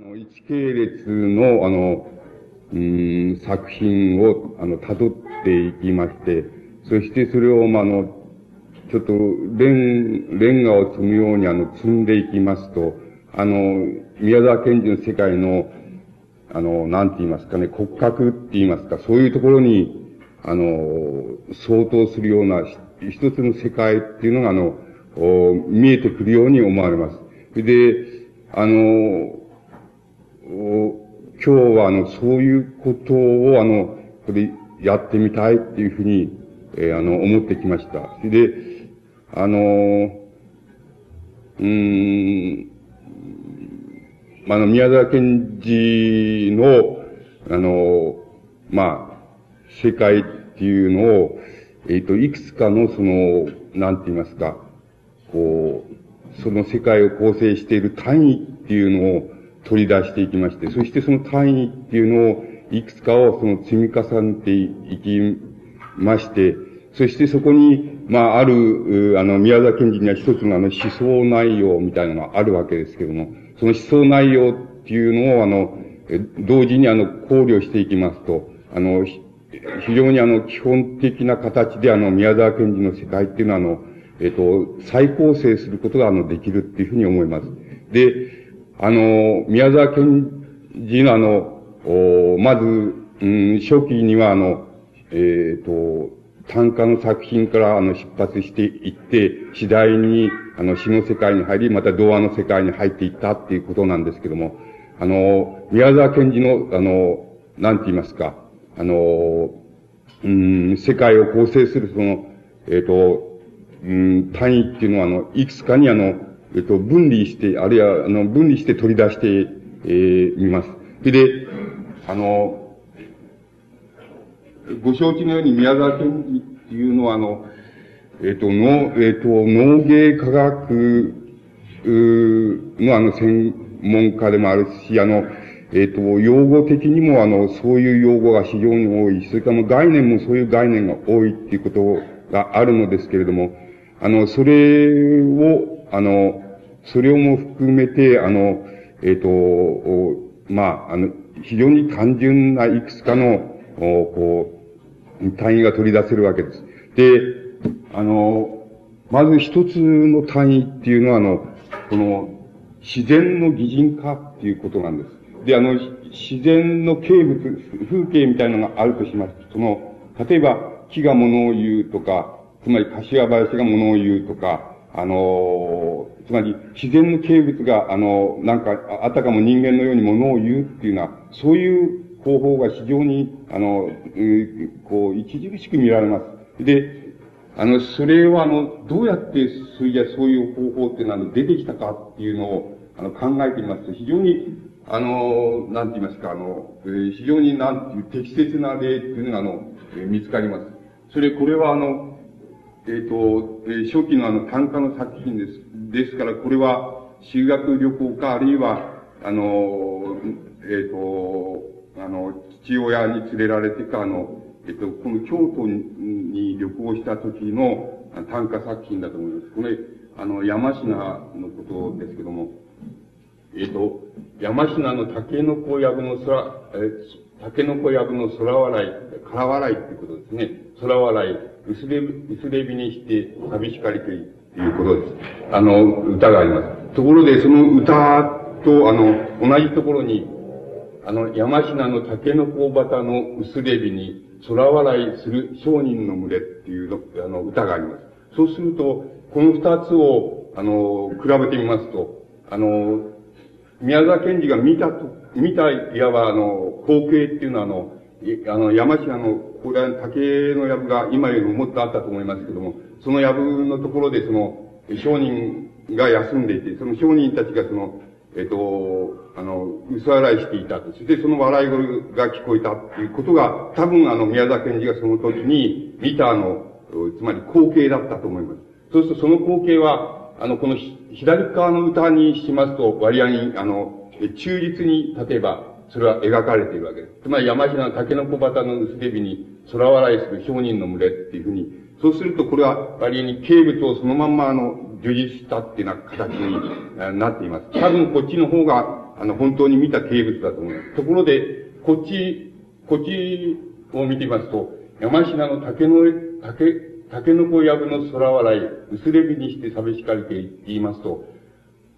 一系列の、あの、うん、作品を、あの、辿っていきまして、そしてそれを、まあ、あの、ちょっと、レン、レンガを積むように、あの、積んでいきますと、あの、宮沢賢治の世界の、あの、なんて言いますかね、骨格って言いますか、そういうところに、あの、相当するような一つの世界っていうのが、あの、見えてくるように思われます。で、あの、今日はあの、そういうことをあの、これやってみたいっていうふうに、えー、あの、思ってきました。で、あの、うん、あの、宮沢賢治の、あの、まあ、世界っていうのを、えっ、ー、と、いくつかのその、なんて言いますか、こう、その世界を構成している単位っていうのを、取り出していきまして、そしてその単位っていうのを、いくつかをその積み重ねていきまして、そしてそこに、まあ、ある、あの、宮沢賢治には一つのあの、思想内容みたいなのがあるわけですけども、その思想内容っていうのを、あの、同時にあの、考慮していきますと、あの、非常にあの、基本的な形であの、宮沢賢治の世界っていうのはあの、えっと、再構成することがあの、できるっていうふうに思います。で、あの、宮沢賢治のあの、まず、うん、初期にはあの、えっ、ー、と、短歌の作品からあの出発していって、次第にあの詩の世界に入り、また童話の世界に入っていったっていうことなんですけども、あの、宮沢賢治の、あの、なんて言いますか、あの、うん、世界を構成するその、えっ、ー、と、うん、単位っていうのはあの、いくつかにあの、えっと、分離して、あるいは、あの、分離して取り出して、えー、みます。それで、あの、ご承知のように宮沢賢治っていうのは、あの、えっ、と、農、えっ、と、農芸科学のあの、専門家でもあるし、あの、えっ、と、用語的にもあの、そういう用語が非常に多い。それから概念もそういう概念が多いっていうことがあるのですけれども、あの、それを、あの、それをも含めて、あの、えっ、ー、と、まあ、あの、非常に単純ないくつかの、こう、単位が取り出せるわけです。で、あの、まず一つの単位っていうのは、あの、この、自然の擬人化っていうことなんです。で、あの、自然の景物、風景みたいなのがあるとしますと、その、例えば、木が物を言うとか、つまり柏林が物を言うとか、あの、つまり自然の景物が、あの、なんか、あたかも人間のようにものを言うっていうのは、そういう方法が非常に、あの、こう、著しく見られます。で、あの、それは、あの、どうやって、それじゃそういう方法っていうのは出てきたかっていうのを、あの、考えてみますと、非常に、あの、なんて言いますか、あの、えー、非常になんていう適切な例っていうのが、あの、えー、見つかります。それ、これは、あの、えっ、ー、と、えー、初期のあの短歌の作品です。ですから、これは修学旅行か、あるいは、あの、えっ、ー、と、あの、父親に連れられてか、あの、えっ、と、この京都に旅行した時の短歌作品だと思います。これ、あの、山科のことですけども、えっ、と、山科の竹の子藪の空、え竹の子藪の空笑い、空笑いってことですね。空笑い。薄れ、薄れ火にして寂しかりといいうことです。あの、歌があります。ところで、その歌と、あの、同じところに、あの、山科の竹の子旗の薄れ火に空笑いする商人の群れっていうの、あの、歌があります。そうすると、この二つを、あの、比べてみますと、あの、宮沢賢治が見たと、見た、いわばあの、光景っていうのはあの、あの、山科の、これは竹の藪が今よりももっとあったと思いますけども、その藪のところでその、商人が休んでいて、その商人たちがその、えっと、あの、薄笑いしていたと。そしてその笑い声が聞こえたっていうことが、多分あの、宮沢賢治がその時に見たあの、つまり光景だったと思います。そうするとその光景は、あの、この左側の歌にしますと、割合に、あの、忠実に、例えば、それは描かれているわけです。つまり山科の竹の小旗の薄手火に空笑いする商人の群れっていうふうに、そうするとこれは割に景物をそのまんまあの、受実したっていうような形になっています。多分こっちの方が、あの、本当に見た景物だと思います。ところで、こっち、こっちを見てみますと、山科の竹の、竹、竹の子藪の空笑い、薄れ火にして寂しかれて言いますと、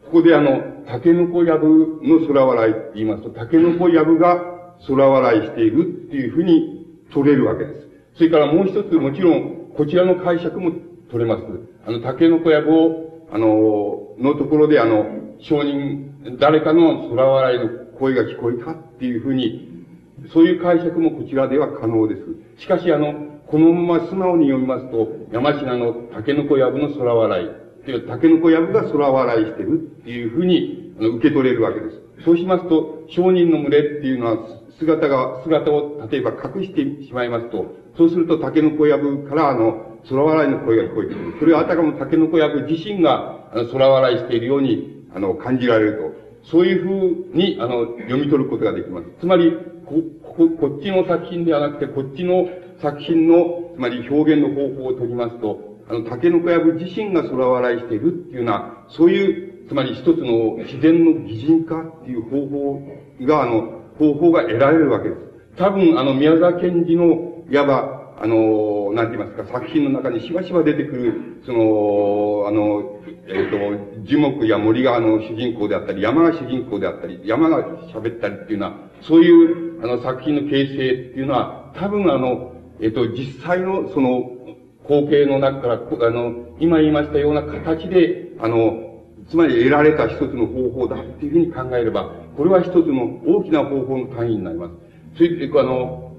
ここであの、竹の子藪の空笑いって言いますと、竹の子藪が空笑いしているっていうふうに取れるわけです。それからもう一つ、もちろん、こちらの解釈も取れます。あの、竹の子藪を、あの、のところであの、証人、誰かの空笑いの声が聞こえたっていうふうに、そういう解釈もこちらでは可能です。しかしあの、このまま素直に読みますと、山科の竹の子藪の空笑い、っていう竹の子藪が空笑いしてるっていうふうに、あの、受け取れるわけです。そうしますと、商人の群れっていうのは、姿が、姿を例えば隠してしまいますと、そうすると竹の子藪からあの、空笑いの声が聞こえてくる。それはあたかも竹の子藪自身が、あの、空笑いしているように、あの、感じられると。そういうふうに、あの、読み取ることができます。つまり、こ、こ、こっちの作品ではなくて、こっちの作品の、つまり表現の方法を取りますと、あの、竹の子藪自身が空笑いしているっていうような、そういう、つまり一つの自然の擬人化っていう方法が、あの、方法が得られるわけです。多分、あの、宮沢賢治の、いわば、あの、なんて言いますか、作品の中にしばしば出てくる、その、あの、えっ、ー、と、樹木や森があの主人公であったり、山が主人公であったり、山が喋ったりっていうのは、そういう、あの、作品の形成っていうのは、多分あの、えっ、ー、と、実際のその、光景の中から、あの、今言いましたような形で、あの、つまり得られた一つの方法だっていうふうに考えれば、これは一つの大きな方法の単位になります。それで、あの、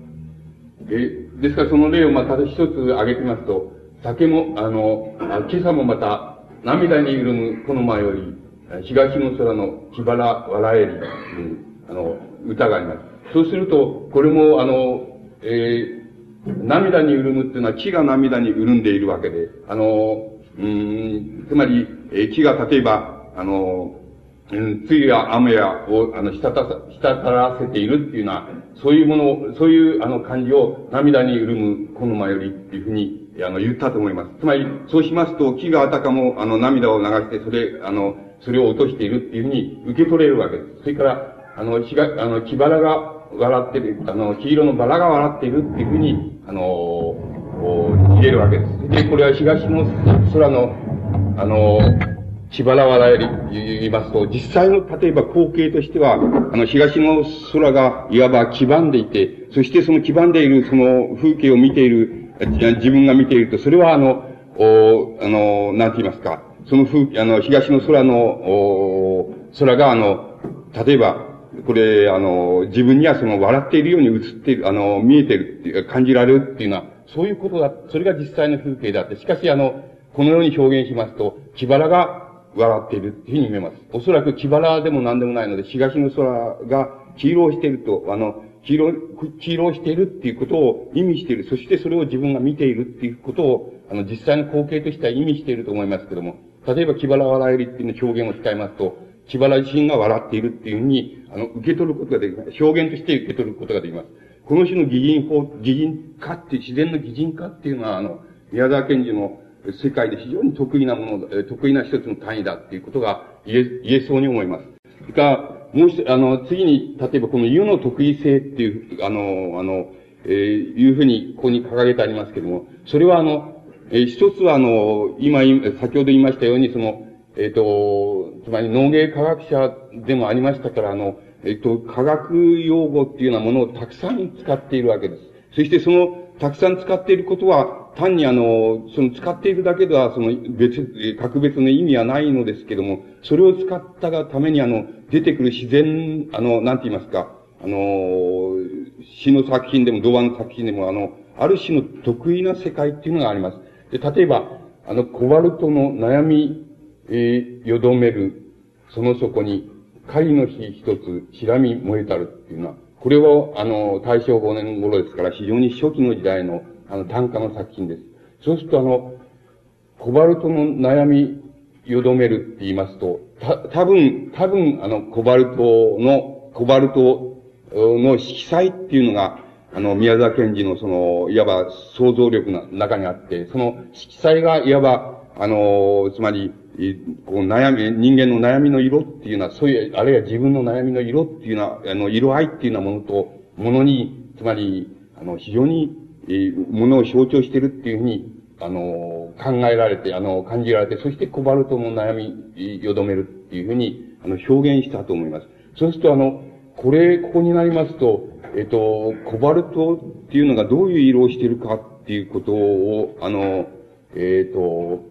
え、ですからその例をまた一つ挙げてみますと、酒も、あの、今朝もまた、涙に潤むこの前より、東の空の木原笑えり、あの、歌があります。そうすると、これも、あの、えー、涙に潤むっていうのは木が涙に潤んでいるわけで、あの、うん、つまり、えー、木が例えば、あの、うん、梅雨や雨やを、あの、したた、らせているっていうのは、そういうもの、そういう、あの、感じを涙に潤むこの前よりっていうふうに、あの、言ったと思います。つまり、そうしますと、木があたかも、あの、涙を流して、それ、あの、それを落としているっていうふうに受け取れるわけです。それから、あの、日が、あの、木バラが笑ってる、あの、黄色のバラが笑っているっていうふうに、あの、入れるわけです。で、これは東の空の、あの、千原笑い言いますと、実際の、例えば光景としては、あの、東の空がいわば黄ばんでいて、そしてその黄ばんでいるその風景を見ている、自分が見ていると、それはあの、おあの、なんて言いますか、その風、あの、東の空の、お空があの、例えば、これ、あの、自分にはその笑っているように映っている、あの、見えているっていう、感じられるっていうのは、そういうことだ、それが実際の風景であって、しかしあの、このように表現しますと、木原が笑っているっていうふうに見えます。おそらく木原でも何でもないので、東の空が黄色していると、あの、黄色、黄色しているっていうことを意味している。そしてそれを自分が見ているっていうことを、あの、実際の光景としては意味していると思いますけども、例えば木原笑えるっていうの表現を使いますと、木原自身が笑っているっていうふうに、あの、受け取ることができます。表現として受け取ることができます。この種の擬人法、擬人化っていう、自然の擬人化っていうのは、あの、宮沢賢治の世界で非常に得意なもの、得意な一つの単位だっていうことが言え、言えそうに思います。それから、もう一、あの、次に、例えばこの湯の得意性っていう、あの、あの、えー、いうふうに、ここに掲げてありますけれども、それはあの、えー、一つはあの、今、先ほど言いましたように、その、えっ、ー、と、つまり農芸科学者でもありましたから、あの、えっ、ー、と、科学用語っていうようなものをたくさん使っているわけです。そしてその、たくさん使っていることは、単にあの、その使っているだけでは、その別、格別の意味はないのですけども、それを使ったがためにあの、出てくる自然、あの、なんて言いますか、あの、詩の作品でも、童話の作品でも、あの、ある種の得意な世界っていうのがあります。で、例えば、あの、コバルトの悩み、えー、よどめる、その底に、狩りの日一つ、白み燃えたるっていうのは、これを、あの、大正5年頃ですから、非常に初期の時代の、あの、短歌の作品です。そうすると、あの、コバルトの悩み、よどめるって言いますと、た、多分、多分、あの、コバルトの、コバルトの色彩っていうのが、あの、宮沢賢治のその、いわば想像力の中にあって、その色彩がいわば、あの、つまり、こう悩み、人間の悩みの色っていうのは、そういう、あるいは自分の悩みの色っていうのは、あの、色合いっていうようなものと、ものに、つまり、あの、非常に、えー、ものを象徴しているっていうふうに、あの、考えられて、あの、感じられて、そしてコバルトの悩み、よどめるっていうふうに、あの、表現したと思います。そうすると、あの、これ、ここになりますと、えっと、コバルトっていうのがどういう色をしてるかっていうことを、あの、えっ、と、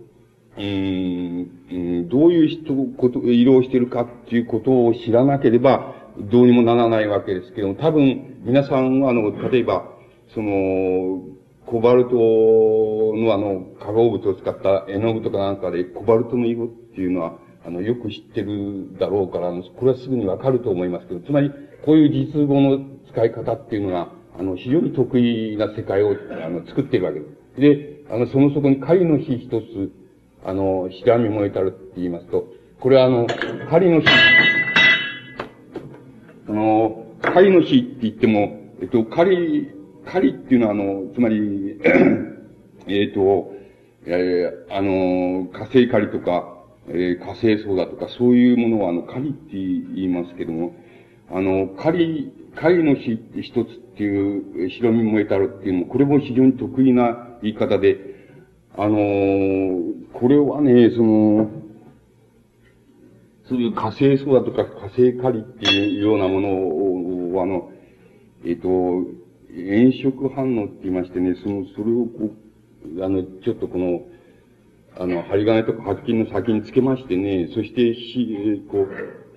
うん、どういう人、こと、色をしてるかっていうことを知らなければ、どうにもならないわけですけども、多分、皆さんは、あの、例えば、その、コバルトのあの、化合物を使った絵の具とかなんかで、コバルトの色っていうのは、あの、よく知ってるだろうから、これはすぐにわかると思いますけど、つまり、こういう実語の使い方っていうのが、あの、非常に得意な世界を、あの、作っているわけです。で、あの、その底に狩りの日一つ、あの、白み燃えたるって言いますと、これはあの、狩りの日、あの、狩りの日って言っても、えっと、狩り、狩りっていうのはあの、つまり、えっと、えー、あの、火星狩りとか、えー、火星層だとか、そういうものはあの、狩りって言いますけども、あの、狩り、狩りの日一つっていう、白身燃えたるっていうのも、これも非常に得意な言い方で、あのー、これはね、その、そういう火星層だとか火星狩りっていうようなものを、あの、えっ、ー、と、炎色反応って言いましてね、その、それをこう、あの、ちょっとこの、あの、針金とか白金の先につけましてね、そして火、こ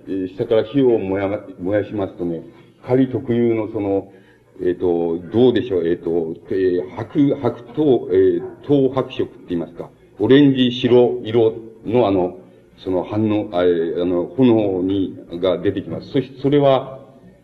う、下から火を燃や、燃やしますとね、狩り特有のその、えっ、ー、と、どうでしょう、えっ、ー、と、えー、白、白と、えー、糖白色って言いますか、オレンジ白色のあの、その反応、ああの、炎に、が出てきます。そして、それは、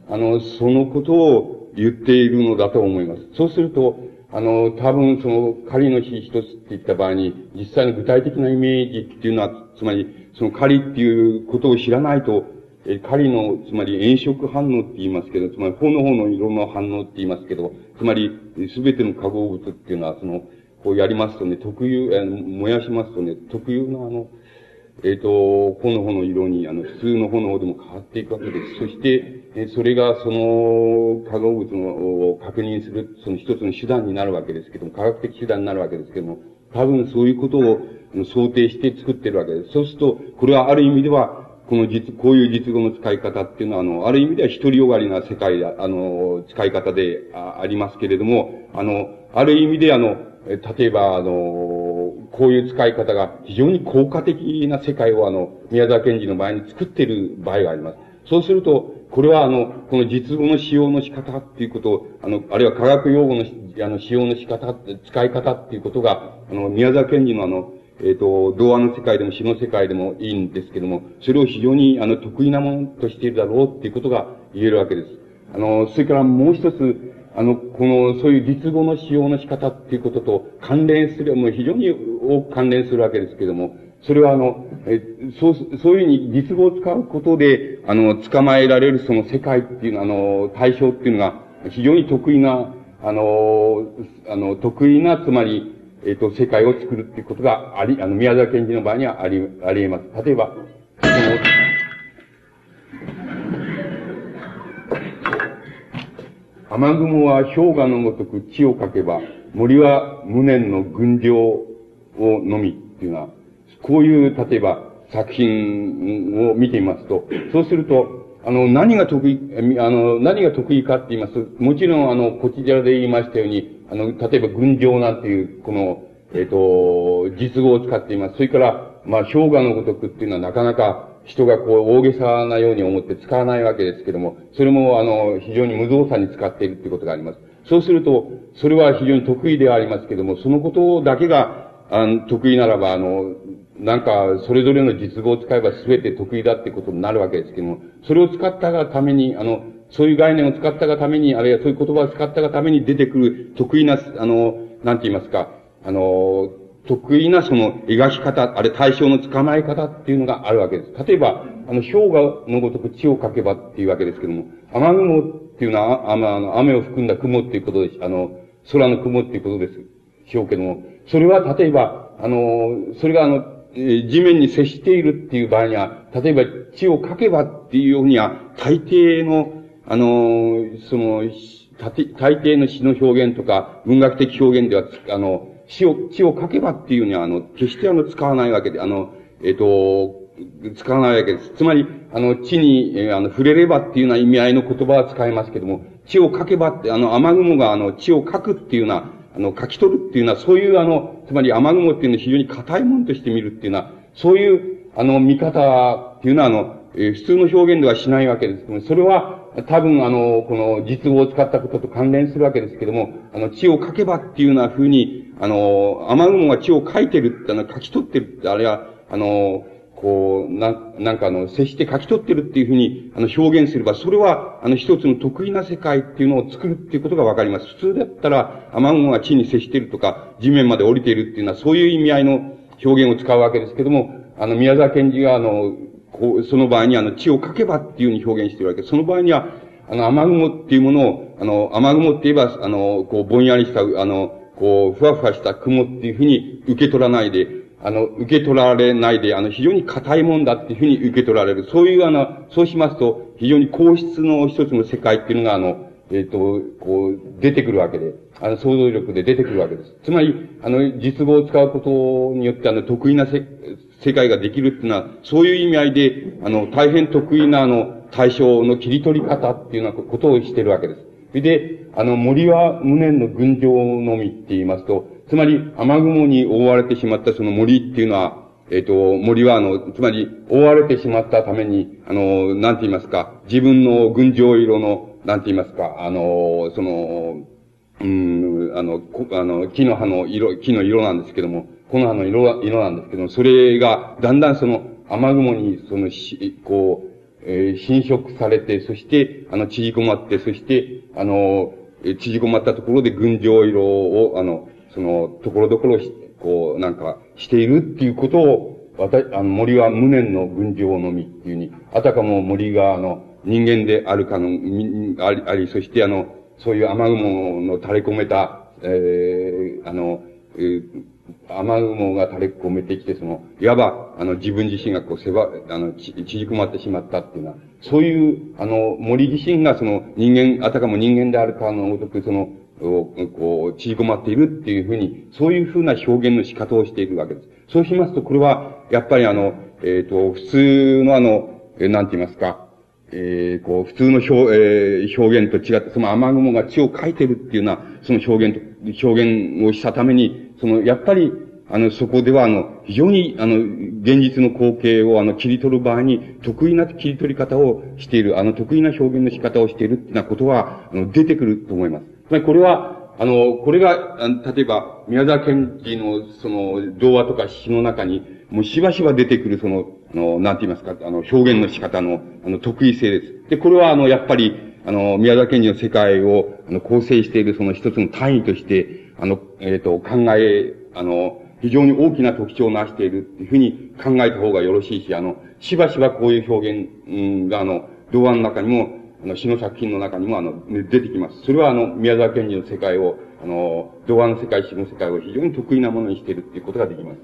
あの、そのことを言っているのだと思います。そうすると、あの、多分その狩りの日一つって言った場合に、実際の具体的なイメージっていうのは、つまり、その狩りっていうことを知らないと、え、狩りの、つまり炎色反応って言いますけど、つまり、方の方の色の反応って言いますけど、つまり、すべての化合物っていうのは、その、こうやりますとね、特有、え燃やしますとね、特有のあの、えっ、ー、と、炎の色に、あの、普通の炎でも変わっていくわけです。そして、えそれがその化合物のを確認する、その一つの手段になるわけですけども、科学的手段になるわけですけども、多分そういうことを想定して作ってるわけです。そうすると、これはある意味では、この実、こういう実語の使い方っていうのは、あの、ある意味では独りよがりな世界、あの、使い方でありますけれども、あの、ある意味であの、例えば、あの、こういう使い方が非常に効果的な世界をあの、宮沢賢治の場合に作っている場合があります。そうすると、これはあの、この実語の使用の仕方っていうことを、あの、あるいは科学用語の、あの、使用の仕方、使い方っていうことが、あの、宮沢賢治のあの、えっ、ー、と、童話の世界でも詩の世界でもいいんですけども、それを非常に、あの、得意なものとしているだろうっていうことが言えるわけです。あの、それからもう一つ、あの、この、そういう実語の使用の仕方っていうことと関連する、もう非常に多く関連するわけですけれども、それはあの、えそう、そういうふうに実語を使うことで、あの、捕まえられるその世界っていうのは、あの、対象っていうのが非常に得意な、あの、あの、得意な、つまり、えっ、ー、と、世界を作るっていうことがあり、あの、宮沢賢治の場合にはあり、あり得ます。例えば、その、雨雲は氷河のごとく地をかけば、森は無念の群青をのみっていうのは、こういう、例えば、作品を見てみますと、そうすると、あの、何が得意、あの、何が得意かって言います、もちろん、あの、こちらで言いましたように、あの、例えば、群青なんていう、この、えっ、ー、と、実語を使っています。それから、まあ、氷河のごとくっていうのはなかなか人がこう大げさなように思って使わないわけですけども、それもあの、非常に無造作に使っているっていうことがあります。そうすると、それは非常に得意ではありますけども、そのことだけが、あの、得意ならば、あの、なんか、それぞれの実語を使えば全て得意だってことになるわけですけども、それを使ったがために、あの、そういう概念を使ったがために、あるいはそういう言葉を使ったがために出てくる得意な、あの、なんて言いますか、あの、得意なその描き方、あれ対象の捕まえ方っていうのがあるわけです。例えば、あの、氷河のごとく地をかけばっていうわけですけども、雨雲っていうのは、あの、雨を含んだ雲っていうことです。あの、空の雲っていうことです。しょうけども、それは例えば、あの、それがあの、地面に接しているっていう場合には、例えば血をかけばっていうようには、大抵の、あの、その、大抵の詩の表現とか、文学的表現では、あの、血を、血をかけばっていうには、あの、決してあの、使わないわけで、あの、えっ、と、使わないわけです。つまり、あの、地に、えー、あの、触れればっていうような意味合いの言葉は使えますけども、血をかけばって、あの、雨雲があの、血をかくっていうような、あの、書き取るっていうのは、そういうあの、つまり雨雲っていうのを非常に硬いものとして見るっていうのは、そういう、あの、見方っていうのは、あの、えー、普通の表現ではしないわけですけども、それは、多分あの、この実語を使ったことと関連するわけですけども、あの、血を書けばっていうような風に、あの、雨雲が血を書いてるって、あの、書き取ってるって、あれは、あの、こう、な、なんかあの、接して書き取ってるっていうふうに、あの、表現すれば、それは、あの、一つの得意な世界っていうのを作るっていうことがわかります。普通だったら、雨雲が地に接しているとか、地面まで降りているっていうのは、そういう意味合いの表現を使うわけですけども、あの、宮沢賢治が、あの、こう、その場合にあの、血を書けばっていうふうに表現してるわけです。その場合には、あの、雨雲っていうものを、あの、雨雲って言えば、あの、こう、ぼんやりした、あの、こう、ふわふわした雲っていうふうに受け取らないで、あの、受け取られないで、あの、非常に硬いもんだっていうふうに受け取られる。そういう、あの、そうしますと、非常に硬質の一つの世界っていうのが、あの、えっ、ー、と、こう、出てくるわけで、あの、想像力で出てくるわけです。つまり、あの、実語を使うことによって、あの、得意なせ世界ができるっていうのは、そういう意味合いで、あの、大変得意な、あの、対象の切り取り方っていうようなことをしているわけです。それで、あの、森は無念の群青のみって言いますと、つまり、雨雲に覆われてしまったその森っていうのは、えっ、ー、と、森はあの、つまり、覆われてしまったために、あの、なんて言いますか、自分の群青色の、なんて言いますか、あの、その、うん、あの、あの、木の葉の色、木の色なんですけども、木の葉の色、色なんですけども、それが、だんだんその、雨雲に、その、し、こう、えー、侵食されて、そして、あの、縮こまって、そして、あの、縮こまったところで群青色を、あの、その、ところどころこう、なんか、しているっていうことを、わた、あの、森は無念の群青のみっていうに、あたかも森が、あの、人間であるかの、あり、あり、そしてあの、そういう雨雲の垂れ込めた、えー、あの、えー、雨雲が垂れ込めてきて、その、いわば、あの、自分自身がこう、せば、あの、ち、縮こまってしまったっていうのは、そういう、あの、森自身がその、人間、あたかも人間であるかのごとく、その、こう、縮こまっているっていうふうに、そういうふうな表現の仕方をしているわけです。そうしますと、これは、やっぱりあの、えっ、ー、と、普通のあの、えー、なんて言いますか、えー、こう、普通の表、えー、表現と違って、その雨雲が血をかいてるっていうような、その表現と、表現をしたために、その、やっぱり、あの、そこでは、あの、非常に、あの、現実の光景を、あの、切り取る場合に、得意な切り取り方をしている、あの、得意な表現の仕方をしているってなことは、あの、出てくると思います。つまり、これは、あの、これが、例えば、宮沢賢治の、その、童話とか詩の中に、もうしばしば出てくる、その、あの、なんて言いますか、あの、表現の仕方の、あの、得意性です。で、これは、あの、やっぱり、あの、宮沢賢治の世界を、あの、構成している、その一つの単位として、あの、えっ、ー、と、考え、あの、非常に大きな特徴を成しているっていうふうに考えた方がよろしいし、あの、しばしばこういう表現が、あの、童話の中にも、あの、詩の作品の中にも、あの、出てきます。それは、あの、宮沢賢治の世界を、あの、童話の世界、詩の世界を非常に得意なものにしているっていうことができます。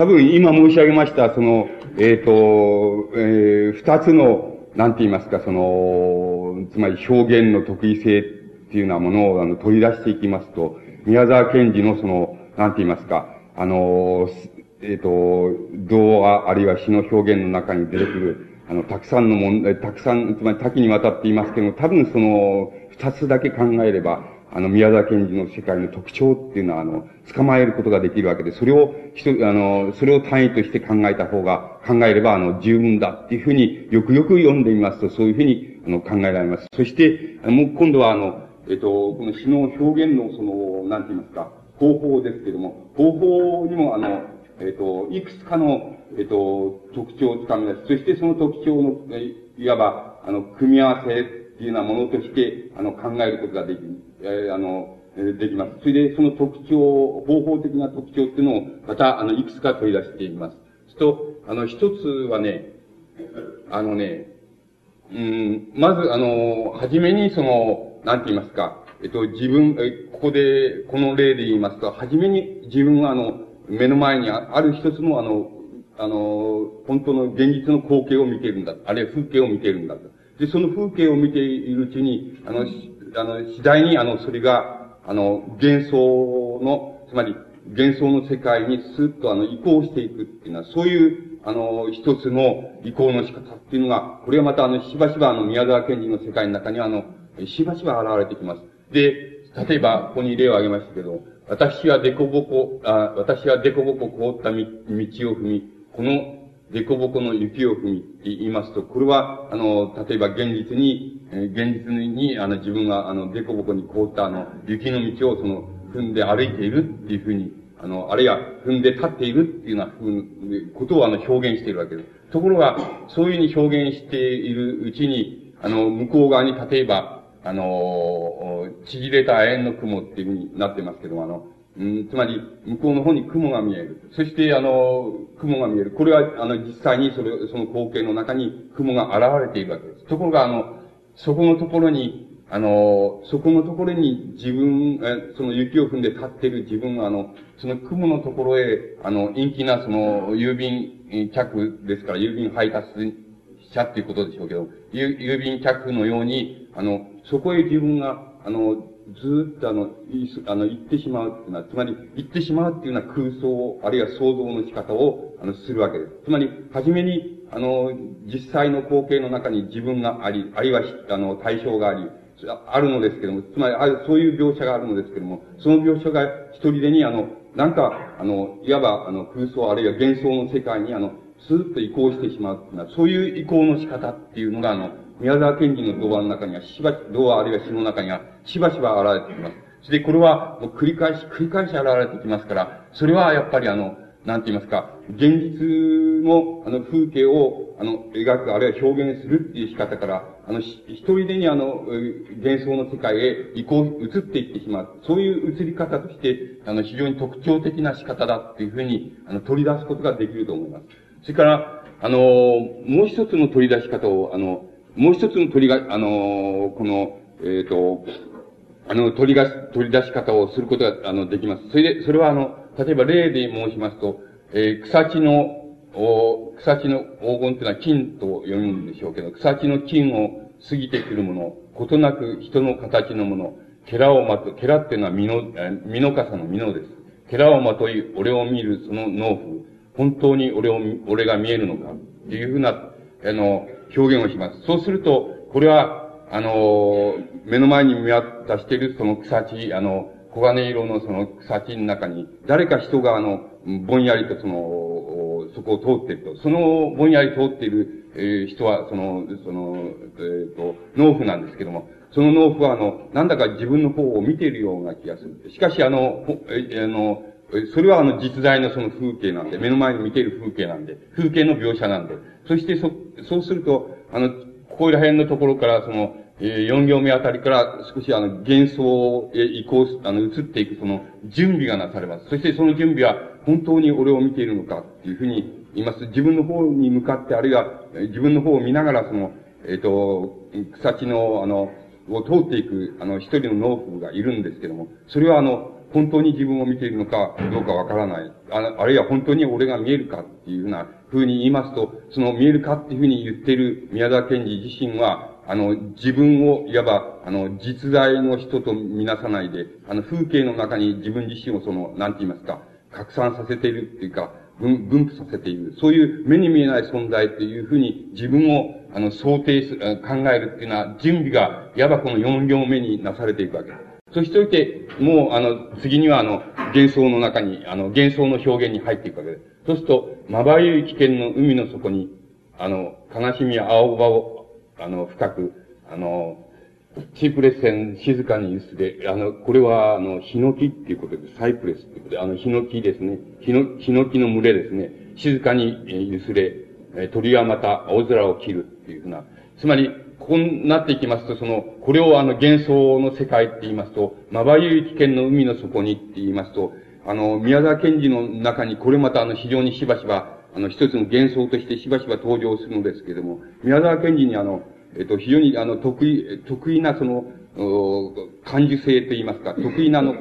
多分今申し上げました、その、えっ、ー、と、えー、二つの、なんて言いますか、その、つまり表現の得意性っていうようなものをあの取り出していきますと、宮沢賢治のその、なんて言いますか、あの、えっ、ー、と、童話あるいは詩の表現の中に出てくる、あの、たくさんの問題、たくさん、つまり多岐にわたっていますけども、多分その、二つだけ考えれば、あの、宮沢賢治の世界の特徴っていうのは、あの、捕まえることができるわけで、それを、人、あの、それを単位として考えた方が、考えれば、あの、十分だっていうふうに、よくよく読んでみますと、そういうふうに、あの、考えられます。そして、もう今度は、あの、えっと、この詩の表現の、その、なんて言いますか、方法ですけれども、方法にも、あの、えっと、いくつかの、えっと、特徴をつかみ出す。そしてその特徴の、いわば、あの、組み合わせっていうようなものとして、あの、考えることができる。えー、あの、できます。それで、その特徴、方法的な特徴っていうのを、また、あの、いくつか取り出しています。と、あの、一つはね、あのね、うん、まず、あの、はじめに、その、なんて言いますか、えっと、自分、え、ここで、この例で言いますと、はじめに自分は、あの、目の前にある一つの、あの、あの、本当の現実の光景を見ているんだ。あるいは風景を見ているんだ。で、その風景を見ているうちに、あの、あの、次第に、あの、それが、あの、幻想の、つまり、幻想の世界にスーッとあの、移行していくっていうのは、そういう、あの、一つの移行の仕方っていうのが、これはまたあの、しばしばあの、宮沢賢治の世界の中にはあの、しばしば現れてきます。で、例えば、ここに例を挙げましたけど、私はデコボコ、あ私はデコボコ凍った道を踏み、このデコボコの雪を踏みって言いますと、これは、あの、例えば現実に、え現実に、あの、自分が、あの、デコボコに凍ったあの、雪の道をその、踏んで歩いているっていうふうに、あの、あるいは踏んで立っているっていうようなことをあの、表現しているわけです。ところが、そういうふうに表現しているうちに、あの、向こう側に例えば、あの、縮れた円の雲っていうふうになってますけども、あの、うん、つまり、向こうの方に雲が見える。そして、あの、雲が見える。これは、あの、実際にそれ、その光景の中に雲が現れているわけです。ところが、あの、そこのところに、あの、そこのところに自分、えその雪を踏んで立っている自分が、あの、その雲のところへ、あの、陰気なその、郵便客ですから、郵便配達者っていうことでしょうけど、郵便客のように、あの、そこへ自分が、あの、ずっとあの、あの、行ってしまうっていうのは、つまり、行ってしまうっていうような空想、あるいは想像の仕方を、あの、するわけです。つまり、はじめに、あの、実際の光景の中に自分があり、あるいは、あの、対象があり、あるのですけども、つまり、あそういう描写があるのですけども、その描写が一人でに、あの、なんか、あの、いわば、あの、空想あるいは幻想の世界に、あの、スーッと移行してしまうっていうのは、そういう移行の仕方っていうのが、あの、宮沢賢治の童話の中には、しばし、童話あるいは詩の中には、しばしば現れてきます。それで、これは、もう繰り返し、繰り返し現れてきますから、それはやっぱりあの、なんて言いますか、現実の、あの、風景を、あの、描く、あるいは表現するっていう仕方から、あの、一人でにあの、幻想の世界へ移行、移っていってしまう。そういう移り方として、あの、非常に特徴的な仕方だっていうふうに、あの、取り出すことができると思います。それから、あの、もう一つの取り出し方を、あの、もう一つの取りが、あの、この、えっ、ー、と、あの、取りが、取り出し方をすることが、あの、できます。それで、それはあの、例えば例で申しますと、えー、草地の、お草地の黄金というのは金と読むんでしょうけど、草地の金を過ぎてくるもの、異なく人の形のもの、ケラをまと、ケラっていうのは身の、身の傘の身のです。ケラをまとい、俺を見るその農夫、本当に俺を、俺が見えるのか、っていうふうな、あの、表現をします。そうすると、これは、あの、目の前に見渡しているその草地、あの、黄金色のその草地の中に、誰か人があの、ぼんやりとその、そこを通っていると。そのぼんやり通っている、えー、人は、その、その、えっ、ー、と、農夫なんですけども、その農夫はあの、なんだか自分の方を見ているような気がする。しかしあの、え、あの、それはあの実在のその風景なんで、目の前に見ている風景なんで、風景の描写なんで、そしてそ、そうすると、あの、ここら辺のところから、その、えー、4行目あたりから少しあの、幻想へ移行、あの、移っていくその、準備がなされます。そしてその準備は、本当に俺を見ているのかっていうふうに言います。自分の方に向かって、あるいは、自分の方を見ながら、その、えっ、ー、と、草地の、あの、を通っていく、あの、一人の農夫がいるんですけども、それはあの、本当に自分を見ているのかどうかわからない。ああるいは本当に俺が見えるかっていうふうな風に言いますと、その見えるかっていうふうに言っている宮田賢治自身は、あの、自分を、いわば、あの、実在の人とみなさないで、あの、風景の中に自分自身をその、なんて言いますか、拡散させているっていうか、分、分布させている。そういう目に見えない存在っていうふうに自分を、あの、想定する、考えるっていうのは、準備が、いわばこの4行目になされていくわけです。そしておいて、もう、あの、次には、あの、幻想の中に、あの、幻想の表現に入っていくわけです。そうすると、まばゆい危険の海の底に、あの、悲しみ青葉を、あの、深く、あの、シープレス線静かに揺すで、あの、これは、あの、ヒノキっていうことで、サイプレスっていうことで、あの、ヒノキですね。ヒノ、ヒノキの群れですね。静かに揺すれ、鳥はまた青空を切るっていうふうな。つまり、こうなっていきますと、その、これをあの幻想の世界って言いますと、まばゆい危険の海の底にって言いますと、あの、宮沢賢治の中にこれまたあの非常にしばしば、あの一つの幻想としてしばしば登場するのですけれども、宮沢賢治にあの、えっと、非常にあの、得意、得意なその、感受性と言いますか、得意なの、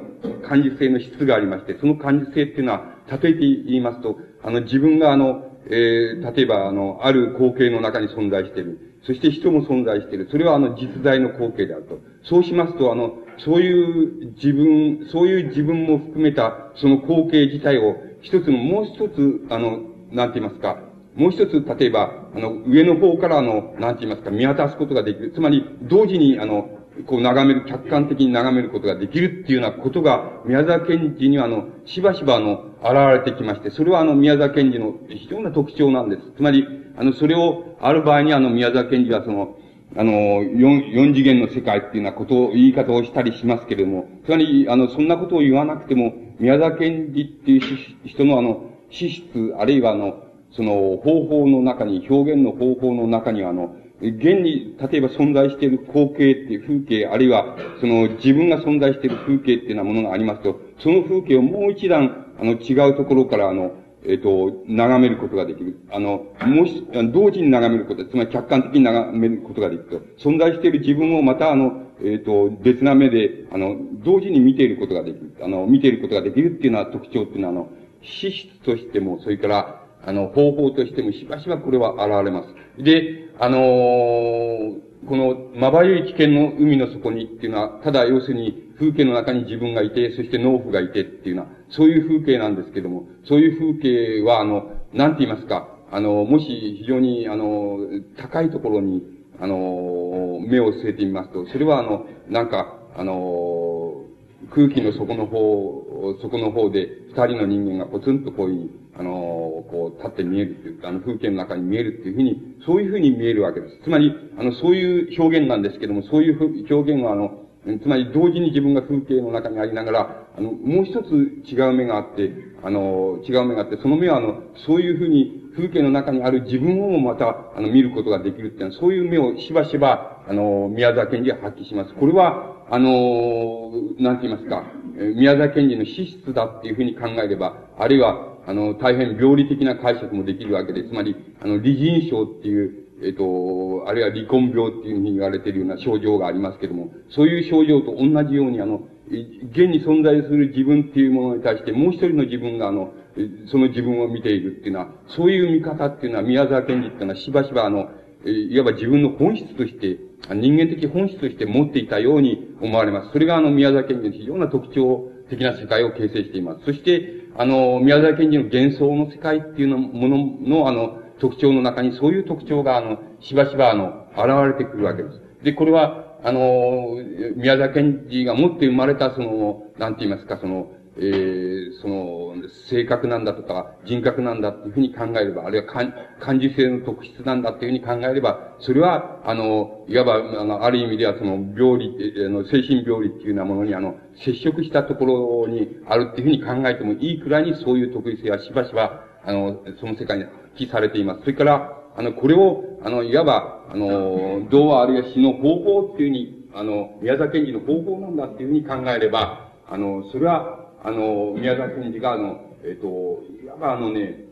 感受性の質がありまして、その感受性っていうのは、例えて言いますと、あの、自分があの、えー、例えばあの、ある光景の中に存在している。そして人も存在している。それはあの、実在の光景であると。そうしますと、あの、そういう自分、そういう自分も含めた、その光景自体を、一つの、もう一つ、あの、なんて言いますか、もう一つ、例えば、あの、上の方からあの、なんて言いますか、見渡すことができる。つまり、同時に、あの、こう眺める、客観的に眺めることができるっていうようなことが、宮沢賢治にはあの、しばしばあの、現れてきまして、それはあの、宮沢賢治の非常な特徴なんです。つまり、あの、それを、ある場合にあの、宮沢賢治はその、あの、四、四次元の世界っていうようなことを、言い方をしたりしますけれども、つまり、あの、そんなことを言わなくても、宮沢賢治っていう人のあの、資質、あるいはあの、その方法の中に、表現の方法の中にはあの、現に、例えば存在している光景っていう風景、あるいは、その自分が存在している風景っていうようなものがありますと、その風景をもう一段、あの、違うところから、あの、えっ、ー、と、眺めることができる。あの、もし、同時に眺めること、つまり客観的に眺めることができると。存在している自分をまた、あの、えっ、ー、と、別な目で、あの、同時に見ていることができる。あの、見ていることができるっていうような特徴っていうのは、あの、資質としても、それから、あの、方法としてもしばしばこれは現れます。で、あのー、この、まばゆい危険の海の底にっていうのは、ただ要するに風景の中に自分がいて、そして農夫がいてっていうのは、そういう風景なんですけども、そういう風景は、あの、なんて言いますか、あの、もし非常に、あの、高いところに、あの、目を据えてみますと、それはあの、なんか、あの、空気の底の方、底の方で、二人の人間がポツンとこういうふうに、あの、こう、立って見えるっていうか、あの、風景の中に見えるっていうふうに、そういうふうに見えるわけです。つまり、あの、そういう表現なんですけども、そういう表現は、あの、つまり同時に自分が風景の中にありながら、あの、もう一つ違う目があって、あの、違う目があって、その目はあの、そういうふうに風景の中にある自分をもまた、あの、見ることができるっていうのは、そういう目をしばしば、あの、宮沢賢治は発揮します。これは、あの、なんて言いますか、宮沢賢治の資質だっていうふうに考えれば、あるいは、あの、大変病理的な解釈もできるわけで、つまり、あの、理人症っていう、えっ、と、あるいは離婚病っていうふうに言われているような症状がありますけども、そういう症状と同じように、あの、現に存在する自分っていうものに対して、もう一人の自分が、あの、その自分を見ているっていうのは、そういう見方っていうのは、宮沢賢治っていうのは、しばしば、あの、いわば自分の本質として、人間的本質として持っていたように思われます。それが、あの、宮沢賢治の非常な特徴的な世界を形成しています。そして、あの、宮沢賢治の幻想の世界っていうのものの、あの、特徴の中にそういう特徴が、あの、しばしば、あの、現れてくるわけです。で、これは、あの、宮沢賢治が持って生まれた、その、なんて言いますか、その、えー、その、性格なんだとか、人格なんだっていうふうに考えれば、あるいは感感受性の特質なんだっていうふうに考えれば、それは、あの、いわば、あの、ある意味ではその、病理、あの、精神病理っていうようなものに、あの、接触したところにあるっていうふうに考えてもいいくらいにそういう特異性はしばしば、あの、その世界に揮されています。それから、あの、これを、あの、いわば、あの、童話あるいは詩の方法っていうふうに、あの、宮沢賢治の方法なんだっていうふうに考えれば、あの、それは、あの、宮沢賢治が、あの、えっ、ー、と、いわばあのね、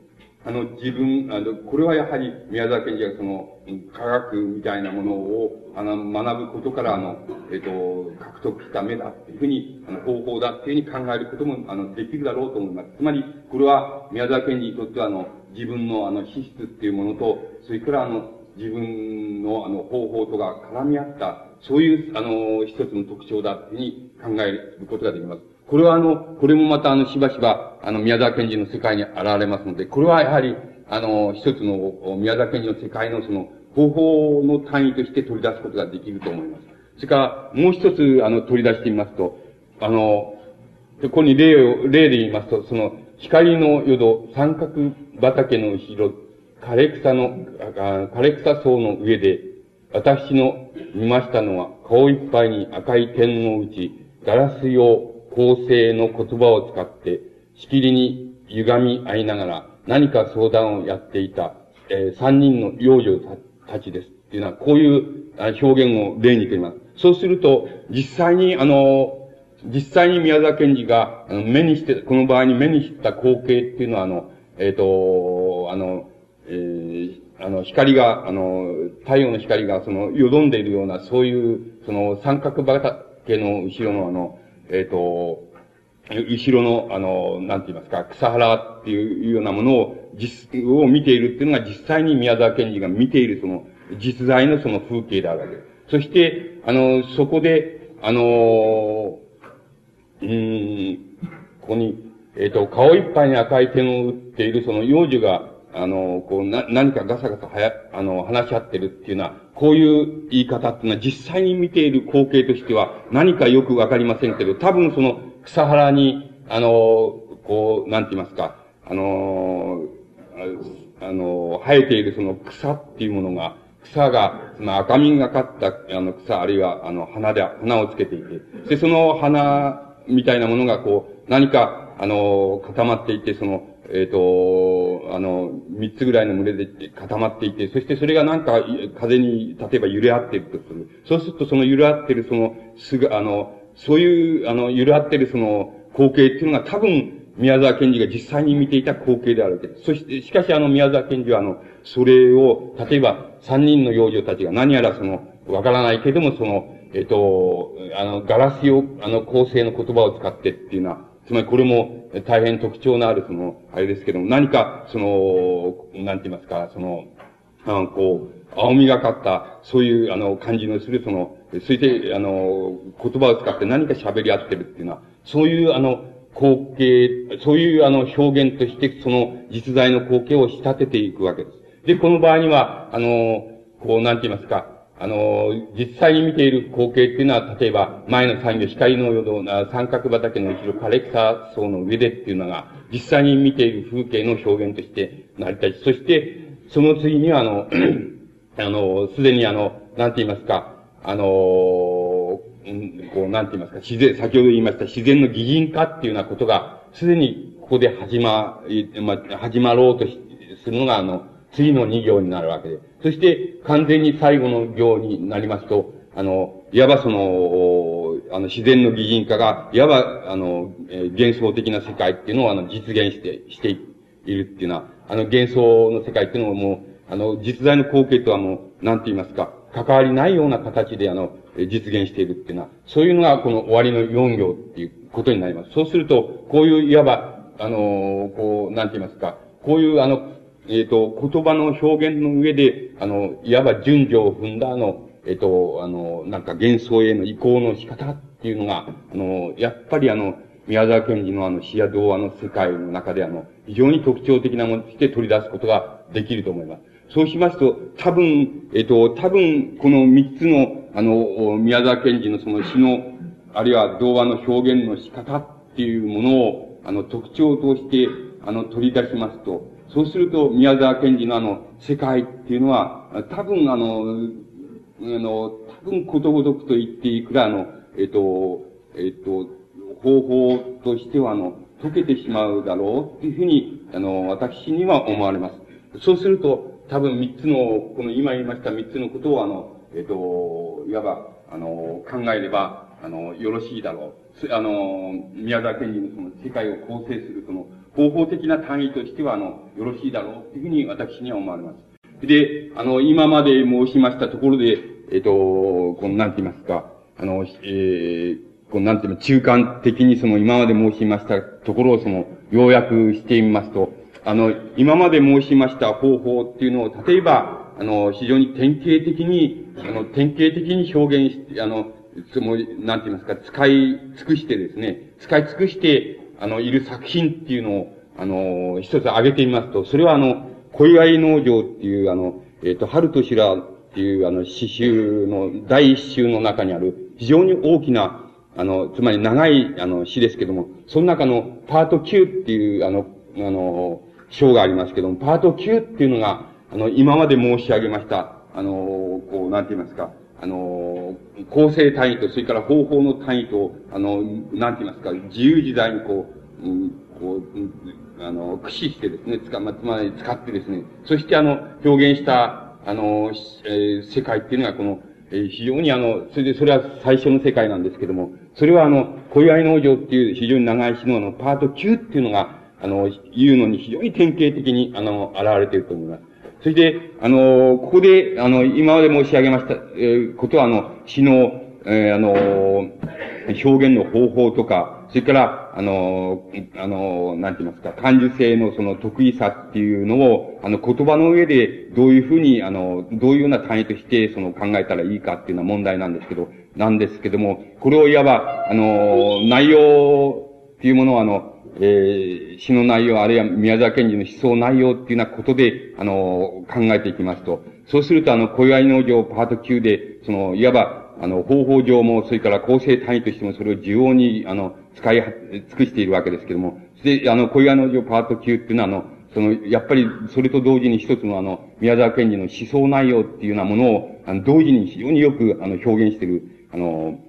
あの、自分、あの、これはやはり宮沢賢治がその、科学みたいなものを、あの、学ぶことから、あの、えっ、ー、と、獲得した目だっていうふうに、あの、方法だっていうふうに考えることも、あの、できるだろうと思います。つまり、これは宮沢賢治にとっては、あの、自分のあの、資質っていうものと、それからあの、自分のあの、方法とか絡み合った、そういう、あの、一つの特徴だっていうふうに考えることができます。これはあの、これもまたあの、しばしば、あの、宮沢賢治の世界に現れますので、これはやはり、あの、一つの宮沢賢治の世界のその、方法の単位として取り出すことができると思います。それから、もう一つ、あの、取り出してみますと、あの、ここに例を、例で言いますと、その、光の淀、三角畑の後ろ、枯れ草の、枯れ草層の上で、私の見ましたのは、顔いっぱいに赤い点のうち、ガラス用構成の言葉を使って、しきりに歪み合いながら、何か相談をやっていた、えー、三人の幼女たちです。っていうのは、こういう表現を例にとります。そうすると、実際に、あの、実際に宮沢賢治が目にして、この場合に目にした光景っていうのは、あの、えっ、ー、と、あの、えー、あの、光が、あの、太陽の光が、その、よどんでいるような、そういう、その、三角畑の後ろの、あの、えっ、ー、と、後ろの、あの、なんて言いますか、草原っていうようなものを、実、を見ているっていうのが実際に宮沢賢治が見ているその、実在のその風景であるわけです。そして、あの、そこで、あの、うん、ここに、えっ、ー、と、顔いっぱいに赤い点を打ってているその幼女が、あの、こう、な、何かガサガサはや、あの、話し合ってるっていうのは、こういう言い方っていうのは実際に見ている光景としては何かよくわかりませんけど、多分その草原に、あの、こう、なんて言いますか、あの、あの、生えているその草っていうものが、草が、その赤みがかった、あの草、あるいは、あの、花で、花をつけていて、で、その花みたいなものが、こう、何か、あの、固まっていて、その、えっ、ー、と、あの、三つぐらいの群れで固まっていて、そしてそれがなんか、風に、例えば揺れ合っているとする。そうすると、その揺れ合っている、その、すぐ、あの、そういう、あの、揺れ合っている、その、光景っていうのが多分、宮沢賢治が実際に見ていた光景であるわけです。そして、しかしあの宮沢賢治はあの、それを、例えば三人の幼女たちが何やらその、わからないけれどもその、えっ、と、あの、ガラス用、あの、構成の言葉を使ってっていうのは、つまりこれも大変特徴のあるその、あれですけども、何かその、なんて言いますか、その、あの、こう、青みがかった、そういう、あの、感じのする、その、そして、あの、言葉を使って何か喋り合ってるっていうのは、そういう、あの、光景、そういうあの表現としてその実在の光景を仕立てていくわけです。で、この場合には、あの、こう、なんて言いますか、あの、実際に見ている光景っていうのは、例えば、前の産業、光のような三角畑の後ろ、枯れ草層の上でっていうのが、実際に見ている風景の表現として成り立ち、そして、その次には、あの、あの、すでにあの、なんて言いますか、あの、こう、なんて言いますか、自然、先ほど言いました自然の擬人化っていうようなことが、すでにここで始ま、ま、始まろうとするのが、あの、次の2行になるわけで。そして、完全に最後の行になりますと、あの、いわばその、あの、自然の擬人化が、いわば、あの、え幻想的な世界っていうのを、あの、実現して、しているっていうのは、あの、幻想の世界っていうのをもう、あの、実在の光景とはもう、なんて言いますか、関わりないような形で、あの、実現しているっていうのは、そういうのがこの終わりの4行っていうことになります。そうすると、こういういわば、あの、こう、なんて言いますか、こういうあの、えっ、ー、と、言葉の表現の上で、あの、いわば順序を踏んだあの、えっ、ー、と、あの、なんか幻想への移行の仕方っていうのが、あの、やっぱりあの、宮沢賢治のあの詩や童話の世界の中であの、非常に特徴的なものとして取り出すことができると思います。そうしますと、多分、えっ、と、多分、この三つの、あの、宮沢賢治のその詩の、あるいは童話の表現の仕方っていうものを、あの、特徴として、あの、取り出しますと、そうすると、宮沢賢治のあの、世界っていうのは、多分あの、あの、多分ことごとくと言っていくら、あの、えっ、と、えっ、と、方法としては、あの、解けてしまうだろうっていうふうに、あの、私には思われます。そうすると、多分三つの、この今言いました三つのことを、あの、えっ、と、いわば、あの、考えれば、あの、よろしいだろう。あの、宮沢賢治のその世界を構成するその方法的な単位としては、あの、よろしいだろうというふうに私には思われます。で、あの、今まで申しましたところで、えっ、と、この、なんて言いますか、あの、えー、この、なんて言います中間的にその今まで申しましたところをその、要約してみますと、あの、今まで申しました方法っていうのを、例えば、あの、非常に典型的に、あの、典型的に表現して、あの、つもなんて言いますか、使い尽くしてですね、使い尽くして、あの、いる作品っていうのを、あの、一つ挙げてみますと、それはあの、小祝農場っていう、あの、えっ、ー、と、春と白っていう、あの、詩集の、第一集の中にある、非常に大きな、あの、つまり長い、あの、詩ですけども、その中のパート9っていう、あの、あの、章がありますけども、パート9っていうのが、あの、今まで申し上げました、あの、こう、なんて言いますか、あの、構成単位と、それから方法の単位と、あの、なんて言いますか、自由自在にこう、うん、こう、うん、あの、駆使してですね、つか、ま、つまり使ってですね、そしてあの、表現した、あの、えー、世界っていうのがこの、えー、非常にあの、それで、それは最初の世界なんですけども、それはあの、小祝農場っていう非常に長い詩のあの、パート9っていうのが、あの、言うのに非常に典型的に、あの、現れていると思います。それで、あの、ここで、あの、今まで申し上げました、え、ことは、あの、詩の、えー、あの、表現の方法とか、それから、あの、あの、なんて言いますか、感受性のその得意さっていうのを、あの、言葉の上でどういうふうに、あの、どういうような単位としてその考えたらいいかっていうのは問題なんですけど、なんですけども、これをいわば、あの、内容っていうものは、あの、えー、詩の内容、あるいは宮沢賢治の思想内容っていうようなことで、あの、考えていきますと、そうすると、あの、小祝農場パート9で、その、いわば、あの、方法上も、それから構成単位としても、それを需要に、あの、使い尽くしているわけですけども、で、あの、小岩農場パート9っていうのは、あの、その、やっぱり、それと同時に一つのあの、宮沢賢治の思想内容っていうようなものを、あの、同時に非常によく、あの、表現している、あの、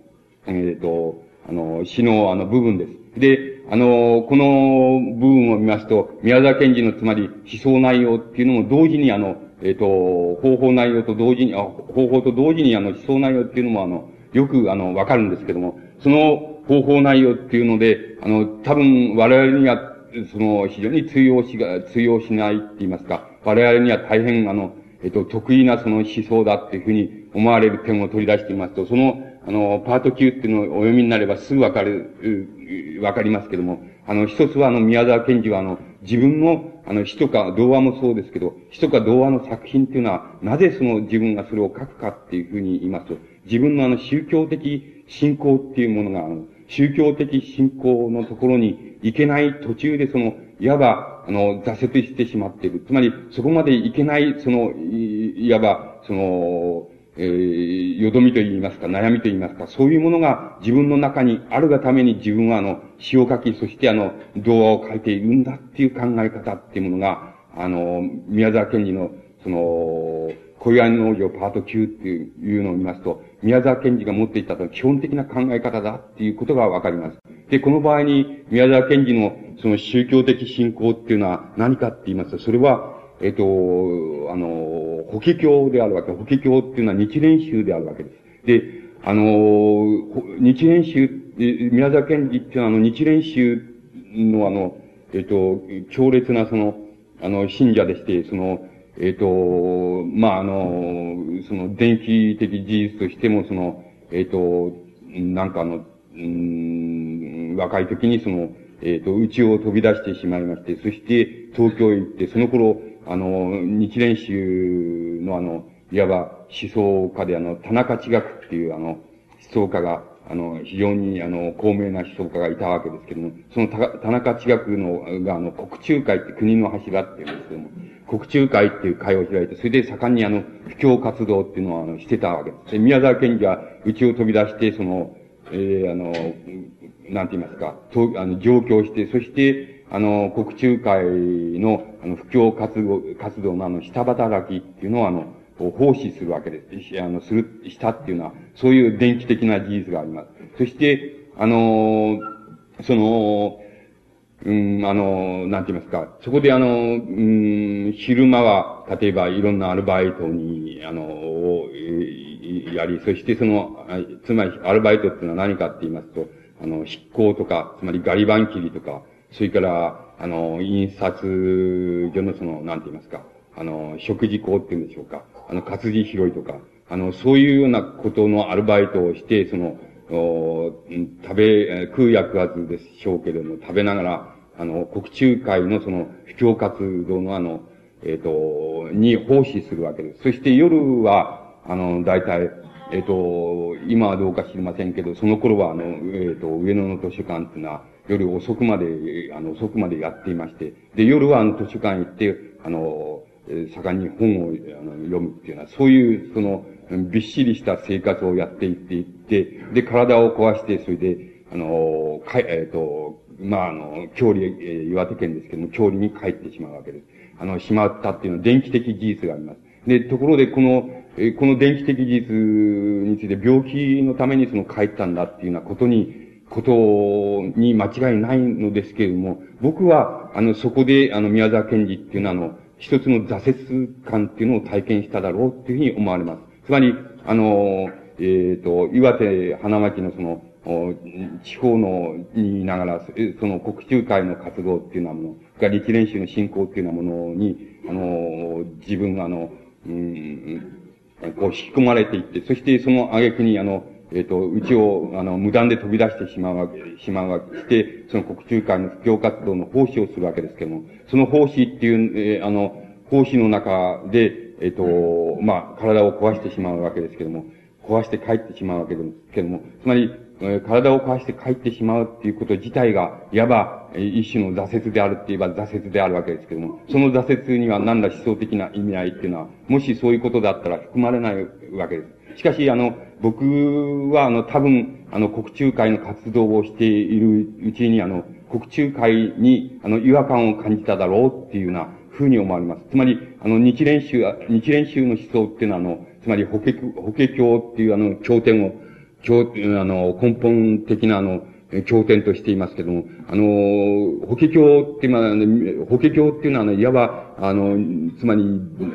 えっ、ー、と、あの、詩の、あの、部分です。で、あの、この部分を見ますと、宮沢賢治のつまり思想内容っていうのも同時にあの、えっ、ー、と、方法内容と同時に、あ、方法と同時にあの、思想内容っていうのもあの、よくあの、わかるんですけども、その方法内容っていうので、あの、多分我々には、その、非常に通用しが、通用しないって言いますか、我々には大変あの、えっ、と、得意なその思想だっていうふうに思われる点を取り出していますと、その、あの、パート9っていうのをお読みになればすぐわかる、わかりますけども、あの、一つはあの、宮沢賢治はあの、自分の、あの、詩とか童話もそうですけど、詩とか童話の作品っていうのは、なぜその自分がそれを書くかっていうふうに言いますと、自分のあの、宗教的信仰っていうものが、あの、宗教的信仰のところに行けない途中でその、いわば、あの、挫折してしまっている。つまり、そこまで行けない、その、いわば、その、えー、よどみと言いますか、悩みと言いますか、そういうものが自分の中にあるがために自分はあの、詩を書き、そしてあの、童話を書いているんだっていう考え方っていうものが、あの、宮沢賢治の、その、小岩農業パート9っていうのを見ますと、宮沢賢治が持っていたと基本的な考え方だっていうことがわかります。で、この場合に宮沢賢治のその宗教的信仰っていうのは何かって言いますと、それは、えっ、と、あの、法華経であるわけ。法華経っていうのは日蓮宗であるわけです。で、あの、日蓮宗、宮沢賢治っていうのはあの日蓮宗のあの、えっ、と、強烈なその、あの、信者でして、その、えっ、と、まあ、あの、その、電気的事実としても、その、えっ、と、なんかあの、うん、若い時にその、えっ、と、家を飛び出してしまいまして、そして東京へ行って、その頃、あの、日蓮宗のあの、いわば思想家であの、田中地学っていうあの、思想家が、あの、非常にあの、高名な思想家がいたわけですけども、その田中地学の、があの、国中会って国の柱っていうんですけども、国中会っていう会を開いて、それで盛んにあの、布教活動っていうのをあの、してたわけです。で、宮沢賢治は、うちを飛び出して、その、えー、あの、なんて言いますか、と、あの、上京して、そして、あの、国中会の、あの、布教活動、活動のあの、下働きっていうのをあの、奉仕するわけです。あの、する、したっていうのは、そういう電気的な事実があります。そして、あの、その、うん、あの、なんて言いますか、そこであの、うん、昼間は、例えばいろんなアルバイトに、あの、を、やり、そしてその、つまりアルバイトっていうのは何かって言いますと、あの、執行とか、つまりガリバン切りとか、それから、あの、印刷所のその、なんて言いますか、あの、食事校っていうんでしょうか、あの、活字拾いとか、あの、そういうようなことのアルバイトをして、その、お食べ、食う役わずでしょうけれども、食べながら、あの、国中会のその、布教活動のあの、えっ、ー、と、に奉仕するわけです。そして夜は、あの、大体、えっ、ー、と、今はどうか知りませんけど、その頃はあの、えっ、ー、と、上野の図書館っていうのは、夜遅くまで、あの、遅くまでやっていまして、で、夜はあの、図書館行って、あの、盛んに本をあの読むっていうのは、そういう、その、びっしりした生活をやっていっていって、で、体を壊して、それで、あの、かえっ、ー、と、まあ、あの、郷里、えー、岩手県ですけども、郷里に帰ってしまうわけです。あの、しまったっていうのは電気的事実があります。で、ところで、この、えこの電気的事実について病気のためにその帰ったんだっていうようなことに、ことに間違いないのですけれども、僕は、あの、そこで、あの、宮沢賢治っていうのは、あの、一つの挫折感っていうのを体験しただろうっていうふうに思われます。つまり、あの、えっ、ー、と、岩手花巻のその、地方の、にいながら、その国中会の活動っていうようなもの、が立練習の進行っていうようなものに、あの、自分があの、うん、こう引き込まれていって、そしてその挙句にあの、えっ、ー、と、うちを、あの、無断で飛び出してしまうわけ、しまうわけして、その国中会の布教活動の奉仕をするわけですけども、その奉仕っていう、えー、あの、奉仕の中で、えっ、ー、と、まあ、体を壊してしまうわけですけども、壊して帰ってしまうわけですけども、つまり、え体を壊して帰ってしまうっていうこと自体が、いわば、一種の挫折であるって言えば挫折であるわけですけども、その挫折には何ら思想的な意味合いっていうのは、もしそういうことだったら含まれないわけです。しかし、あの、僕は、あの、多分、あの、国中会の活動をしているうちに、あの、国中会に、あの、違和感を感じただろうっていうようなふうに思われます。つまり、あの、日蓮宗、日蓮宗の思想っていうのは、あの、つまり、法華、法華経っていうあの、経典を、経、あの、根本的なあの、経典としていますけども、あの、法華経っていう、法華経っていうのは、ね、いわば、あの、つまり、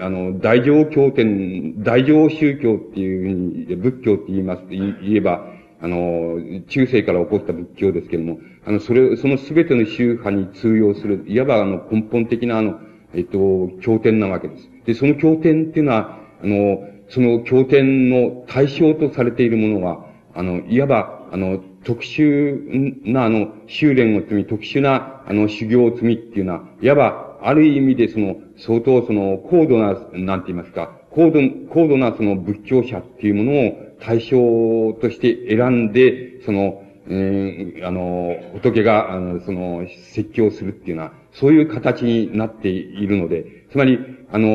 あの、大乗経典、大乗宗教っていうふうに、仏教って言います、言えば、あの、中世から起こった仏教ですけども、あの、それ、そのすべての宗派に通用する、いわばあの、根本的なあの、えっと、経典なわけです。で、その経典っていうのは、あの、その経典の対象とされているものは、あの、いわば、あの、特殊な、あの、修練を積み、特殊な、あの、修行を積みっていうのは、いわば、ある意味でその、相当その、高度な、なんて言いますか、高度、高度なその仏教者っていうものを対象として選んで、その、えー、あの、仏が、あの、その、説教するっていうのは、そういう形になっているので、つまり、あの、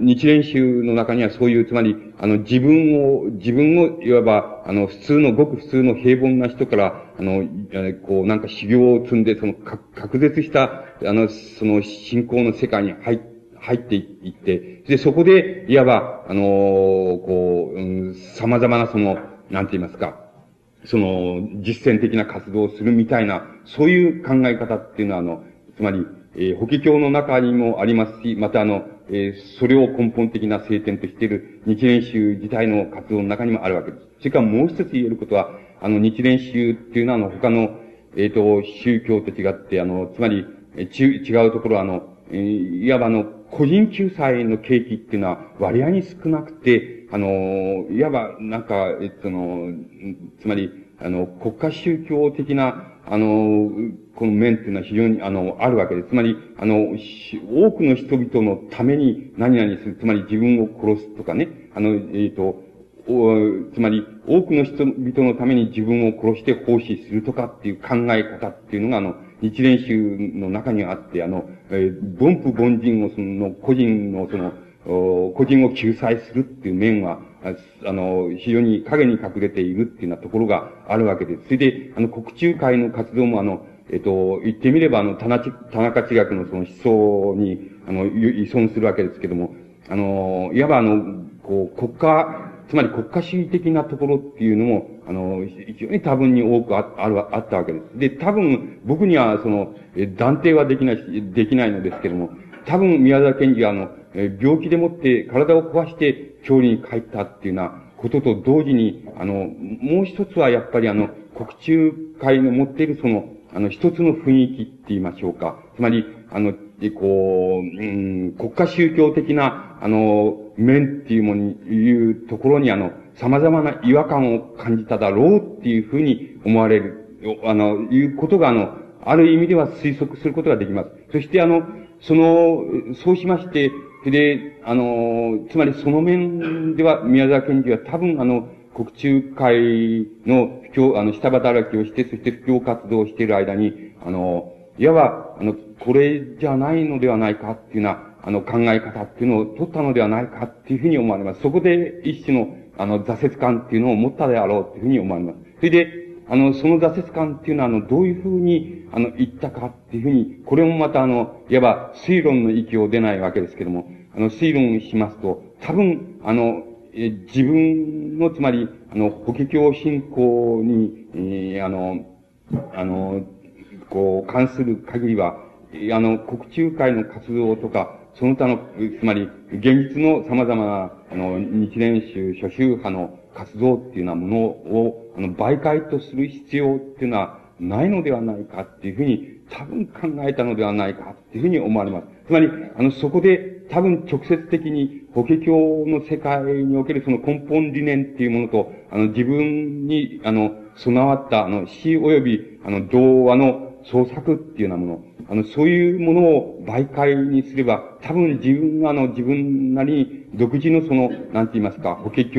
日蓮宗の中にはそういう、つまり、あの、自分を、自分を、いわば、あの、普通の、ごく普通の平凡な人から、あの、こう、なんか修行を積んで、その、か隔絶した、あの、その、信仰の世界に入って、入っていって、で、そこで、いわば、あのこう、うん、様々なその、なんて言いますか、その、実践的な活動をするみたいな、そういう考え方っていうのは、あの、つまり、えー、法華経の中にもありますし、またあの、えー、それを根本的な聖典としている日蓮宗自体の活動の中にもあるわけです。それからもう一つ言えることは、あの、日蓮宗っていうのは、あの、他の、えっ、ー、と、宗教と違って、あの、つまり、えち、違うところは、あの、え、いわばあの、個人救済の契機っていうのは割合に少なくて、あの、いわば、なんか、えっとの、つまり、あの、国家宗教的な、あの、この面っていうのは非常に、あの、あるわけです。つまり、あの、多くの人々のために何々する。つまり自分を殺すとかね。あの、えっ、ー、と、つまり、多くの人々のために自分を殺して奉仕するとかっていう考え方っていうのが、あの、日蓮宗の中にあって、あの、えー、凡夫凡人をその、個人のその、個人を救済するっていう面は、あの、非常に影に隠れているっていうようなところがあるわけです。それで、あの、国中会の活動もあの、えっと、言ってみれば、あの、田中、田中地学のその思想に、あの、依存するわけですけども、あの、いわばあの、こう、国家、つまり国家主義的なところっていうのも、あの、非常に多分に多くあある、あったわけです。で、多分、僕には、その、断定はできないし、できないのですけども、多分、宮沢賢治は、あの、病気でもって体を壊して郷里に帰ったっていうようなことと同時に、あの、もう一つはやっぱりあの、国中会の持っているその、あの、一つの雰囲気って言いましょうか。つまり、あの、こう、うん、国家宗教的な、あの、面っていうものに、いうところに、あの、様々な違和感を感じただろうっていうふうに思われる、あの、いうことが、あの、ある意味では推測することができます。そして、あの、その、そうしまして、で、あの、つまりその面では、宮沢賢治は多分、あの、国中会の布教、あの、下働きをして、そして布教活動をしている間に、あの、いわば、あの、これじゃないのではないかっていうような、あの、考え方っていうのを取ったのではないかっていうふうに思われます。そこで一種の、あの、挫折感っていうのを持ったであろうっていうふうに思われます。それで、あの、その挫折感っていうのは、あの、どういうふうに、あの、言ったかっていうふうに、これもまたあの、いわば推論の域を出ないわけですけども、あの、推論しますと、多分、あの、え自分の、つまり、あの、法華経信仰に、えー、あの、あの、こう、関する限りは、あの、国中会の活動とか、その他の、つまり、現実の様々な、あの、日蓮宗、諸宗派の活動っていうようなものを、あの、媒介とする必要っていうのはないのではないかっていうふうに、多分考えたのではないかっていうふうに思われます。つまり、あの、そこで多分直接的に法華経の世界におけるその根本理念っていうものと、あの、自分に、あの、備わった、あの、死及び、あの、童話の創作っていうようなもの、あの、そういうものを媒介にすれば、多分自分があの、自分なりに独自のその、なんて言いますか、法華経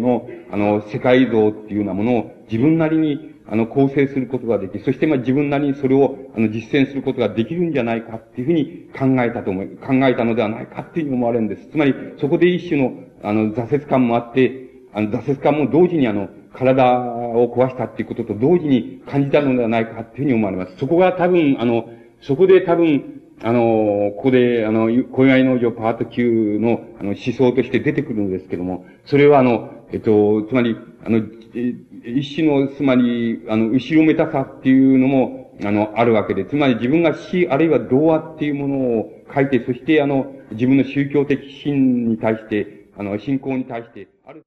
の、あの、世界像っていうようなものを自分なりに、あの、構成することができ、そしてまあ自分なりにそれを、あの、実践することができるんじゃないかっていうふうに考えたと思い、考えたのではないかっていうふうに思われるんです。つまり、そこで一種の、あの、挫折感もあって、あの、挫折感も同時にあの、体を壊したっていうことと同時に感じたのではないかっていうふうに思われます。そこが多分、あの、そこで多分、あの、ここで、あの、小祝農場パート9の、あの、思想として出てくるんですけども、それはあの、えっと、つまり、あの、一種の、つまり、あの、後ろめたさっていうのも、あの、あるわけで、つまり自分が死、あるいは童話っていうものを書いて、そしてあの、自分の宗教的心に対して、あの、信仰に対して、ある、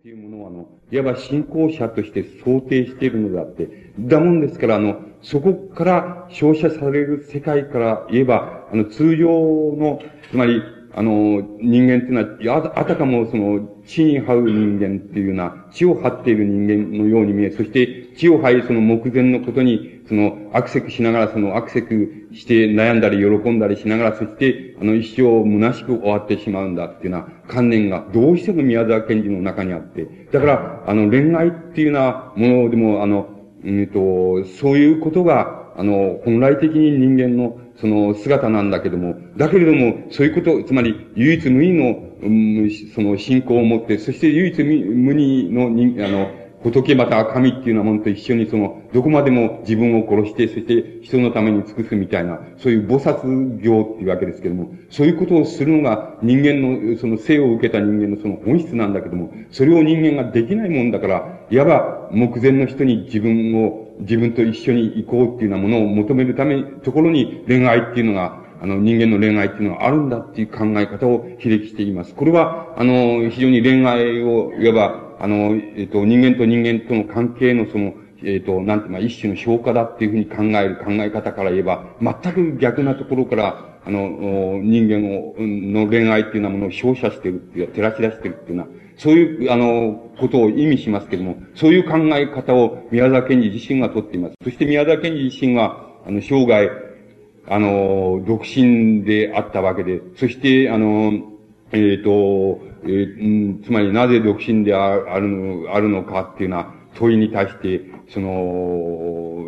っていうものは、あの、いわば信仰者として想定しているのであって、だもんですから、あの、そこから照射される世界から言えば、あの、通常の、つまり、あの、人間っていうのは、あたかもその、地に這う人間っていうような、地を這っている人間のように見え、そして、地を這いその目前のことに、その、アクセクしながら、その、アクセクして悩んだり喜んだりしながら、そして、あの、一生虚しく終わってしまうんだっていうような観念が、どうしても宮沢賢治の中にあって、だから、あの、恋愛っていうようなものでも、あの、うんと、そういうことが、あの、本来的に人間の、その姿なんだけども、だけれども、そういうこと、つまり、唯一無二の、うん、その信仰を持って、そして唯一無二のあの、仏また神っていうようなものと一緒にその、どこまでも自分を殺して、そして人のために尽くすみたいな、そういう菩薩行っていうわけですけども、そういうことをするのが人間の、その生を受けた人間のその本質なんだけども、それを人間ができないもんだから、いわば目前の人に自分を自分と一緒に行こうっていうようなものを求めるため、ところに恋愛っていうのが、あの、人間の恋愛っていうのがあるんだっていう考え方をひれきしています。これは、あの、非常に恋愛を、いわば、あの、えっと、人間と人間との関係のその、えっ、と、なんていうか、一種の評価だっていうふうに考える考え方から言えば、全く逆なところから、あの、人間を、の恋愛っていうようなものを照射してるっていう、照らし出してるっていうような、そういう、あの、ことを意味しますけれども、そういう考え方を宮沢賢治自身がとっています。そして宮沢賢治自身は、あの、生涯、あの、独身であったわけで、そして、あの、えっ、ー、と、えー、つまりなぜ独身であるの、あるのかっていうような問いに対して、その、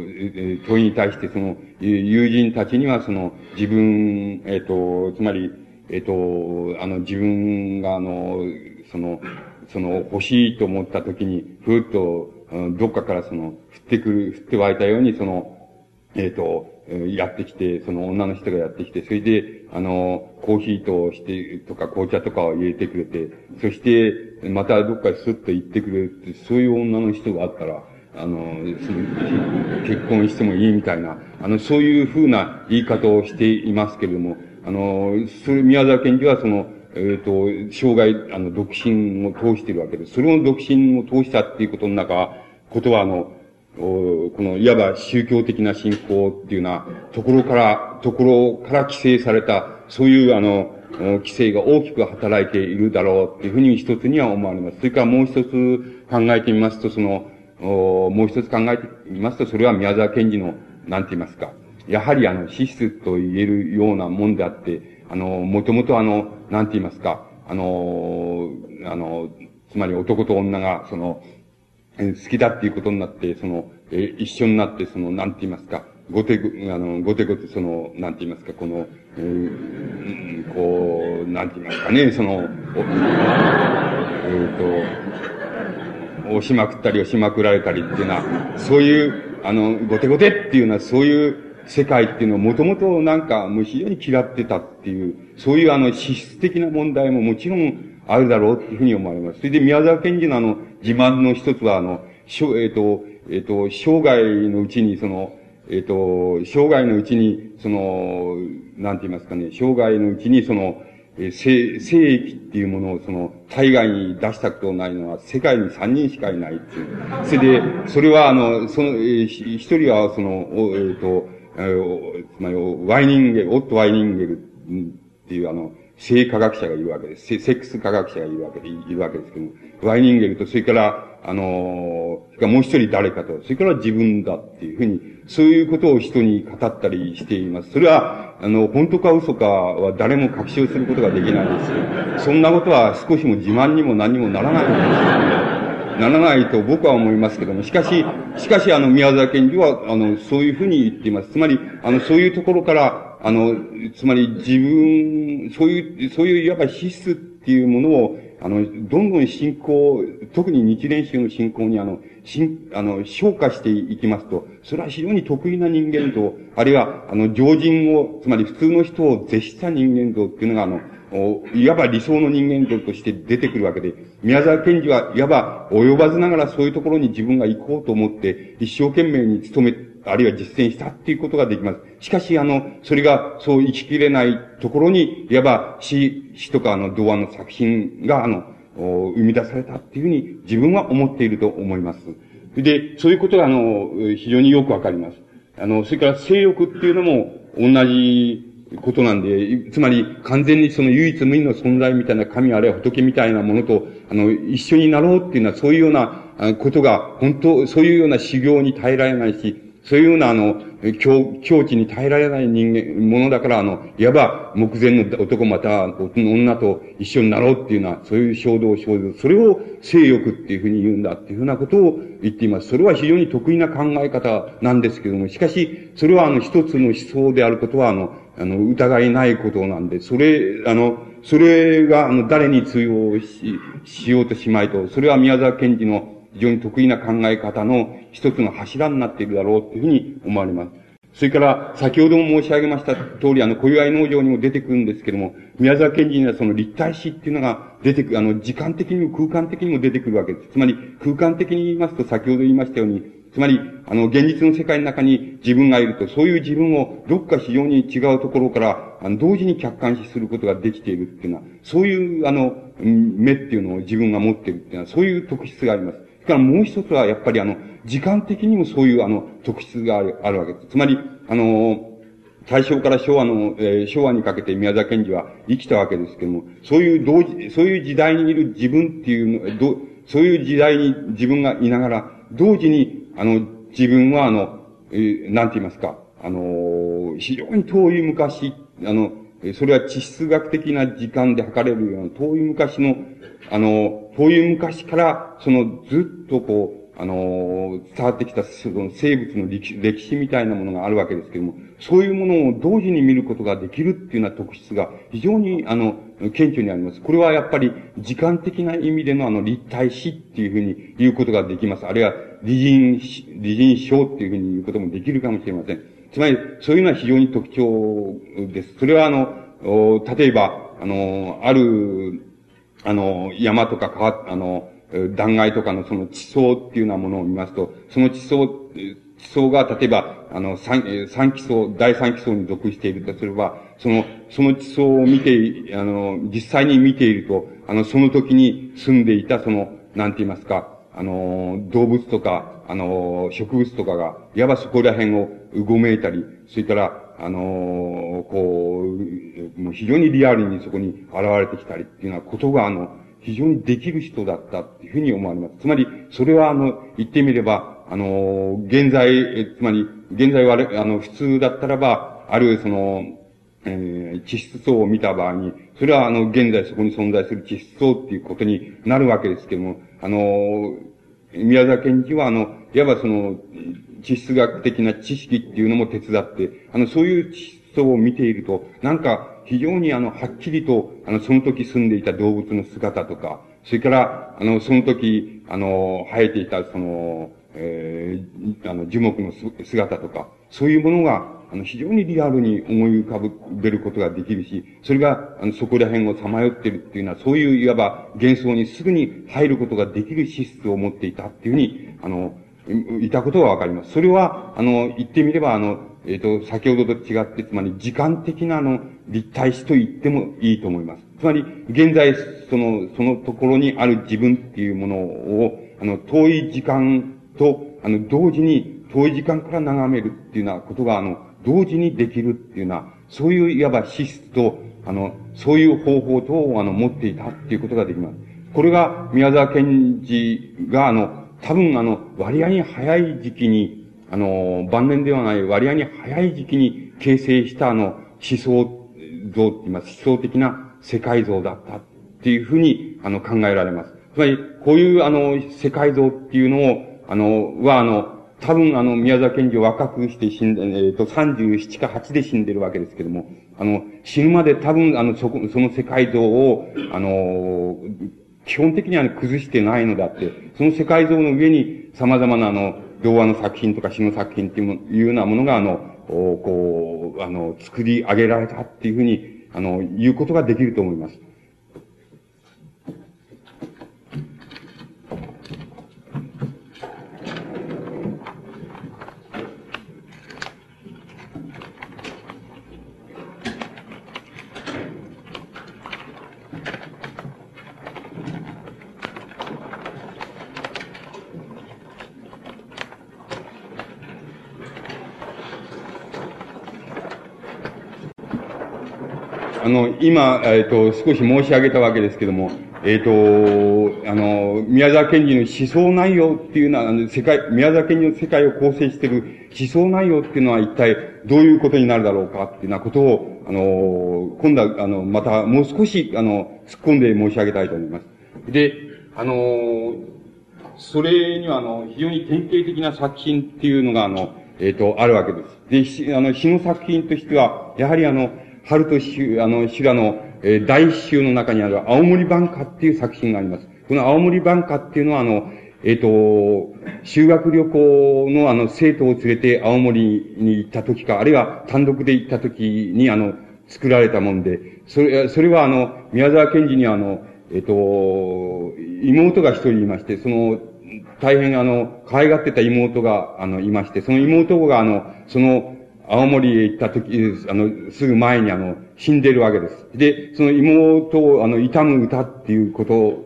問いに対して、その、友人たちには、その、自分、えっ、ー、と、つまり、えっ、と、あの、自分が、あの、その、その、欲しいと思った時に、ふーっと、どっかからその、降ってくる、降って湧いたように、その、えっ、ー、と、やってきて、その女の人がやってきて、それで、あの、コーヒーとして、とか紅茶とかを入れてくれて、そして、またどっかスッと行ってくれるって、そういう女の人があったら、あの、結婚してもいいみたいな、あの、そういうふうな言い方をしていますけれども、あの、それ、宮沢賢治はその、えっ、ー、と、生涯、あの、独身を通しているわけです。それを独身を通したっていうことの中、ことは、あの、この、いわば宗教的な信仰っていうようなところから、ところから規制された、そういうあの、規制が大きく働いているだろうっていうふうに一つには思われます。それからもう一つ考えてみますと、その、もう一つ考えてみますと、それは宮沢賢治の、なんて言いますか、やはりあの、資質と言えるようなもんであって、あの、もともとあの、なんて言いますか、あの、あの、つまり男と女が、その、好きだっていうことになって、その、え一緒になって、その、なんて言いますか、ごてご、あの、ごてごて、その、なんて言いますか、この、うん、こう、なんて言いますかね、その、えっ、と、押しまくったり押しまくられたりっていうのは、そういう、あの、ごてごてっていうのは、そういう世界っていうのをもともとなんか、もう非常に嫌ってたっていう、そういうあの、資質的な問題ももちろんあるだろうっていうふうに思われます。それで宮沢賢治のあの、自慢の一つはあの、しょ、えっ、ー、と、えっ、ー、と、生涯のうちにその、えっ、ー、と、生涯のうちに、その、なんて言いますかね、生涯のうちにその、えー、生、生液っていうものをその、海外に出したことないのは世界に3人しかいないっていう。それで、それはあの、その、えー、一人はその、えっ、ー、と、えー、つまり、ワイニンゲル、オット・ワイニンゲルっていうあの、性科学者がいるわけです。セックス科学者がいるわけで、いるわけですけど、ワイニンゲルと、それから、あのー、もう一人誰かと、それから自分だっていうふうに、そういうことを人に語ったりしています。それは、あの、本当か嘘かは誰も確証することができないです。そんなことは少しも自慢にも何にもならないんですよ、ならないと僕は思いますけども、しかし、しかしあの、宮沢賢治は、あの、そういうふうに言っています。つまり、あの、そういうところから、あの、つまり自分、そういう、そういういわば資質っていうものを、あの、どんどん進行、特に日蓮宗の進行にあの、進、あの、昇華していきますと、それは非常に得意な人間と、あるいは、あの、常人を、つまり普通の人を絶した人間像っていうのが、あの、いわば理想の人間像として出てくるわけで、宮沢賢治はいわば及ばずながらそういうところに自分が行こうと思って、一生懸命に努めあるいは実践したっていうことができます。しかし、あの、それがそう生ききれないところに、いわば詩、詩とかあの童話の作品が、あの、生み出されたっていうふうに自分は思っていると思います。で、そういうことが、あの、非常によくわかります。あの、それから性欲っていうのも同じことなんで、つまり完全にその唯一無二の存在みたいな神あるいは仏みたいなものと、あの、一緒になろうっていうのはそういうようなことが、本当、そういうような修行に耐えられないし、そういうような、あの、境、境地に耐えられない人間、ものだから、あの、いわば、目前の男また女と一緒になろうっていうのは、そういう衝動、衝動、それを性欲っていうふうに言うんだっていうふうなことを言っています。それは非常に得意な考え方なんですけども、しかし、それはあの、一つの思想であることは、あの、あの、疑いないことなんで、それ、あの、それが、あの、誰に通用し、しようとしまいと、それは宮沢賢治の非常に得意な考え方の一つの柱になっているだろうというふうに思われます。それから、先ほども申し上げました通り、あの、小祝農場にも出てくるんですけども、宮沢賢治にはその立体詩っていうのが出てくる、あの、時間的にも空間的にも出てくるわけです。つまり、空間的に言いますと、先ほど言いましたように、つまり、あの、現実の世界の中に自分がいると、そういう自分をどっか非常に違うところから、あの、同時に客観視することができているっていうのは、そういう、あの、目っていうのを自分が持っているっていうのは、そういう特質があります。それからもう一つは、やっぱりあの、時間的にもそういうあの、特質がある、あるわけです。つまり、あの、大正から昭和の、えー、昭和にかけて宮沢賢治は生きたわけですけども、そういう同時、そういう時代にいる自分っていうの、どそういう時代に自分がいながら、同時に、あの、自分はあの、えー、なんて言いますか、あの、非常に遠い昔、あの、それは地質学的な時間で測れるような遠い昔の、あの、遠いう昔から、そのずっとこう、あの、伝わってきたその生物の歴史歴史みたいなものがあるわけですけども、そういうものを同時に見ることができるっていうような特質が非常に、あの、顕著にあります。これはやっぱり時間的な意味でのあの立体史っていうふうに言うことができます。あるいは理人、理人症っていうふうに言うこともできるかもしれません。つまり、そういうのは非常に特徴です。それはあの、例えば、あの、ある、あの、山とか川、あの、断崖とかのその地層っていうようなものを見ますと、その地層、地層が例えば、あの、三、三基層、第三基層に属しているとすれば、その、その地層を見て、あの、実際に見ていると、あの、その時に住んでいたその、なんて言いますか、あの、動物とか、あの、植物とかが、いわばそこら辺をうごめいたり、それから、あの、こう、もう非常にリアルにそこに現れてきたりっていうようなことが、あの、非常にできる人だったっていうふうに思われます。つまり、それはあの、言ってみれば、あの、現在、えつまり、現在は、あの、普通だったらば、あるその、えー、地質層を見た場合に、それはあの、現在そこに存在する地質層っていうことになるわけですけども、あの、宮沢賢治はあの、いわばその、地質学的な知識っていうのも手伝って、あの、そういう地質を見ていると、なんか、非常にあの、はっきりと、あの、その時住んでいた動物の姿とか、それから、あの、その時、あの、生えていた、その、えー、あの、樹木の姿とか、そういうものが、あの、非常にリアルに思い浮かべることができるし、それが、あの、そこら辺をさまよってるっていうのは、そういういわば幻想にすぐに入ることができる資質を持っていたっていうふうに、あの、いたことがわかります。それは、あの、言ってみれば、あの、えっ、ー、と、先ほどと違って、つまり時間的なあの、立体視と言ってもいいと思います。つまり、現在、その、そのところにある自分っていうものを、あの、遠い時間と、あの、同時に、遠い時間から眺めるっていうようなことが、あの、同時にできるっていうような、そういういわば資質と、あの、そういう方法と、あの、持っていたっていうことができます。これが、宮沢賢治が、あの、多分、あの、割合に早い時期に、あの、晩年ではない割合に早い時期に形成した、あの、思想像って言います、思想的な世界像だったっていうふうに、あの、考えられます。つまり、こういう、あの、世界像っていうのを、あの、は、あの、多分あの、宮沢賢治若くして死んで、えっ、ー、と、37か8で死んでるわけですけども、あの、死ぬまで多分あの、そこ、その世界像を、あの、基本的には崩してないのであって、その世界像の上に様々なあの、童話の作品とか詩の作品っていういうようなものがあの、こう、あの、作り上げられたっていうふうに、あの、言うことができると思います。の、今、えっ、と、少し申し上げたわけですけども、えっ、ー、と、あの、宮沢賢治の思想内容っていうのは、あの、世界、宮沢賢治の世界を構成している思想内容っていうのは一体どういうことになるだろうかっていうようなことを、あの、今度は、あの、またもう少し、あの、突っ込んで申し上げたいと思います。で、あの、それには、あの、非常に典型的な作品っていうのが、あの、えっ、ー、と、あるわけです。で、あの、詩の作品としては、やはりあの、春と修、あの、修羅の、えー、大衆の中にある青森晩歌っていう作品があります。この青森晩歌っていうのは、あの、えっ、ー、と、修学旅行のあの、生徒を連れて青森に行った時か、あるいは単独で行った時に、あの、作られたもんで、それ、それはあの、宮沢賢治にあの、えっ、ー、と、妹が一人いまして、その、大変あの、可愛がってた妹が、あの、いまして、その妹があの、その、青森へ行った時、あの、すぐ前にあの、死んでるわけです。で、その妹を、あの、痛む歌っていうこと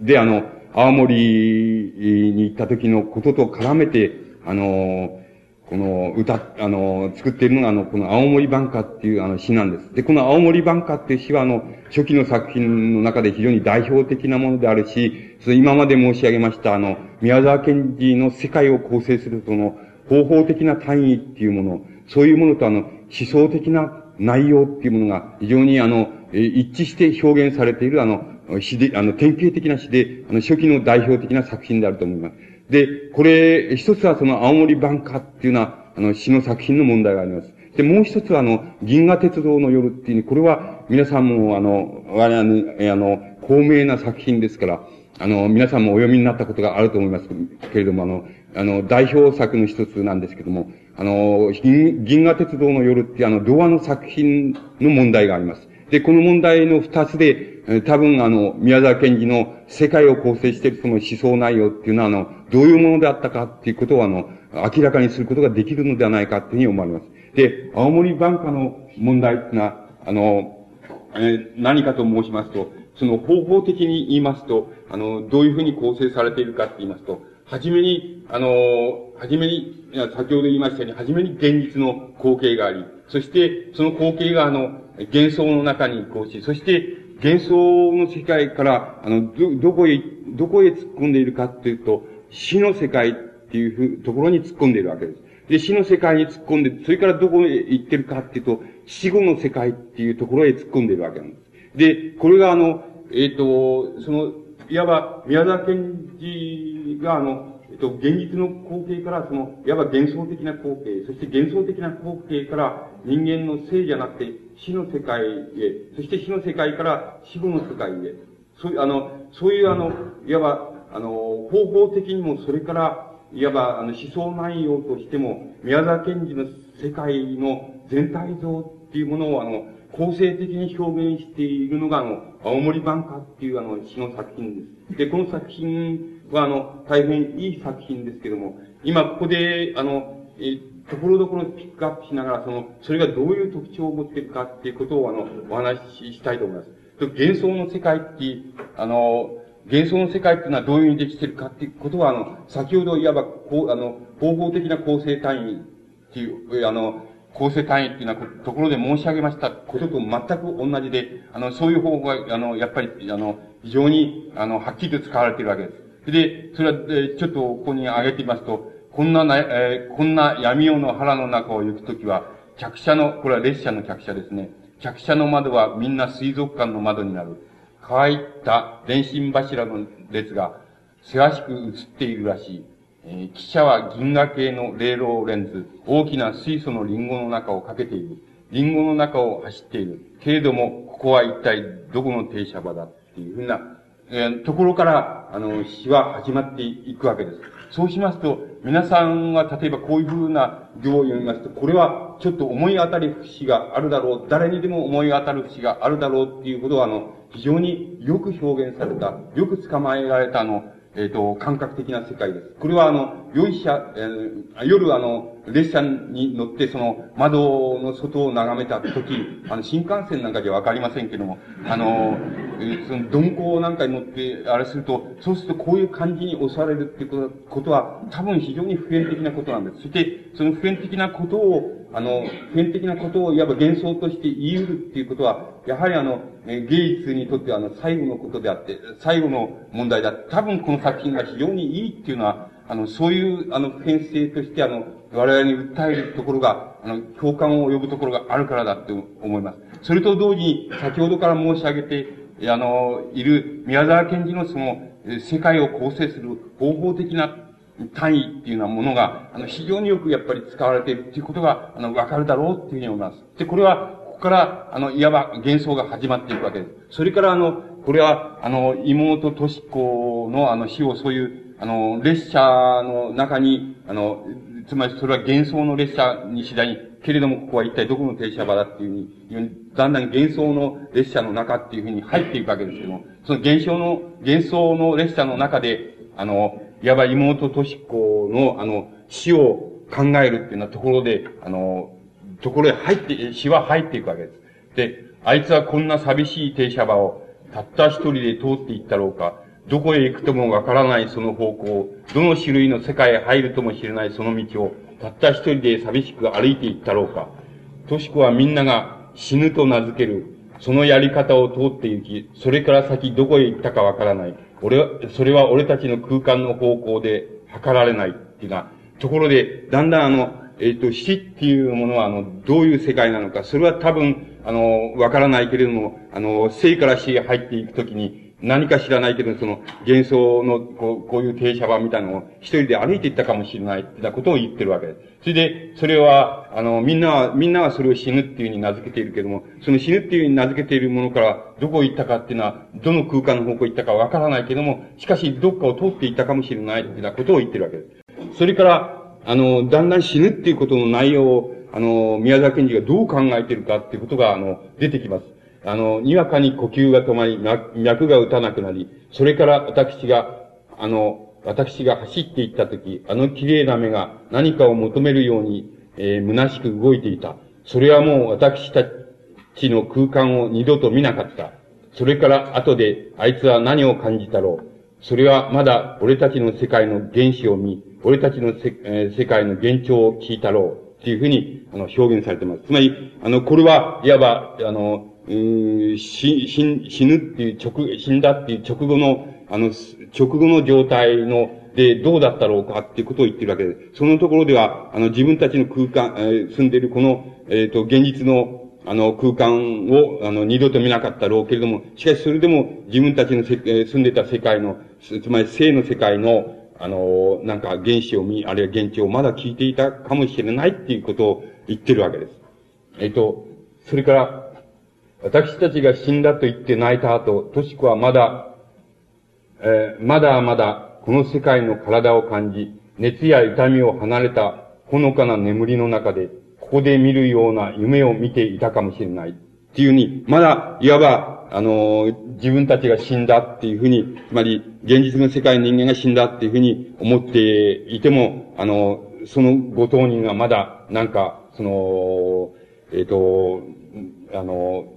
で、あの、青森に行った時のことと絡めて、あの、この歌、あの、作っているのが、あの、この青森晩歌っていうあの詩なんです。で、この青森晩歌っていう詩は、あの、初期の作品の中で非常に代表的なものであるし、その今まで申し上げました、あの、宮沢賢治の世界を構成するその、方法的な単位っていうもの、そういうものとあの、思想的な内容っていうものが非常にあの、一致して表現されているあの、詩で、あの、典型的な詩で、あの、初期の代表的な作品であると思います。で、これ、一つはその青森晩歌っていうのは、あの、詩の作品の問題があります。で、もう一つはあの、銀河鉄道の夜っていう、これは皆さんもあの、我々あの、高名な作品ですから、あの、皆さんもお読みになったことがあると思いますけれども、あの、あの、代表作の一つなんですけども、あの、銀河鉄道の夜ってあの、童話の作品の問題があります。で、この問題の二つで、多分あの、宮沢賢治の世界を構成しているその思想内容っていうのは、あの、どういうものであったかっていうことをあの、明らかにすることができるのではないかっていうふうに思われます。で、青森晩歌の問題っていうのは、あの、えー、何かと申しますと、その方法的に言いますと、あの、どういうふうに構成されているかって言いますと、はじめに、あの、はじめに、先ほど言いましたように、はじめに現実の光景があり、そして、その光景が、あの、幻想の中に移行し、そして、幻想の世界から、あの、ど、どこへ、どこへ突っ込んでいるかっていうと、死の世界っていうふうところに突っ込んでいるわけです。で、死の世界に突っ込んで、それからどこへ行ってるかっていうと、死後の世界っていうところへ突っ込んでいるわけなんです。で、これがあの、えっ、ー、と、その、いわば、宮沢賢治が、あの、えっと、現実の光景から、その、いわば幻想的な光景、そして幻想的な光景から人間の生じゃなくて死の世界へ、そして死の世界から死後の世界へ、そういう、あの、そういうあの、いわば、あの、方法的にも、それから、いわば、あの、思想内容としても、宮沢賢治の世界の全体像っていうものを、あの、構成的に表現しているのが、あの、青森版歌っていうあの、詩の作品です。で、この作品は、あの、大変いい作品ですけども、今ここで、あの、え、ところどころピックアップしながら、その、それがどういう特徴を持っているかっていうことを、あの、お話ししたいと思います。幻想の世界って、あの、幻想の世界っていうのはどういうふうにできているかっていうことは、あの、先ほどいわば、こう、あの、方法的な構成単位っていう、あの、構成単位っていうようなところで申し上げましたことと全く同じで、あの、そういう方法が、あの、やっぱり、あの、非常に、あの、はっきりと使われているわけです。で、それは、えちょっとここに挙げてみますと、こんなな、えー、こんな闇夜の腹の中を行くときは、客車の、これは列車の客車ですね。客車の窓はみんな水族館の窓になる。乾いた電信柱の列が、せわしく映っているらしい。え、汽車は銀河系のレールをレンズ、大きな水素のリンゴの中をかけている。リンゴの中を走っている。けれども、ここは一体どこの停車場だっていうふうな、えー、ところから、あの、詩は始まっていくわけです。そうしますと、皆さんは例えばこういうふうな行を読みますと、これはちょっと思い当たる節があるだろう。誰にでも思い当たる節があるだろうっていうことは、あの、非常によく表現された、よく捕まえられた、あの、えっ、ー、と、感覚的な世界です。これはあの、酔い車、えー、夜あの、列車に乗ってその窓の外を眺めたとき、あの、新幹線なんかじゃわかりませんけども、あの、えー、その鈍行なんかに乗って、あれすると、そうするとこういう感じに襲われるっていうことは、多分非常に普遍的なことなんです。そして、その普遍的なことを、あの、普遍的なことをいわば幻想として言い得るっていうことは、やはりあの、芸術にとってはあの、最後のことであって、最後の問題だ。多分この作品が非常にいいっていうのは、あの、そういう、あの、普遍性として、あの、我々に訴えるところが、あの、共感を呼ぶところがあるからだって思います。それと同時に、先ほどから申し上げて、あの、いる宮沢賢治のその、世界を構成する方法的な単位っていうようなものが、あの、非常によくやっぱり使われているっていうことが、あの、わかるだろうっていうふうに思います。で、これは、ここから、あの、いわば幻想が始まっていくわけです。それから、あの、これは、あの、妹とし子の、あの、死をそういう、あの、列車の中に、あの、つまりそれは幻想の列車に次第に、けれどもここは一体どこの停車場だっていうふうに、だんだん幻想の列車の中っていうふうに入っていくわけですけども、その現象の、幻想の列車の中で、あの、いわば妹とし子の、あの、死を考えるっていうようなところで、あの、ところへ入って、死は入っていくわけです。で、あいつはこんな寂しい停車場を、たった一人で通っていったろうか、どこへ行くともわからないその方向、どの種類の世界へ入るとも知れないその道を、たった一人で寂しく歩いていったろうか。とし子はみんなが死ぬと名付ける、そのやり方を通って行き、それから先どこへ行ったかわからない。俺は、それは俺たちの空間の方向で測られないっていうな、ところで、だんだんあの、えっ、ー、と、死っていうものは、あの、どういう世界なのか、それは多分、あの、わからないけれども、あの、生から死へ入っていくときに、何か知らないけど、その、幻想の、こう、こういう停車場みたいなのを一人で歩いていったかもしれないってなことを言ってるわけです。それで、それは、あの、みんなは、みんなはそれを死ぬっていうふうに名付けているけども、その死ぬっていうふうに名付けているものから、どこ行ったかっていうのは、どの空間の方向行ったかわからないけども、しかし、どっかを通っていったかもしれないってなことを言ってるわけです。それから、あの、だんだん死ぬっていうことの内容を、あの、宮沢賢治がどう考えているかっていうことが、あの、出てきます。あの、にわかに呼吸が止まり、脈が打たなくなり、それから私が、あの、私が走っていったとき、あの綺麗な目が何かを求めるように、えー、虚しく動いていた。それはもう私たちの空間を二度と見なかった。それから後であいつは何を感じたろう。それはまだ俺たちの世界の原子を見、俺たちのせ、えー、世界の幻聴を聞いたろう。っていうふうに、あの、表現されてます。つまり、あの、これは、いわば、あの、うん死、死、死ぬっていう直、死んだっていう直後の、あの、直後の状態の、で、どうだったろうかっていうことを言ってるわけです。そのところでは、あの、自分たちの空間、えー、住んでるこの、えっ、ー、と、現実の、あの、空間を、あの、二度と見なかったろうけれども、しかしそれでも自分たちのせ、え、住んでた世界の、つまり生の世界の、あの、なんか原子を見、あるいは原地をまだ聞いていたかもしれないっていうことを言ってるわけです。えっと、それから、私たちが死んだと言って泣いた後、としこはまだ、えー、まだまだこの世界の体を感じ、熱や痛みを離れたほのかな眠りの中で、ここで見るような夢を見ていたかもしれない。っていうふうに、まだ、いわば、あの、自分たちが死んだっていうふうに、つまり、現実の世界の人間が死んだっていうふうに思っていても、あの、そのご当人がまだ、なんか、その、えっ、と、あの、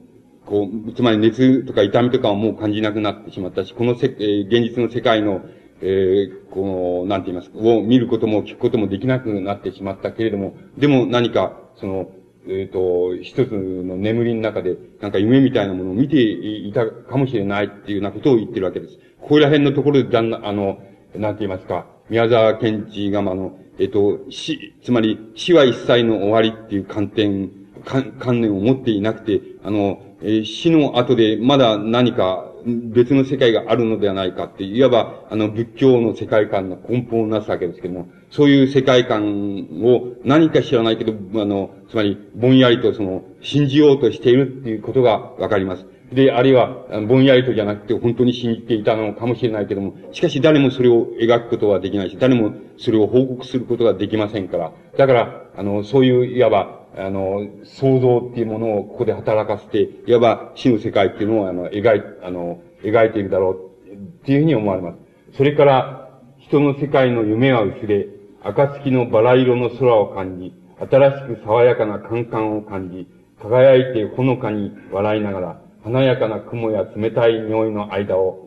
こう、つまり熱とか痛みとかはもう感じなくなってしまったし、このせ、えー、現実の世界の、えー、この、なんて言いますか、を見ることも聞くこともできなくなってしまったけれども、でも何か、その、えっ、ー、と、一つの眠りの中で、なんか夢みたいなものを見ていたかもしれないっていうようなことを言ってるわけです。ここら辺のところでだんだん、あの、なんて言いますか、宮沢賢治が、あの、えっ、ー、と、死、つまり死は一切の終わりっていう観点、観念を持っていなくて、あの、え、死の後でまだ何か別の世界があるのではないかって、いわば、あの、仏教の世界観の根本をなすわけですけども、そういう世界観を何か知らないけど、あの、つまり、ぼんやりとその、信じようとしているっていうことがわかります。で、あるいは、ぼんやりとじゃなくて、本当に信じていたのかもしれないけども、しかし誰もそれを描くことはできないし、誰もそれを報告することができませんから、だから、あの、そういう、いわば、あの、創造っていうものをここで働かせて、いわば死の世界っていうのを、あの、描い、あの、描いているだろうっていうふうに思われます。それから、人の世界の夢は薄れ、暁のバラ色の空を感じ、新しく爽やかなカンカンを感じ、輝いてほのかに笑いながら、華やかな雲や冷たい匂いの間を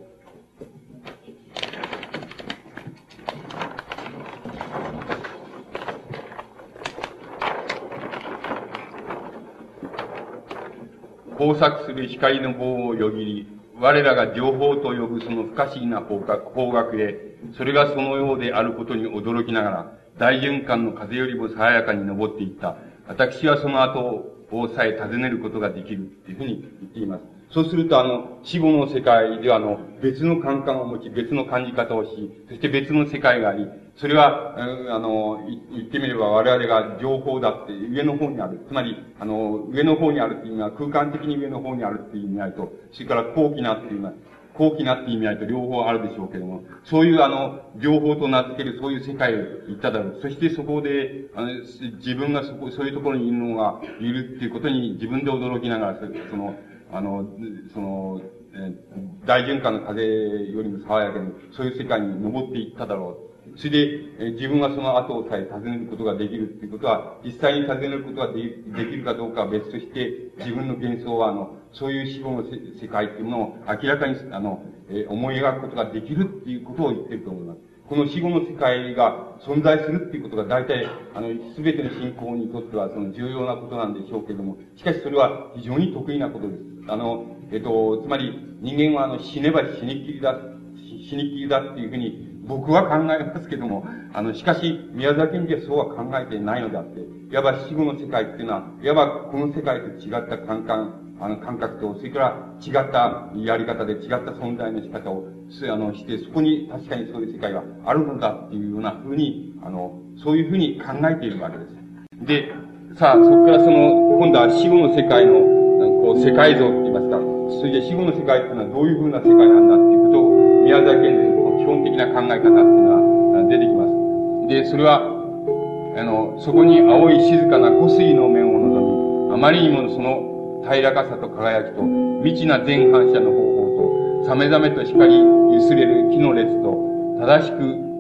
工作する光の棒をよぎり、我らが情報と呼ぶその不可思議な方角へ、それがそのようであることに驚きながら、大循環の風よりも爽やかに登っていった。私はその後をさえ尋ねることができるっていうふうに言っています。そうすると、あの、死後の世界では、あの、別の感覚を持ち、別の感じ方をし、そして別の世界があり、それは、あの、言ってみれば我々が情報だって上の方にある。つまり、あの、上の方にあるっていうのは空間的に上の方にあるっていう意味合いと、それから高貴なっていうのは、高貴なっていう意味合いと両方あるでしょうけども、そういうあの、情報と名付けるそういう世界を言っただろう。そしてそこで、あの、自分がそこ、そういうところにいるのがいるっていうことに自分で驚きながら、その、あの、その、え、大循環の風よりも爽やかに、そういう世界に登っていっただろう。それで、え、自分はその後をさえ尋ねることができるっていうことは、実際に尋ねることができるかどうかは別として、自分の幻想は、あの、そういう死後の世界っていうものを明らかに、あの、え、思い描くことができるっていうことを言ってると思います。この死後の世界が存在するっていうことが大体、あの、すべての信仰にとってはその重要なことなんでしょうけれども、しかしそれは非常に得意なことです。あの、えっと、つまり人間はあの死ねば死にきりだ、死にきりだっていうふうに僕は考えますけども、あの、しかし宮崎県ではそうは考えてないのであって、いわば死後の世界っていうのは、いわばこの世界と違った感覚、あの、感覚と、それから違ったやり方で違った存在の仕方を、あの、して、そこに確かにそういう世界があるのだっていうようなふうに、あの、そういうふうに考えているわけです。で、さあ、そこからその、今度は死後の世界のこう、世界像って言いますか、それで死後の世界っていうのはどういうふうな世界なんだっていうことを、宮沢賢治本的な考え方っていうのは出てきます。で、それは、あの、そこに青い静かな湖水の面を望み、あまりにもその平らかさと輝きと、未知な全反射の方法と、さめざめと光ゆすれる木の列と、正しく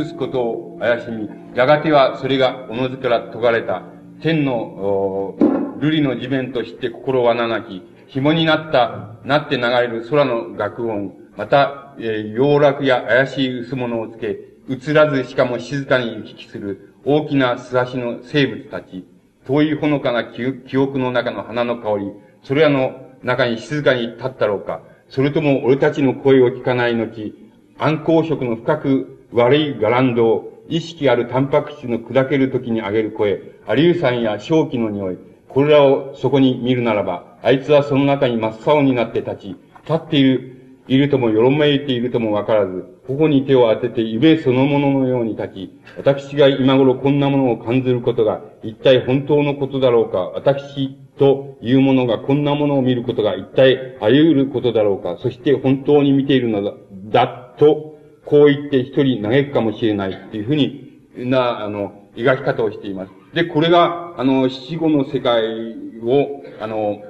映すことを怪しみ、やがてはそれがおのずから解かれた、天の、瑠璃の地面として心はななき、紐になった、なって流れる空の楽音、また、えー、洋楽や怪しい薄物をつけ、映らずしかも静かに行き来する大きな素足の生物たち、遠いほのかな記憶の中の花の香り、それらの中に静かに立ったろうか、それとも俺たちの声を聞かない後、暗光色の深く悪いガランドを、意識あるタンパク質の砕ける時に上げる声、アリュウ酸や正気の匂い、これらをそこに見るならば、あいつはその中に真っ青になって立ち、立っているいるとも、よろめいているともわからず、頬に手を当てて夢そのもののように立ち、私が今頃こんなものを感じることが、一体本当のことだろうか、私というものがこんなものを見ることが一体あり得ることだろうか、そして本当に見ているのだ、だと、こう言って一人嘆くかもしれないっていうふうに、な、あの、描き方をしています。で、これが、あの、死後の世界を、あの、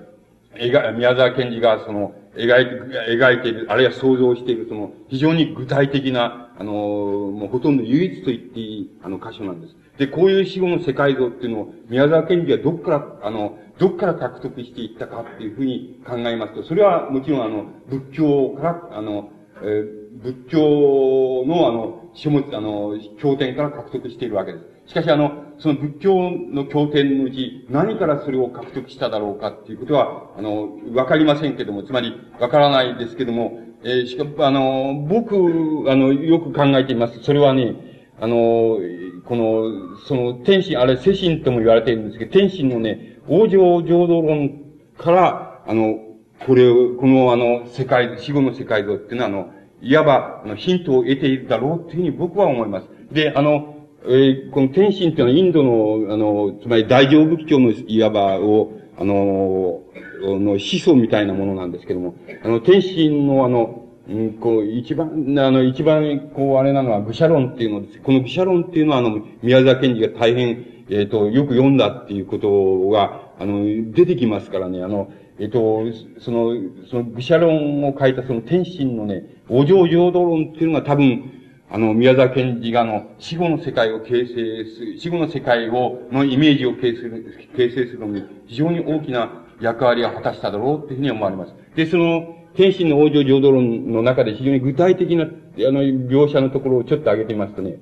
宮沢賢治が、その、描いて、描いている、あるいは想像している、その、非常に具体的な、あの、もうほとんど唯一と言っていい、あの、箇所なんです。で、こういう死後の世界像っていうのを、宮沢賢治はどっから、あの、どっから獲得していったかっていうふうに考えますと、それはもちろんあの、仏教から、あの、えー、仏教のあの、書物、あの、経典から獲得しているわけです。しかしあの、その仏教の経典のうち、何からそれを獲得しただろうかっていうことは、あの、わかりませんけども、つまり、わからないですけども、えー、しかも、あの、僕、あの、よく考えています。それはね、あの、この、その、天心、あれ、世心とも言われているんですけど、天心のね、往生浄土論から、あの、これを、この、あの、世界、死後の世界像っていうのは、あの、いわば、あの、ヒントを得ているだろうというふうに僕は思います。で、あの、えー、この天津っていうのはインドの、あの、つまり大乗仏教のいわばを、あの、の思想みたいなものなんですけども、あの、天津のあの、うん、こう、一番、あの、一番、こう、あれなのは、愚者論っていうのです。この愚者論っていうのは、あの、宮沢賢治が大変、えっ、ー、と、よく読んだっていうことが、あの、出てきますからね、あの、えっ、ー、と、その、その愚者論を書いたその天津のね、お嬢浄土論っていうのが多分、あの、宮沢賢治があの、死後の世界を形成する、死後の世界を、のイメージを形成する、形成するのに、非常に大きな役割を果たしただろうっていうふうに思われます。で、その、天心の王女浄土論の中で非常に具体的な、あの、描写のところをちょっと挙げてみますとね、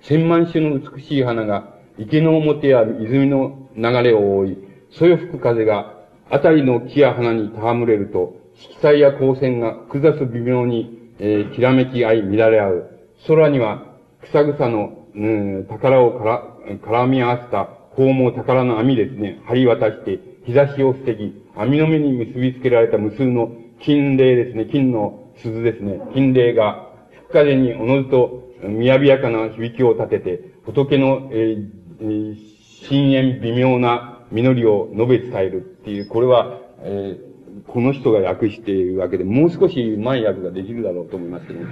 千万種の美しい花が、池の表や泉の流れを覆い、そよ吹く風が、あたりの木や花に戯れると、色彩や光線が複雑微妙に、えー、きらめき合い乱れ合う。空には草草の、うん、宝をから絡み合わせた宝毛宝の網ですね、張り渡して、日差しを防ぎ、網の目に結びつけられた無数の金霊ですね、金の鈴ですね、金霊が、吹風におのずと、みやびやかな響きを立てて、仏の、えー、深淵微妙な実りを述べ伝えるっていう、これは、えーこの人が訳しているわけで、もう少しうまい訳ができるだろうと思いますけど、ね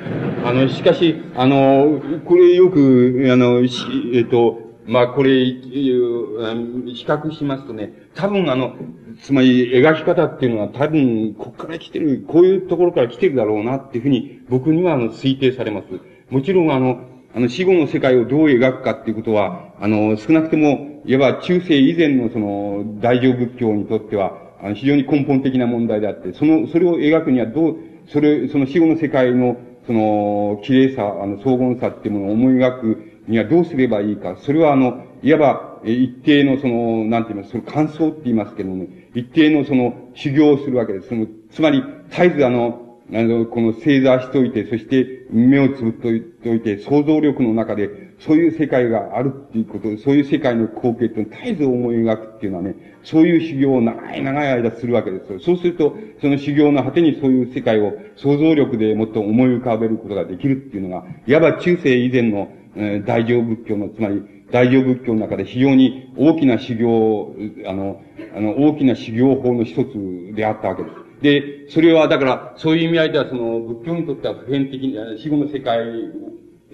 あの、しかし、あの、これよく、あの、えっ、と、まあ、これ、比較しますとね、多分あの、つまり描き方っていうのは多分、ここから来てる、こういうところから来てるだろうなっていうふうに、僕にはあの、推定されます。もちろんあの、あの、死後の世界をどう描くかっていうことは、あの、少なくとも、いわば中世以前のその、大乗仏教にとっては、あの、非常に根本的な問題であって、その、それを描くにはどう、それ、その死後の世界の、その、綺麗さ、あの、荘厳さっていうものを思い描くにはどうすればいいか。それはあの、いわば、一定のその、なんて言います、その感想って言いますけどもね、一定のその修行をするわけです。その、つまり、絶えずあの、あの、この正座しといて、そして目をつぶっといて、想像力の中で、そういう世界があるっていうこと、そういう世界の光景って絶えず思い描くっていうのはね、そういう修行を長い長い間するわけですよ。そうすると、その修行の果てにそういう世界を想像力でもっと思い浮かべることができるっていうのが、いわば中世以前の、えー、大乗仏教の、つまり、大乗仏教の中で非常に大きな修行、あの、あの、大きな修行法の一つであったわけです。で、それは、だから、そういう意味合いでは、その、仏教にとっては普遍的に、死後の世界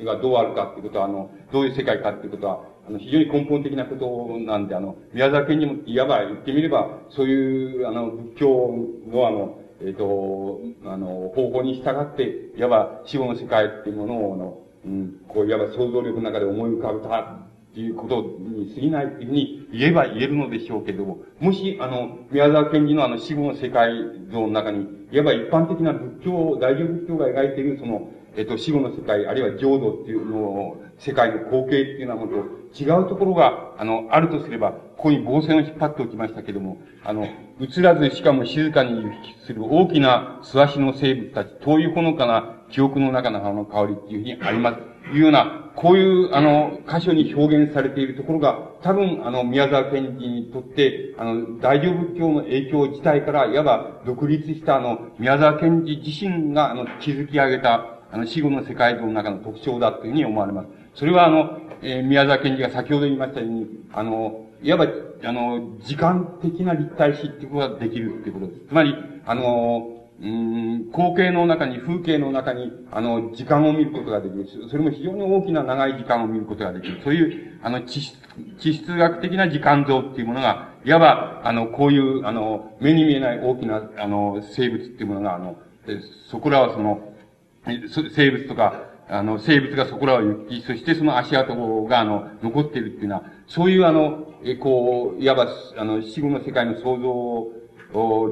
がどうあるかっていうことは、あの、どういう世界かっていうことは、あの、非常に根本的なことなんで、あの、宮沢県にも、いわば言ってみれば、そういう、あの、仏教のあの、えっ、ー、と、あの、方法に従って、いわば死後の世界っていうものを、あの、うん、こう、いわば想像力の中で思い浮かべたっていうことに過ぎないっていうふうに言えば言えるのでしょうけども、もし、あの、宮沢賢治のあの死後の世界像の中に、いわば一般的な仏教、大乗仏教が描いているその、えっ、と、死後の世界、あるいは浄土っていうのを、世界の光景っていうようなものと違うところが、あの、あるとすれば、ここに防線を引っ張っておきましたけども、あの、映らずしかも静かに行き来する大きな素足の生物たち、遠いほのかな記憶の中の葉の香りっていうふうにあります。いうような、こういう、あの、箇所に表現されているところが、多分、あの、宮沢賢治にとって、あの、大乗仏教の影響自体から、いわば独立した、あの、宮沢賢治自身が、あの、築き上げた、あの、死後の世界像の中の特徴だというふうに思われます。それは、あの、えー、宮沢賢治が先ほど言いましたように、あの、いわば、あの、時間的な立体視っていうことができるっていうことです。つまり、あの、うん、光景の中に、風景の中に、あの、時間を見ることができる。それも非常に大きな長い時間を見ることができる。そういう、あの、地質、地質学的な時間像っていうものが、いわば、あの、こういう、あの、目に見えない大きな、あの、生物っていうものが、あの、そこらはその、生物とか、あの、生物がそこらを行き、そしてその足跡が、あの、残っているっていうのは、そういう、あの、え、こう、いわば、あの、死後の世界の創造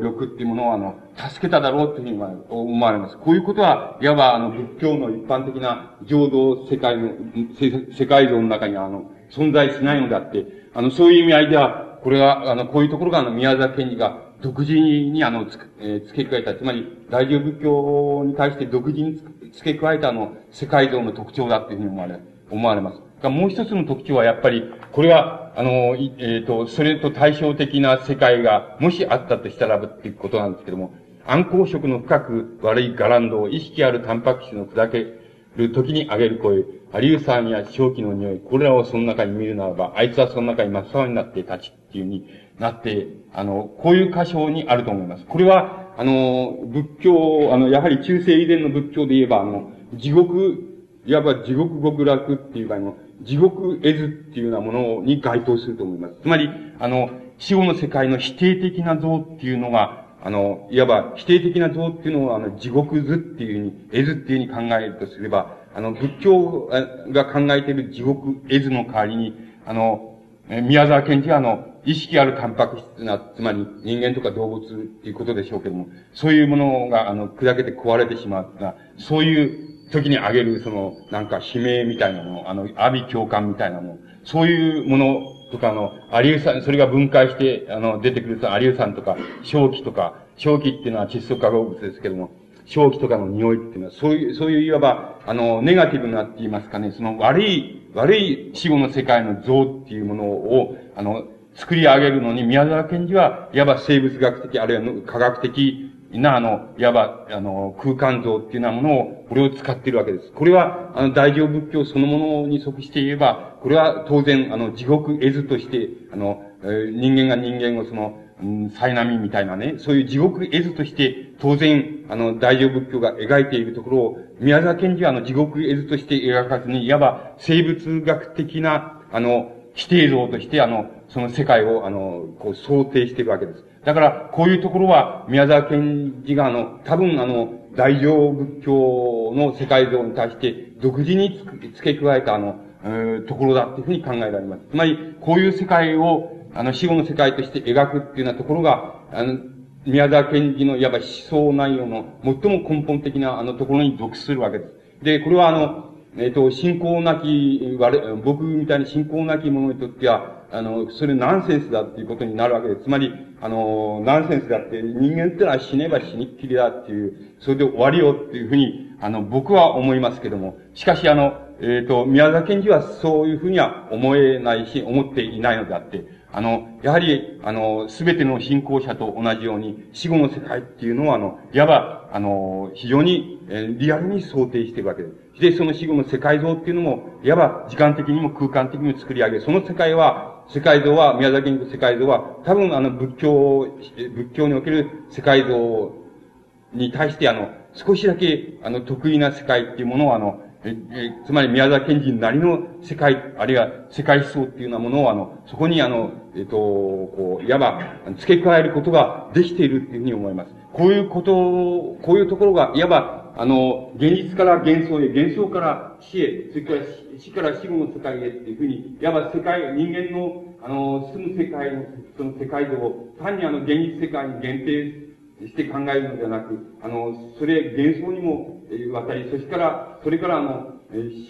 力っていうものを、あの、助けただろうというふうに思われます。こういうことは、いわば、あの、仏教の一般的な浄土世界の、世界像の中には、あの、存在しないのであって、あの、そういう意味合いでは、これは、あの、こういうところが、あの、宮沢賢治が独自に、あの、つ、えー、付け加えた、つまり、大乗仏教に対して独自に付け加えた、あの、世界像の特徴だというふうに思われ、思われます。もう一つの特徴はやっぱり、これは、あの、えっ、ー、と、それと対照的な世界が、もしあったとしたらばっていうことなんですけども、暗光色の深く悪いガランドを意識あるタンパク質の砕ける時に上げる声、アリウサンや正気の匂い、これらをその中に見るならば、あいつはその中に真っ青になって立ちっていうふうになって、あの、こういう箇所にあると思います。これは、あの、仏教、あの、やはり中世以前の仏教で言えば、あの、地獄、いわば地獄極楽っていう場合の、地獄絵図っていうようなものに該当すると思います。つまり、あの、死後の世界の否定的な像っていうのが、あの、いわば否定的な像っていうのを、あの、地獄図っていうふうに、絵図っていうふうに考えるとすれば、あの、仏教が考えている地獄絵図の代わりに、あの、宮沢賢治はあの、意識あるタンパク質な、つまり人間とか動物っていうことでしょうけども、そういうものが、あの、砕けて壊れてしまうそういう時にあげる、その、なんか悲鳴みたいなもの、あの、阿鼻共感みたいなもの、そういうものとか、あの、アリウ酸、それが分解して、あの、出てくると、アリウ酸とか、正気とか、正気っていうのは窒素化合物ですけども、正気とかの匂いっていうのは、そういう、そういういわば、あの、ネガティブなって言いますかね、その悪い、悪い死後の世界の像っていうものを、あの、作り上げるのに、宮沢賢治は、いわば生物学的、あるいは科学的な、あの、いわば、あの、空間像っていうようなものを、これを使っているわけです。これは、あの、大乗仏教そのものに即して言えば、これは当然、あの、地獄絵図として、あの、えー、人間が人間をその、うん、災難みたいなね、そういう地獄絵図として、当然、あの、大乗仏教が描いているところを、宮沢賢治はあの、地獄絵図として描かずに、いわば生物学的な、あの、否定像として、あの、その世界を、あの、こう、想定しているわけです。だから、こういうところは、宮沢賢治が、あの、多分、あの、大乗仏教の世界像に対して、独自に付け加えた、あの、えー、ところだっていうふうに考えられます。つまり、こういう世界を、あの、死後の世界として描くっていうようなところが、あの、宮沢賢治のいわば思想内容の最も根本的なあのところに属するわけです。で、これはあの、えっ、ー、と、信仰なき、僕みたいに信仰なき者にとっては、あの、それナンセンスだっていうことになるわけです。つまり、あの、ナンセンスだって、人間ってのは死ねば死にっきりだっていう、それで終わりよっていうふうに、あの、僕は思いますけども、しかしあの、えっ、ー、と、宮沢賢治はそういうふうには思えないし、思っていないのであって、あの、やはり、あの、すべての信仰者と同じように、死後の世界っていうのは、あの、いわば、あの、非常に、えー、リアルに想定しているわけです。で、その死後の世界像っていうのも、いわば時間的にも空間的にも作り上げ、その世界は、世界像は、宮崎の世界像は、多分あの仏教、仏教における世界像に対して、あの、少しだけ、あの、得意な世界っていうものを、あの、え、え、つまり宮沢賢治なりの世界、あるいは世界思想っていうようなものを、あの、そこにあの、えっと、こう、いわば、付け加えることができているっていうふうに思います。こういうことを、こういうところが、いわば、あの、現実から幻想へ、幻想から死へ、それから死から死後の世界へっていうふうに、いわば世界、人間の、あの、住む世界の、その世界像を、単にあの、現実世界に限定して考えるのではなく、あの、それ幻想にも渡り、そしてから、それからあの、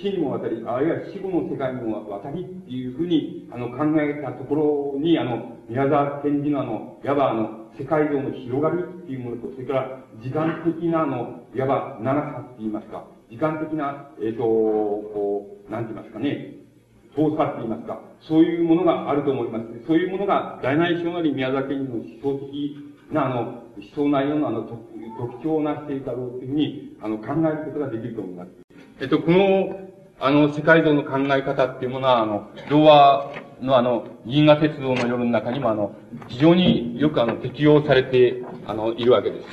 死にも渡り、あるいは死後の世界にも渡りっていうふうに、あの、考えたところに、あの、宮沢賢治のあの、いわばあの、世界像の広がりっていうものと、それから時間的なあの、いわば長さって言いますか、時間的な、えっ、ー、と、こう、なんて言いますかね、遠さって言いますか、そういうものがあると思います。そういうものが、大内省なり宮崎県の思想的な、あの、思想内容のあの、特徴をなしているだろうというふうに、あの、考えることができると思います。えっと、この、あの、世界像の考え方っていうものは、あの、童話のあの、銀河鉄道の夜の中にもあの、非常によくあの、適用されて、あの、いるわけです。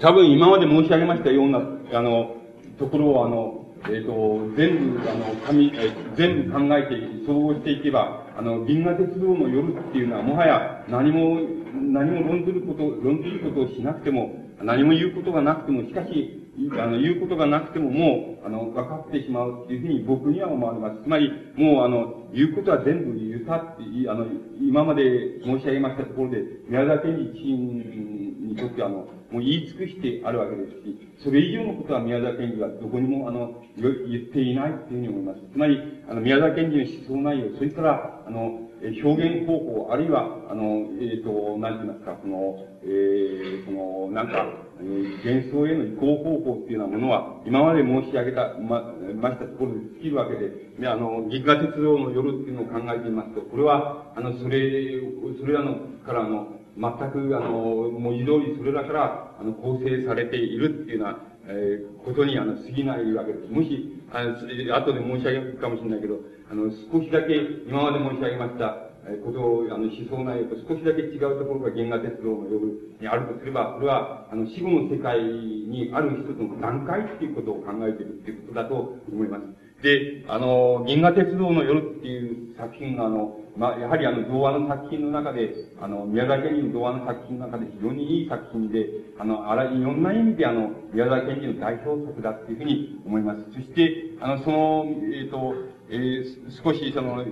多分今まで申し上げましたような、あの、ところをあの、えっ、ー、と、全部、あの、紙、えー、全部考えて、総合していけば、あの、銀河鉄道の夜っていうのは、もはや何も、何も論ずること、論ずることをしなくても、何も言うことがなくても、しかし、あの、言うことがなくてももう、あの、分かってしまうっていうふうに僕には思われます。つまり、もうあの、言うことは全部言ったって、あの、今まで申し上げましたところで、宮沢賢治自身にとってあの、もう言い尽くしてあるわけですし、それ以上のことは宮沢賢治がどこにもあの、言っていないというふうに思います。つまり、あの、宮沢賢治の思想内容、それから、あの、表現方法、あるいは、あの、えっ、ー、と、なんて言いますか、その、えー、その、なんか、えー、幻想への移行方法っていうようなものは、今まで申し上げた、ま、ましたところで尽きるわけで、で、あの、銀河鉄道の夜っていうのを考えてみますと、これは、あの、それ、それらの、からの、全く、あの、文字通りそれらから、あの、構成されているっていうような、えー、ことに、あの、過ぎないわけです。もし、あの、後で申し上げるかもしれないけど、あの、少しだけ、今まで申し上げました、えことを、あの、思想内容と少しだけ違うところが原画鉄道の呼ぶにあるとすれば、それは、あの、死後の世界にある一つの段階っていうことを考えているっていうことだと思います。で、あの、銀河鉄道の夜っていう作品が、あの、まあ、やはりあの、童話の作品の中で、あの、宮崎県人の童話の作品の中で非常にいい作品で、あの、あら、いろんな意味であの、宮崎県人の代表作だっていうふうに思います。そして、あの、その、えっ、ー、と、えー、少しその、突っ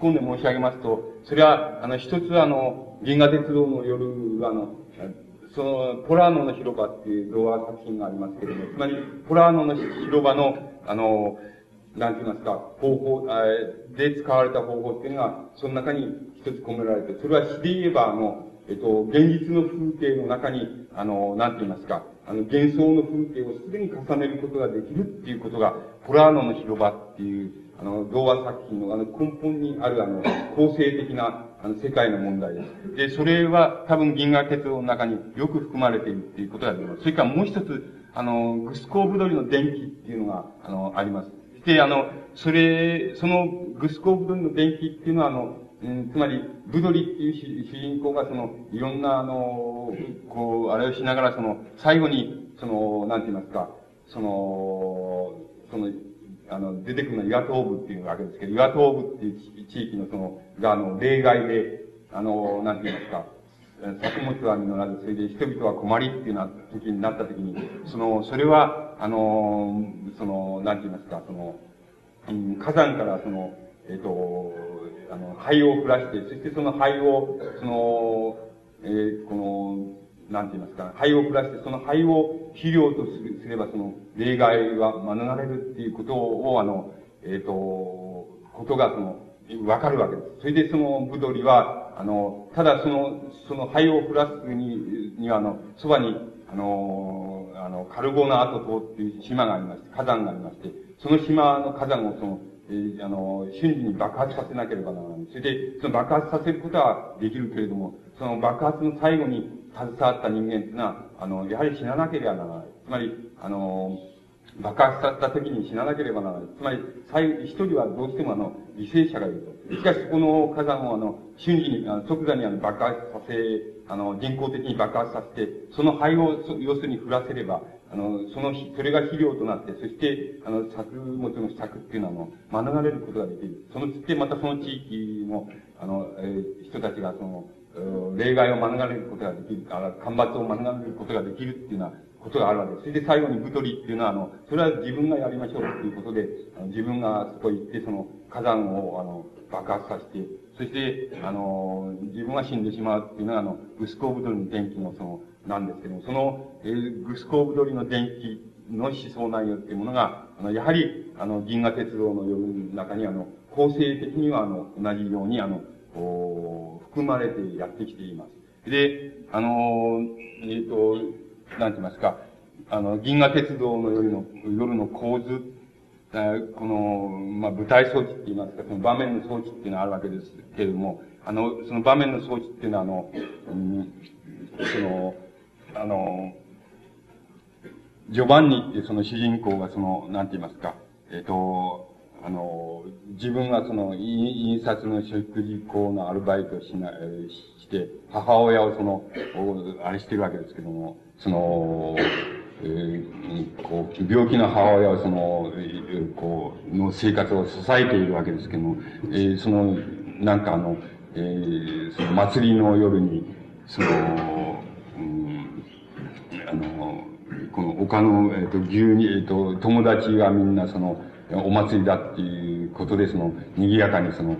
込んで申し上げますと、それは、あの、一つあの、銀河鉄道の夜、あの、その、ポラーノの広場っていう童話作品がありますけれども、つまり、ポラーノの広場の、あの、なんて言いますか、方法、で使われた方法っていうのが、その中に一つ込められて、それは詩で言えば、あの、えっと、現実の風景の中に、あの、なんて言いますか、あの、幻想の風景をすでに重ねることができるっていうことが、ポラーノの広場っていう、あの、童話作品のあの根本にあるあの、構成的な、あの、世界の問題です。で、それは多分銀河鉄道の中によく含まれているっていうことができます。それからもう一つ、あの、グスコーブドリの電気っていうのが、あの、あります。で、あの、それ、そのグスコーブドリの電気っていうのは、あの、うん、つまり、ブドリっていう主人公がその、いろんなあの、こう、あれをしながらその、最後に、その、なんて言いますか、その、その、あの、出てくるのは岩東部っていうわけですけど、岩東部っていう地域のその、が、あの、例外で、あの、なんて言いますか、作物は実らず、それで人々は困りっていうな時になった時に、その、それは、あの、その、なんて言いますか、その、うん、火山からその、えっ、ー、と、あの、灰を降らして、そしてその灰を、その、えー、この、なんて言いますか、灰を降らして、その灰を肥料とすれば、その、例外は免れるっていうことを、あの、えっ、ー、と、ことが、その、わかるわけです。それでそのブドリは、あの、ただその、その灰を降らすに、には、あの、そばに、あの、あの、カルボナート島っていう島がありまして、火山がありまして、その島の火山をその、えー、あの、瞬時に爆発させなければならない。それで、その爆発させることはできるけれども、その爆発の最後に携わった人間っていうのは、あの、やはり死ななければならない。つまり、あの、爆発させた時に死ななければならない。つまり、最後、一人はどうしてもあの、犠牲者がいると。しかし、この火山をあの、瞬時に、あの即座にあの、爆発させ、あの、人工的に爆発させて、その灰を、要するに降らせれば、あの、その、それが肥料となって、そして、あの、作物の施策っていうのは、あの、免れることができる。そのつって、またその地域の、あの、えー、人たちが、その、例外を免れることができる、あ干ばつを免れることができるっていうようなことがあるわけです。それで最後に太りっていうのは、あの、それは自分がやりましょうっていうことで、あの自分がそこ行って、その火山を、あの、爆発させて、そして、あの、自分が死んでしまうっていうのは、あの、グスコーブドリの電気のその、なんですけども、その、えー、グスコーブドリの電気の思想内容っていうものが、あの、やはり、あの、銀河鉄道の世の中に、あの、構成的には、あの、同じように、あの、含まれてやってきています。で、あの、えっ、ー、と、なんて言いますか、あの、銀河鉄道の夜の、夜の構図、この、まあ、舞台装置って言いますか、その場面の装置っていうのはあるわけですけれども、あの、その場面の装置っていうのは、あの、うん、その、あの、ジョバンニっていうその主人公がその、なんて言いますか、えっ、ー、と、あの、自分がその、印刷の食事校のアルバイトをしな、して、母親をその、あれしてるわけですけども、その、えー、こう、病気の母親をその、こう、の生活を支えているわけですけども、えー、その、なんかあの、えー、その祭りの夜に、その、うん、あの、この丘の、え、ー、と、牛に、えっ、ー、と、友達がみんなその、お祭りだっていうことで、その、賑やかにその、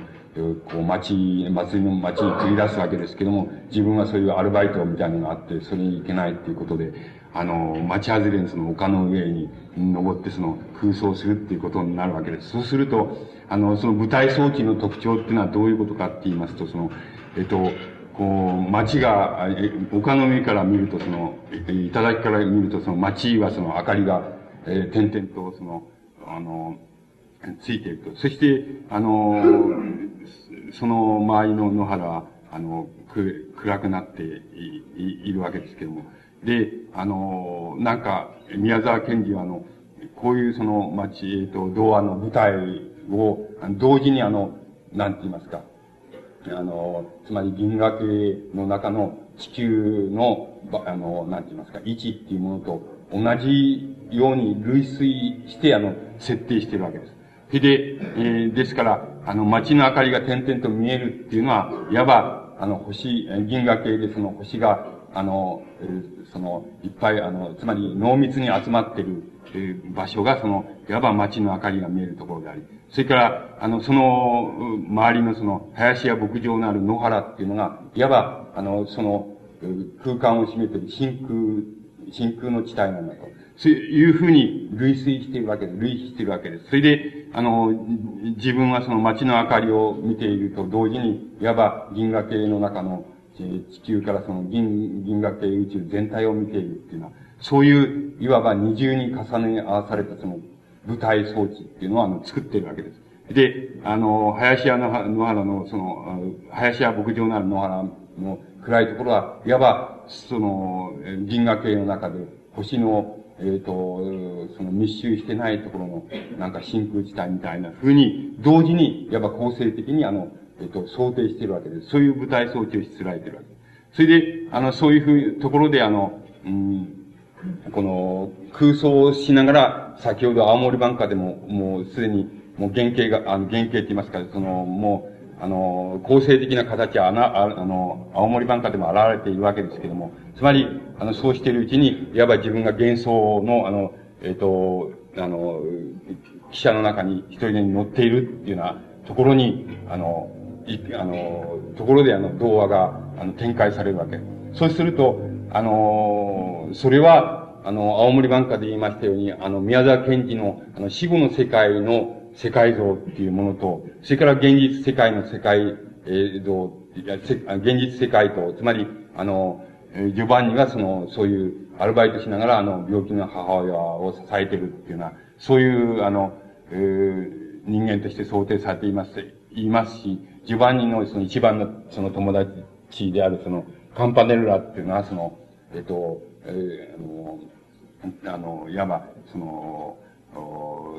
こう、町、祭りの町に繰り出すわけですけども、自分はそういうアルバイトみたいなのがあって、それに行けないっていうことで、あの、町外れのその丘の上に登ってその空想するっていうことになるわけです。そうすると、あの、その舞台装置の特徴っていうのはどういうことかって言いますと、その、えっと、こう、町が、丘の上から見ると、その、頂から見ると、その町はその明かりが、えー、点々と、その、あの、ついていると。そして、あの、その周りの野原は、あの、く、暗くなっているわけですけども。で、あの、なんか、宮沢賢治は、あの、こういうその町、えっと、童話の舞台を、同時にあの、なんて言いますか、あの、つまり銀河系の中の地球の、あの、なんて言いますか、位置っていうものと同じように類推して、あの、設定してるわけです。で、えー、ですから、あの、街の明かりが点々と見えるっていうのは、いわば、あの、星、銀河系でその星が、あの、その、いっぱい、あの、つまり濃密に集まっている、え、場所が、その、いわば街の明かりが見えるところであり、それから、あの、その、周りのその、林や牧場のある野原っていうのが、いわば、あの、その、空間を占めてる真空、真空の地帯なんだと。そういうふうに類推しているわけです。類似しているわけです。それで、あの、自分はその街の明かりを見ていると同時に、いわば銀河系の中の地球からその銀、銀河系宇宙全体を見ているっていうのは、そういう、いわば二重に重ね合わされたその舞台装置っていうのは、あの、作っているわけです。で、あの、林家の野原の、その、林家牧場のある野原の暗いところは、いわば、その、銀河系の中で星のえっ、ー、と、その密集してないところの、なんか真空地帯みたいな風に、同時に、やっぱ構成的にあの、えっ、と、想定しているわけです。そういう舞台装置をしつらえているわけです。それで、あの、そういうふう、ところであの、うん、この、空想をしながら、先ほど青森バンカーでも、もうすでに、もう原型が、あの、原型って言いますか、その、もう、あの、構成的な形は、あな、あの、青森版下でも現れているわけですけども、つまり、あの、そうしているうちに、いわば自分が幻想の、あの、えっ、ー、と、あの、汽車の中に一人で乗っているっていうようなところに、あの、あの、ところであの、童話が、あの、展開されるわけ。そうすると、あの、それは、あの、青森版下で言いましたように、あの、宮沢賢治の、あの、死後の世界の、世界像っていうものと、それから現実世界の世界像、現実世界と、つまり、あの、ジョバンニがその、そういうアルバイトしながら、あの、病気の母親を支えてるっていうような、そういう、あの、えー、人間として想定されています、言いますし、ジョバンニのその一番のその友達であるその、カンパネルラっていうのは、その、えっと、えー、あの、あの、いわば、その、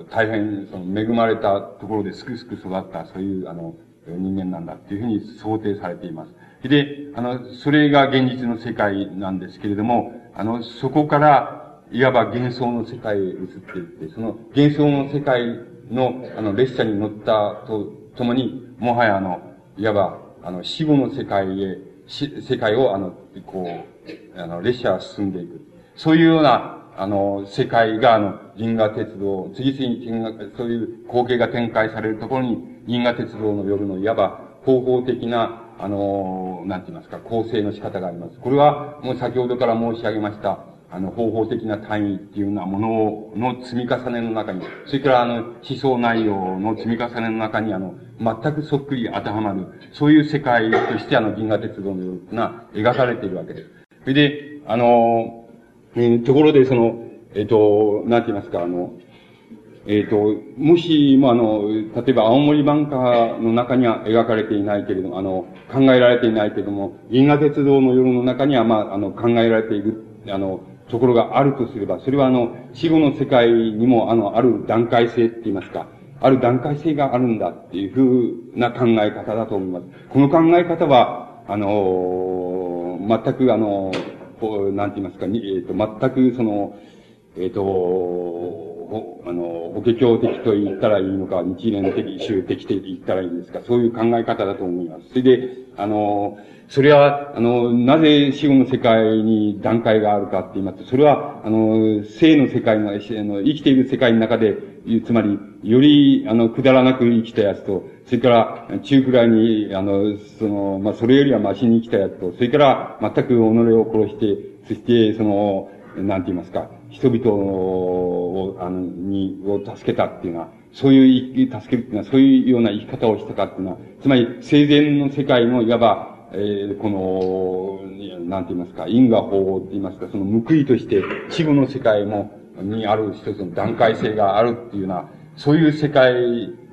大変その恵まれたところですくすく育った、そういうあの人間なんだっていうふうに想定されています。で、あの、それが現実の世界なんですけれども、あの、そこから、いわば幻想の世界へ移っていって、その幻想の世界の、あの、列車に乗ったと、ともに、もはやあの、いわば、あの、死後の世界へ、し世界を、あの、こう、あの、列車は進んでいく。そういうような、あの、世界が、あの、銀河鉄道、次々にそういう光景が展開されるところに、銀河鉄道の夜のいわば方法的な、あの、なんて言いますか、構成の仕方があります。これは、もう先ほどから申し上げました、あの、方法的な単位っていうようなものの積み重ねの中に、それからあの、思想内容の積み重ねの中に、あの、全くそっくり当てはまる、そういう世界としてあの、銀河鉄道のような描かれているわけです。それで、あの、えー、ところでその、えっ、ー、と、なんて言いますか、あの、えっ、ー、と、もしもあの、例えば青森バンカーの中には描かれていないけれども、あの、考えられていないけれども、銀河鉄道の夜の中には、まあ、あの、考えられている、あの、ところがあるとすれば、それはあの、死後の世界にも、あの、ある段階性って言いますか、ある段階性があるんだっていうふうな考え方だと思います。この考え方は、あの、全くあの、なんて言いますか、えっ、ー、と、全くその、えっ、と、あの、法華経的と言ったらいいのか、日蓮的、宗的と言ったらいいんですか、そういう考え方だと思います。それで、あの、それは、あの、なぜ死後の世界に段階があるかって言いますと、それは、あの、生の世界の、あの、生きている世界の中で、つまり、より、あの、くだらなく生きたやつと、それから、中くらいに、あの、その、まあ、それよりはマシに生きたやつと、それから、全く己を殺して、そして、その、なんて言いますか、人々を、あの、に、を助けたっていうのは、そういう、助けるっていうのは、そういうような生き方をしたかっていうのは、つまり、生前の世界の、いわば、えー、この、なんて言いますか、因果法って言いますか、その報いとして、死後の世界も、にある一つの段階性があるっていうような、そういう世界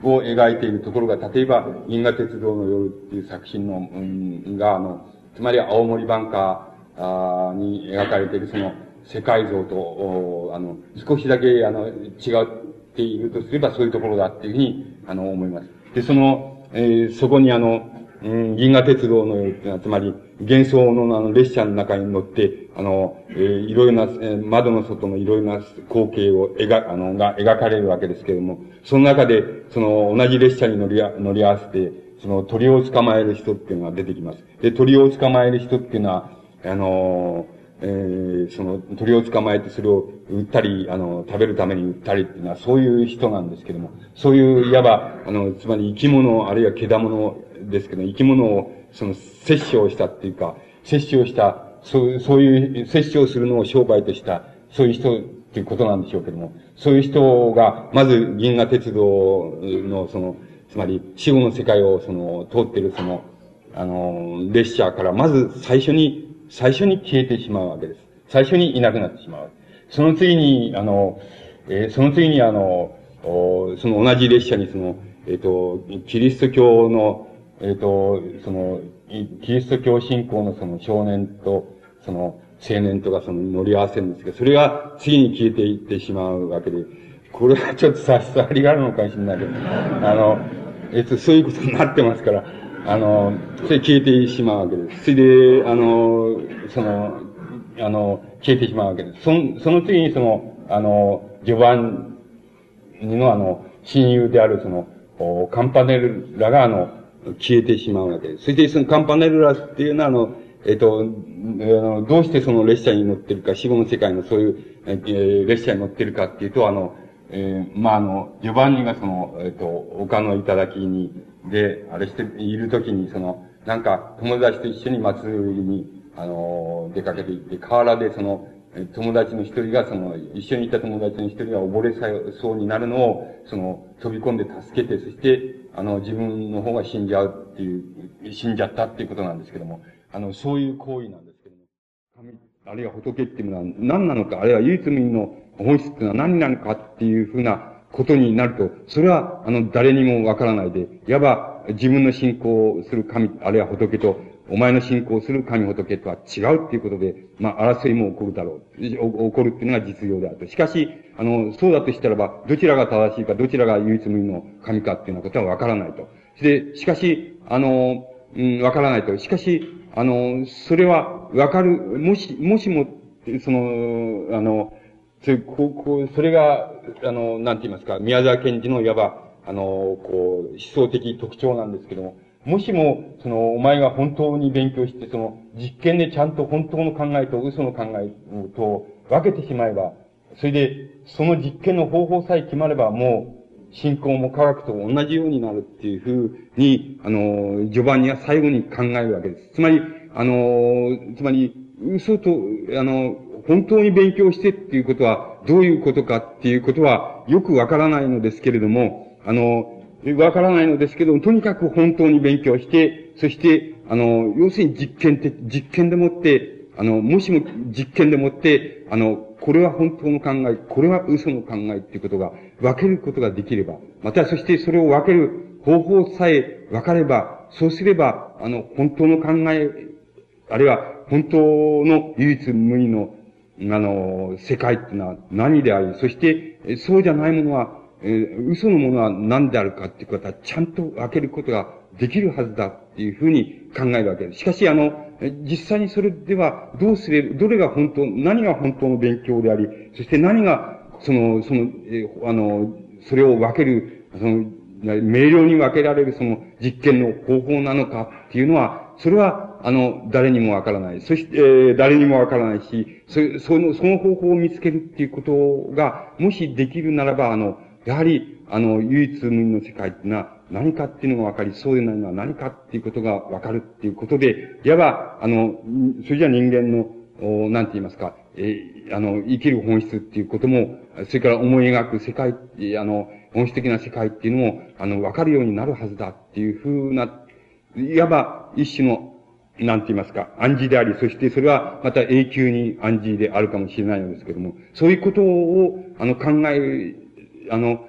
を描いているところが、例えば、銀河鉄道の夜っていう作品の、うん、が、あの、つまり青森バンカーに描かれているその、世界像と、あの、少しだけ、あの、違っているとすればそういうところだっていうふうに、あの、思います。で、その、えー、そこにあの、うん、銀河鉄道のようってのは、つまり、幻想のあの列車の中に乗って、あの、えー、いろいろな、えー、窓の外のいろいろな光景を描、あの、が描かれるわけですけれども、その中で、その、同じ列車に乗り乗り合わせて、その鳥を捕まえる人っていうのが出てきます。で、鳥を捕まえる人っていうのは、あのえー、その鳥を捕まえてそれを売ったり、あの、食べるために売ったりっていうのはそういう人なんですけども、そういう、いわば、あの、つまり生き物、あるいは毛物ですけど、生き物を、その、摂取をしたっていうか、摂取をした、そういう、そういう、摂取をするのを商売とした、そういう人っていうことなんでしょうけども、そういう人が、まず銀河鉄道の、その、つまり死後の世界を、その、通ってるその、あの、列車から、まず最初に最初に消えてしまうわけです。最初にいなくなってしまう。その次に、あの、えー、その次にあの、その同じ列車にその、えっ、ー、と、キリスト教の、えっ、ー、と、その、キリスト教信仰のその少年と、その青年とかその乗り合わせるんですけど、それが次に消えていってしまうわけで、これはちょっと差し障りがあるのかもしれないけど、あの、えっと、そういうことになってますから、あの、それ消えてしまうわけです。それで、あの、その、あの、消えてしまうわけです。その、その次にその、あの、序盤のあの、親友であるその、カンパネルラがあの、消えてしまうわけです。それでそのカンパネルラっていうのはあの、えっ、と、どうしてその列車に乗ってるか、死後の世界のそういう、えー、列車に乗ってるかっていうと、あの、えー、まあ、あの、ジョバンニがその、えっ、と、丘の頂に、で、あれしているときに、その、なんか、友達と一緒に祭りに、あの、出かけていって、河原でその、友達の一人が、その、一緒にいた友達の一人が溺れさそうになるのを、その、飛び込んで助けて、そして、あの、自分の方が死んじゃうっていう、死んじゃったっていうことなんですけども、あの、そういう行為なんですけども、神、あるいは仏っていうのは何なのか、あるいは唯一無二の本質ってのは何なのかっていうふうなことになると、それは、あの、誰にもわからないで、いわば自分の信仰する神、あるいは仏と、お前の信仰する神仏とは違うっていうことで、まあ、争いも起こるだろう。起こるっていうのが実情であると。しかし、あの、そうだとしたらば、どちらが正しいか、どちらが唯一無二の神かっていうようなことはわからないと。で、しかし、あの、うん、わからないと。しかし、あの、それはわかる、もし、もしも、その、あの、それ、こう、こう、それが、あの、なんて言いますか、宮沢賢治のいわば、あの、こう、思想的特徴なんですけども、もしも、その、お前が本当に勉強して、その、実験でちゃんと本当の考えと嘘の考えと、分けてしまえば、それで、その実験の方法さえ決まれば、もう、信仰も科学と同じようになるっていうふうに、あの、序盤には最後に考えるわけです。つまり、あの、つまり、嘘と、あの、本当に勉強してっていうことは、どういうことかっていうことは、よくわからないのですけれども、あの、わからないのですけども、とにかく本当に勉強して、そして、あの、要するに実験って、実験でもって、あの、もしも実験でもって、あの、これは本当の考え、これは嘘の考えっていうことが分けることができれば、またそしてそれを分ける方法さえ分かれば、そうすれば、あの、本当の考え、あるいは本当の唯一無二の、あの、世界ってのは何であり、そして、そうじゃないものは、えー、嘘のものは何であるかっていうことは、ちゃんと分けることができるはずだっていうふうに考えるわけです。しかし、あの、実際にそれでは、どうすれば、どれが本当、何が本当の勉強であり、そして何が、その、その、えあの、それを分ける、その、明瞭に分けられるその実験の方法なのかっていうのは、それは、あの、誰にもわからない。そして、えー、誰にもわからないし、そ、その、その方法を見つけるっていうことが、もしできるならば、あの、やはり、あの、唯一無二の世界っていうのは、何かっていうのが分かり、そうでないのは何かっていうことが分かるっていうことで、いわば、あの、それじゃ人間の、おなんて言いますか、えー、あの、生きる本質っていうことも、それから思い描く世界、あの、本質的な世界っていうのも、あの、分かるようになるはずだっていうふうな、いわば一種の、なんて言いますか、暗示であり、そしてそれはまた永久に暗示であるかもしれないのですけども、そういうことを、あの、考え、あの、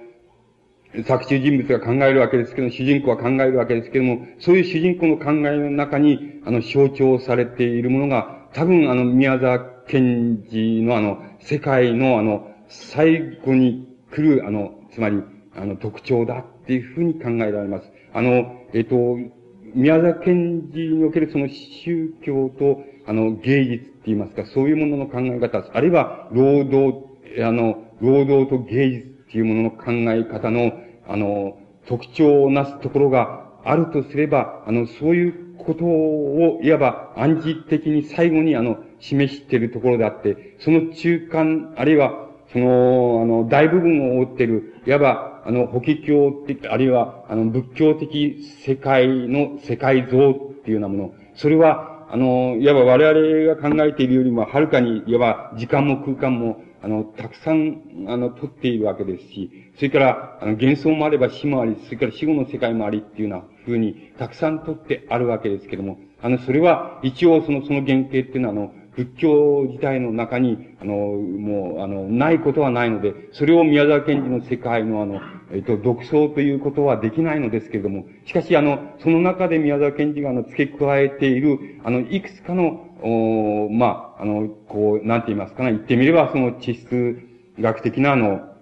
作中人物が考えるわけですけど、主人公は考えるわけですけども、そういう主人公の考えの中に、あの、象徴されているものが、多分、あの、宮沢賢治のあの、世界のあの、最後に来る、あの、つまり、あの、特徴だっていうふうに考えられます。あの、えっ、と、宮沢賢治におけるその宗教と、あの、芸術って言いますか、そういうものの考え方、あるいは、労働、あの、労働と芸術っていうものの考え方の、あの、特徴をなすところがあるとすれば、あの、そういうことを、いわば暗示的に最後にあの、示しているところであって、その中間、あるいは、その、あの、大部分を覆っている、いわば、あの、法華経的、あるいは、あの、仏教的世界の世界像っていうようなもの、それは、あの、いわば我々が考えているよりも、はるかに、いわば時間も空間も、あの、たくさん、あの、取っているわけですし、それから、あの、幻想もあれば死もあり、それから死後の世界もありっていうような風に、たくさん取ってあるわけですけども、あの、それは、一応その、その原型っていうのは、あの、仏教自体の中に、あの、もう、あの、ないことはないので、それを宮沢賢治の世界のあの、えっと、独創ということはできないのですけれども、しかし、あの、その中で宮沢賢治があの、付け加えている、あの、いくつかの、おまあ、あの、こう、なんて言いますかね、言ってみれば、その地質学的なあの、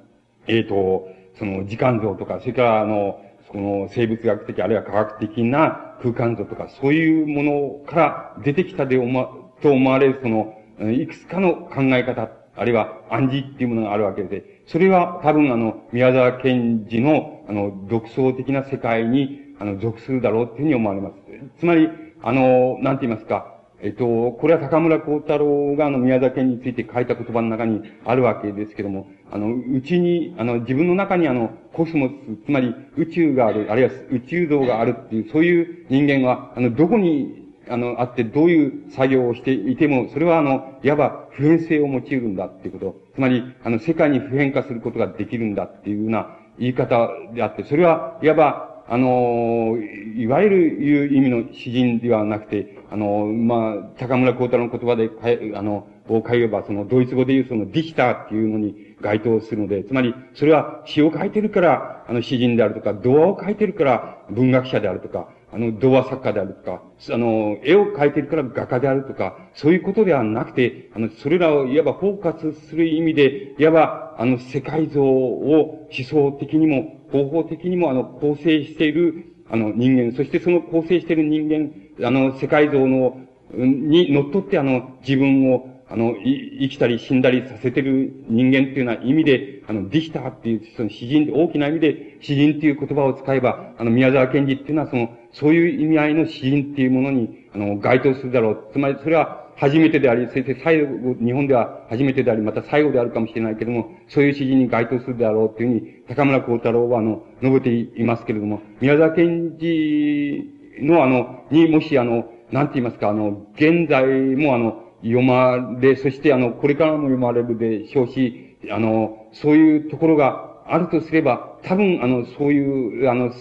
えっ、ー、と、その時間像とか、それからあの、その生物学的あるいは科学的な空間像とか、そういうものから出てきたで思、と思われるその、いくつかの考え方、あるいは暗示っていうものがあるわけで、それは多分あの、宮沢賢治の、あの、独創的な世界に、あの、属するだろうっていうふうに思われます。つまり、あの、なんて言いますか、えっと、これは高村光太郎があの宮崎県について書いた言葉の中にあるわけですけども、あの、うちに、あの、自分の中にあの、コスモス、つまり宇宙がある、あるいは宇宙像があるっていう、そういう人間は、あの、どこに、あの、あって、どういう作業をしていても、それはあの、いわば普遍性を用いるんだっていうこと。つまり、あの、世界に普遍化することができるんだっていうような言い方であって、それは、いわば、あの、いわゆるいう意味の詩人ではなくて、あの、まあ、高村光太郎の言葉で、あの、を書けば、その、ドイツ語で言うその、ディヒターっていうのに該当するので、つまり、それは詩を書いてるから、あの、詩人であるとか、童話を書いてるから文学者であるとか、あの、童話作家であるとか、あの、絵を描いてるから画家であるとか、そういうことではなくて、あの、それらをいわば包括する意味で、いわば、あの、世界像を思想的にも、方法的にも、あの、構成している、あの、人間、そしてその構成している人間、あの、世界像の、に乗っ取って、あの、自分を、あの、生きたり死んだりさせてる人間っていうような意味で、あの、ディヒターっていう、その詩人、大きな意味で詩人っていう言葉を使えば、あの、宮沢賢治っていうのは、その、そういう意味合いの詩人っていうものに、あの、該当するだろう。つまり、それは、初めてであり、先生最後、日本では初めてであり、また最後であるかもしれないけれども、そういう詩人に該当するであろうというふうに、高村光太郎は、あの、述べていますけれども、宮沢賢治の、あの、に、もし、あの、なんて言いますか、あの、現在も、あの、読まれ、そして、あの、これからも読まれるでしょうし、あの、そういうところがあるとすれば、多分、あの、そういう、あの、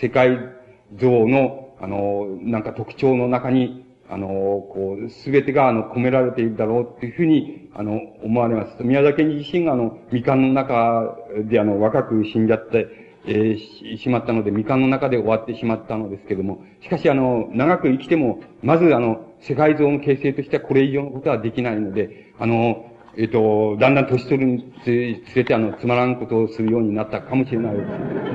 世界像の、あの、なんか特徴の中に、あの、こう、すべてが、あの、込められているだろうっていうふうに、あの、思われます。宮崎自身が、あの、未完の中で、あの、若く死んじゃって、えー、しまったので、未完の中で終わってしまったのですけども、しかし、あの、長く生きても、まず、あの、世界像の形成としてはこれ以上のことはできないので、あの、えっ、と、だんだん年取るにつれて、あの、つまらんことをするようになったかもしれない。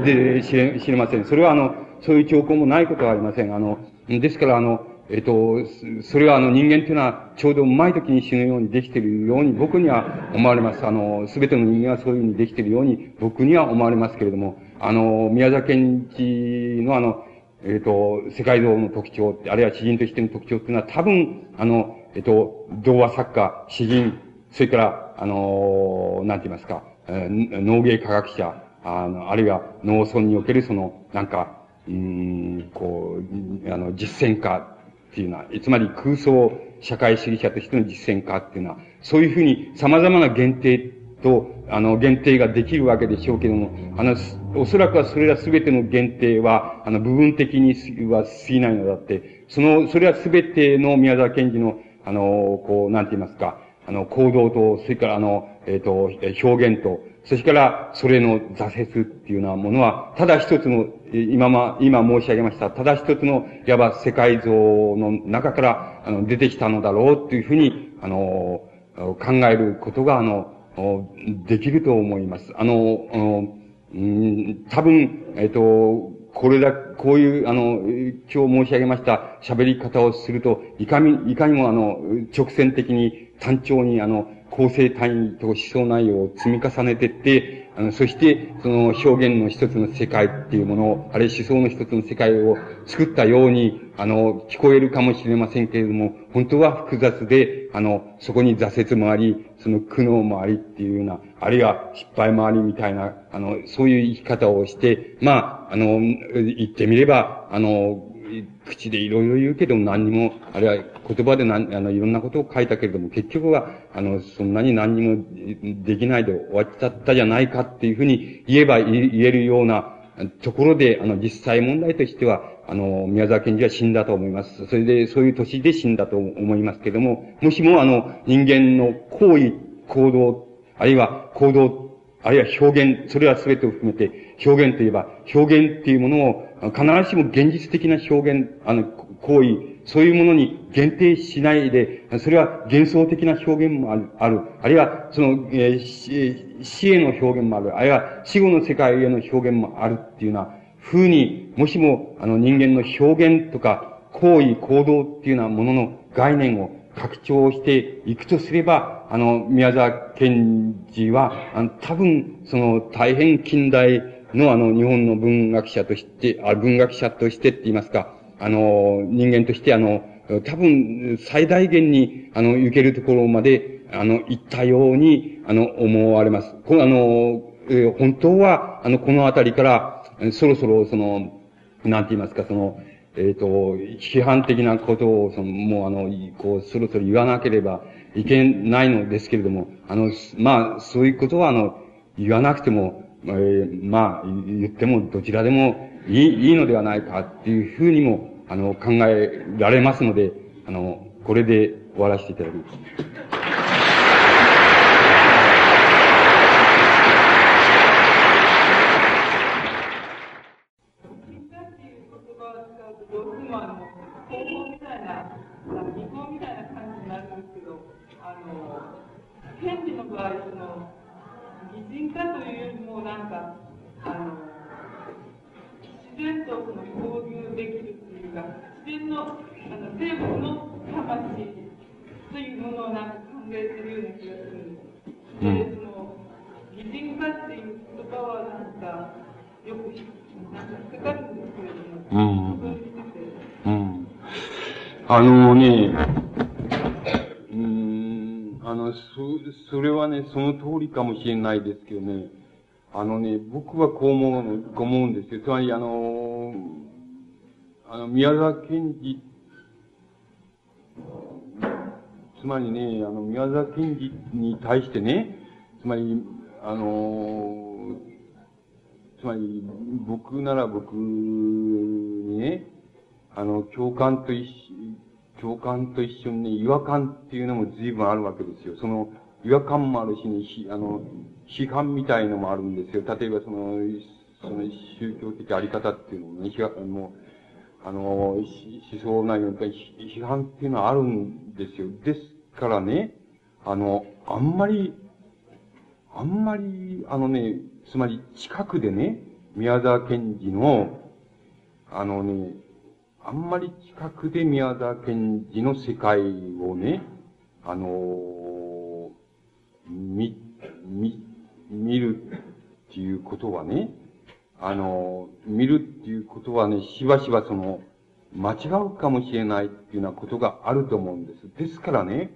で、知れ、知れません。それは、あの、そういう兆候もないことはありません。あの、ですから、あの、えっ、と、それはあの人間というのはちょうどうまい時に死ぬようにできているように僕には思われます。あの、すべての人間はそういうふうにできているように僕には思われますけれども、あの、宮崎県知のあの、えっ、と、世界像の特徴、あるいは詩人としての特徴っていうのは多分、あの、えっ、と、童話作家、詩人、それから、あの、なんて言いますか、えー、農芸科学者、あの、あるいは農村におけるその、なんか、うん、こう、あの、実践家っていうのは、つまり空想社会主義者としての実践家っていうのは、そういうふうに様々な限定と、あの、限定ができるわけでしょうけども、あの、おそらくはそれら全ての限定は、あの、部分的には過ぎないのだって、その、それは全ての宮沢賢治の、あの、こう、なんて言いますか、あの、行動と、それからあの、えっ、ー、と、表現と、それから、それの挫折っていうようなものは、ただ一つの、今ま、今申し上げました、ただ一つの、いわば世界像の中から、あの、出てきたのだろうっていうふうに、あの、考えることが、あの、できると思います。あの、あのうん、多分、えっ、ー、と、これだ、こういう、あの、今日申し上げました喋り方をすると、いかに、いかにもあの、直線的に、単調にあの、構成単位と思想内容を積み重ねていって、あの、そして、その表現の一つの世界っていうものを、あるいは思想の一つの世界を作ったように、あの、聞こえるかもしれませんけれども、本当は複雑で、あの、そこに挫折もあり、その苦悩もありっていうような、あるいは失敗もありみたいな、あの、そういう生き方をして、まあ、あの、言ってみれば、あの、口でいろいろ言うけども何にも、あるいは言葉で何、あの、いろんなことを書いたけれども、結局は、あの、そんなに何にもできないで終わっちゃったじゃないかっていうふうに言えば言えるようなところで、あの、実際問題としては、あの、宮沢賢治は死んだと思います。それで、そういう年で死んだと思いますけれども、もしもあの、人間の行為、行動、あるいは行動、あるいは表現、それは全てを含めて、表現といえば、表現っていうものを、必ずしも現実的な表現、あの、行為、そういうものに限定しないで、それは幻想的な表現もある、ある。あるいは、その、えー、死への表現もある。あるいは、死後の世界への表現もあるっていうような風に、もしも、あの、人間の表現とか、行為、行動っていうようなものの概念を拡張していくとすれば、あの、宮沢賢治は、あの、多分、その、大変近代のあの、日本の文学者として、あ、文学者としてって言いますか、あの、人間としてあの、多分、最大限に、あの、行けるところまで、あの、行ったように、あの、思われます。この、あの、えー、本当は、あの、このあたりから、そろそろ、その、なんて言いますか、その、えっ、ー、と、批判的なことを、その、もうあの、こう、そろそろ言わなければいけないのですけれども、あの、まあ、そういうことは、あの、言わなくても、えー、まあ、言ってもどちらでもいい、いいのではないかっていうふうにも、あの、考えられますので、あの、これで終わらせていただきます。検事の場合、その、擬人化というよりも、なんか、あの、自然とその交流できるっていうか、自然の、あの、生物の魂というものをなんか考えてるような気がするんです。で、その、擬人化っていう言葉はなんか、よく、なんか引っかかるんですけれども、うん。うん。あのね、あの、そ、それはね、その通りかもしれないですけどね、あのね、僕はこう思う、こう思うんですよ。つまり、あの、あの、宮沢賢治、つまりね、あの、宮沢賢治に対してね、つまり、あの、つまり、僕なら僕にね、あの、共感と一共感と一緒にね、違和感っていうのも随分あるわけですよ。その、違和感もあるしね、しあの、批判みたいのもあるんですよ。例えばその、その宗教的あり方っていうのもね、批判も、あの、思想内容に批判っていうのはあるんですよ。ですからね、あの、あんまり、あんまり、あのね、つまり近くでね、宮沢賢治の、あのね、あんまり近くで宮沢賢治の世界をね、あのみ、み、見るっていうことはね、あの見るっていうことはね、しばしばその、間違うかもしれないっていうようなことがあると思うんです。ですからね、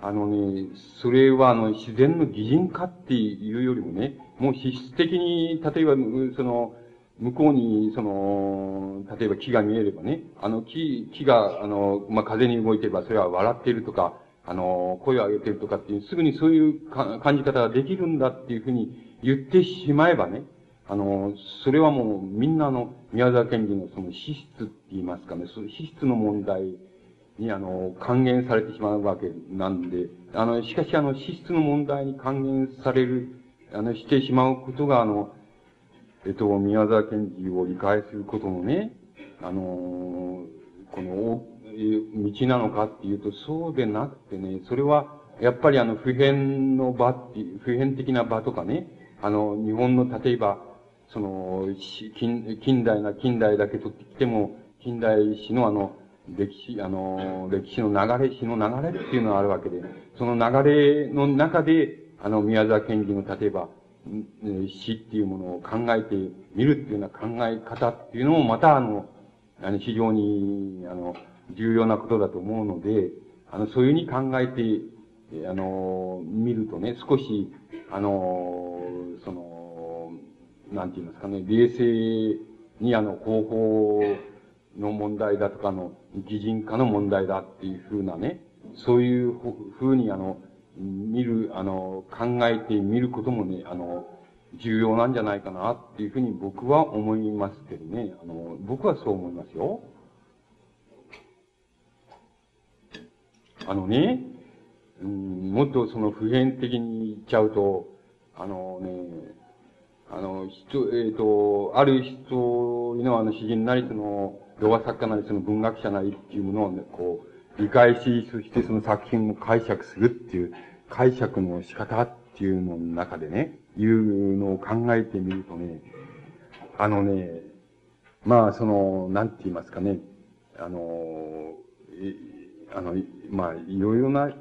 あのね、それはあの、自然の擬人化っていうよりもね、もう質的に、例えば、その、向こうに、その、例えば木が見えればね、あの木、木が、あの、まあ、風に動いてれば、それは笑っているとか、あの、声を上げてるとかっていう、すぐにそういう感じ方ができるんだっていうふうに言ってしまえばね、あの、それはもうみんなの宮沢賢治のその資質って言いますかね、その資質の問題にあの、還元されてしまうわけなんで、あの、しかしあの、資質の問題に還元される、あの、してしまうことがあの、えっと、宮沢賢治を理解することのね、あのこの、道なのかっていうと、そうでなくてね、それは、やっぱりあの、普遍の場って、普遍的な場とかね、あの、日本の例えば、その、近近代な、近代だけ取ってきても、近代史のあの、歴史、あの、歴史の流れ、史の流れっていうのがあるわけで、その流れの中で、あの、宮沢賢治の例えば、死っていうものを考えてみるっていうような考え方っていうのもまたあの、あの、非常に、あの、重要なことだと思うので、あの、そういうふうに考えて、あの、見るとね、少し、あの、その、なんて言いますかね、冷静にあの、方法の問題だとかの、擬人化の問題だっていうふうなね、そういうふうにあの、見る、あの、考えてみることもね、あの、重要なんじゃないかなっていうふうに僕は思いますけどね。あの、僕はそう思いますよ。あのね、うん、もっとその普遍的に言っちゃうと、あのね、あの、人、えっ、ー、と、ある人のあの詩人なりその、童話作家なりその文学者なりっていうものをね、こう、理解し、そしてその作品を解釈するっていう解釈の仕方っていうのの中でね、いうのを考えてみるとね、あのね、まあその、なんて言いますかね、あの、あの、まあ、いろいろな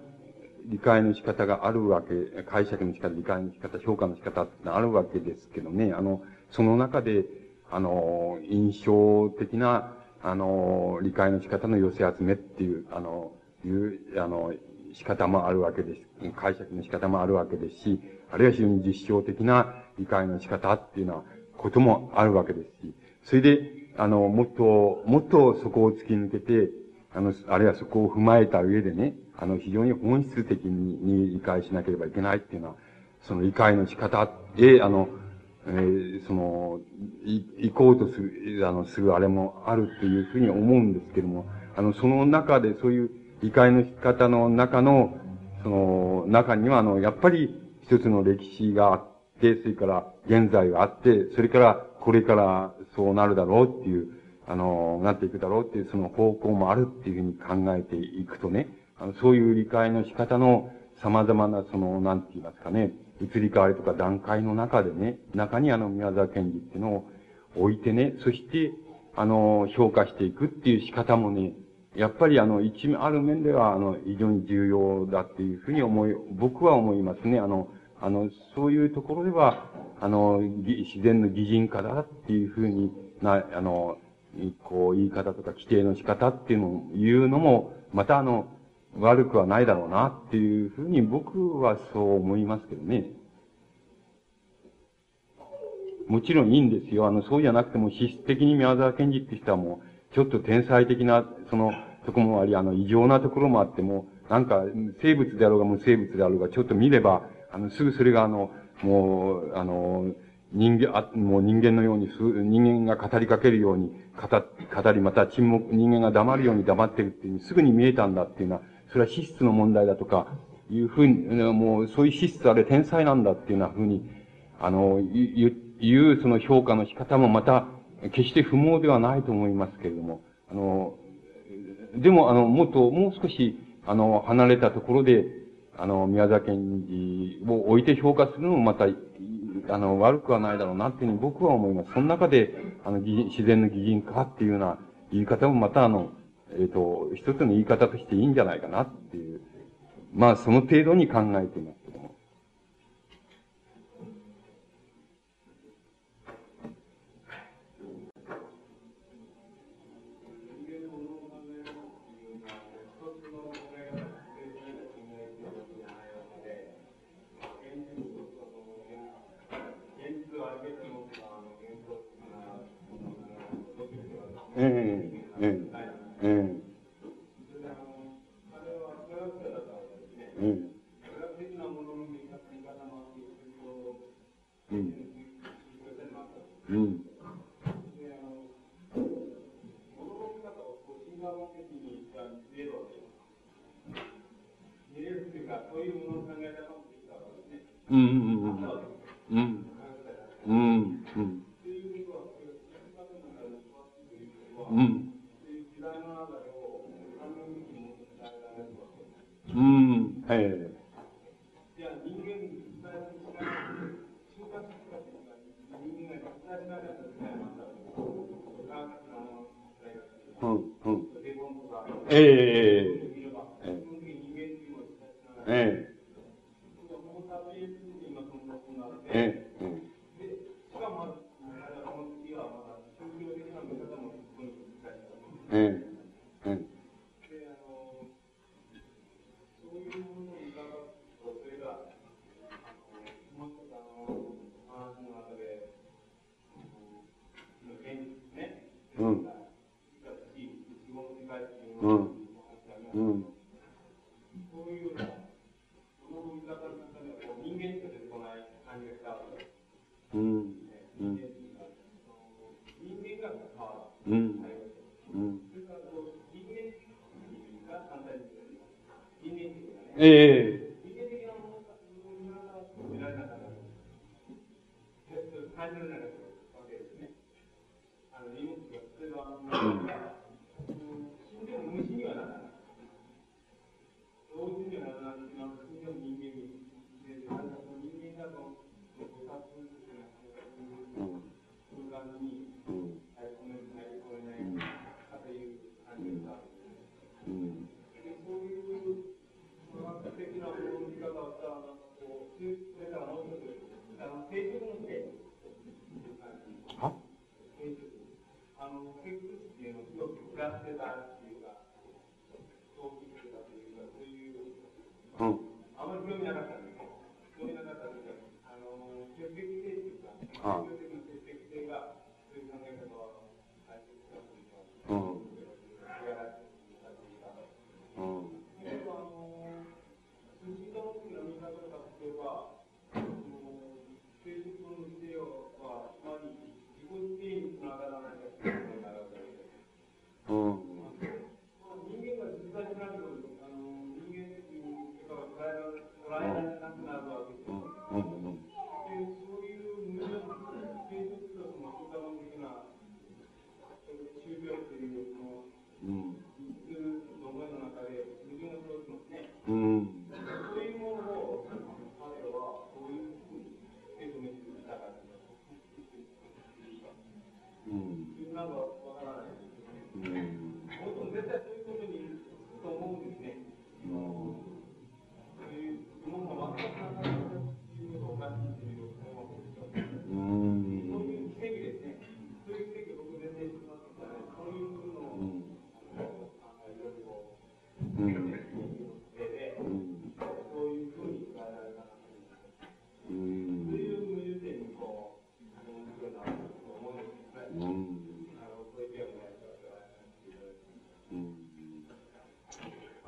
理解の仕方があるわけ、解釈の仕方、理解の仕方、評価の仕方ってあるわけですけどね、あの、その中で、あの、印象的な、あの、理解の仕方の寄せ集めっていう、あの、いう、あの、仕方もあるわけです。解釈の仕方もあるわけですし、あるいは非常に実証的な理解の仕方っていうのは、こともあるわけですし、それで、あの、もっと、もっとそこを突き抜けて、あの、あるいはそこを踏まえた上でね、あの、非常に本質的に理解しなければいけないっていうのは、その理解の仕方で、あの、えー、その、い、行こうとする、あの、するあれもあるというふうに思うんですけども、あの、その中でそういう理解の仕方の中の、その、中には、あの、やっぱり一つの歴史があって、それから現在があって、それからこれからそうなるだろうっていう、あの、なっていくだろうっていうその方向もあるっていうふうに考えていくとね、あのそういう理解の仕方の様々なその、なんて言いますかね、移り変わりとか段階の中でね、中にあの宮沢賢治っていうのを置いてね、そして、あの、評価していくっていう仕方もね、やっぱりあの、一面、ある面では、あの、非常に重要だっていうふうに思い、僕は思いますね。あの、あの、そういうところでは、あの、自然の擬人化だっていうふうにな、あの、こう、言い方とか規定の仕方っていうのを言うのも、またあの、悪くはないだろうなっていうふうに僕はそう思いますけどね。もちろんいいんですよ。あの、そうじゃなくても、質的に宮沢賢治って人はもう、ちょっと天才的な、その、とこもあり、あの、異常なところもあっても、なんか、生物であろうが無生物であろうが、ちょっと見れば、あの、すぐそれがあの、もう、あの、人間、あもう人間のように、人間が語りかけるように語、語り、また沈黙、人間が黙るように黙ってるっていう、すぐに見えたんだっていうのは、それは資質の問題だとか、いうふうに、もう、そういう資質あれ天才なんだっていうようなふうに、あの、言って、いうその評価の仕方もまた、決して不毛ではないと思いますけれども、あの、でも、あの、もっと、もう少し、あの、離れたところで、あの、宮沢賢治を置いて評価するのもまた、あの、悪くはないだろうなっていうふうに僕は思います。その中で、あの、自然の擬人化っていうような言い方もまた、あの、えっ、ー、と、一つの言い方としていいんじゃないかなっていう。まあ、その程度に考えています。うんうんうんうんうんうんうんうんええうんうんええ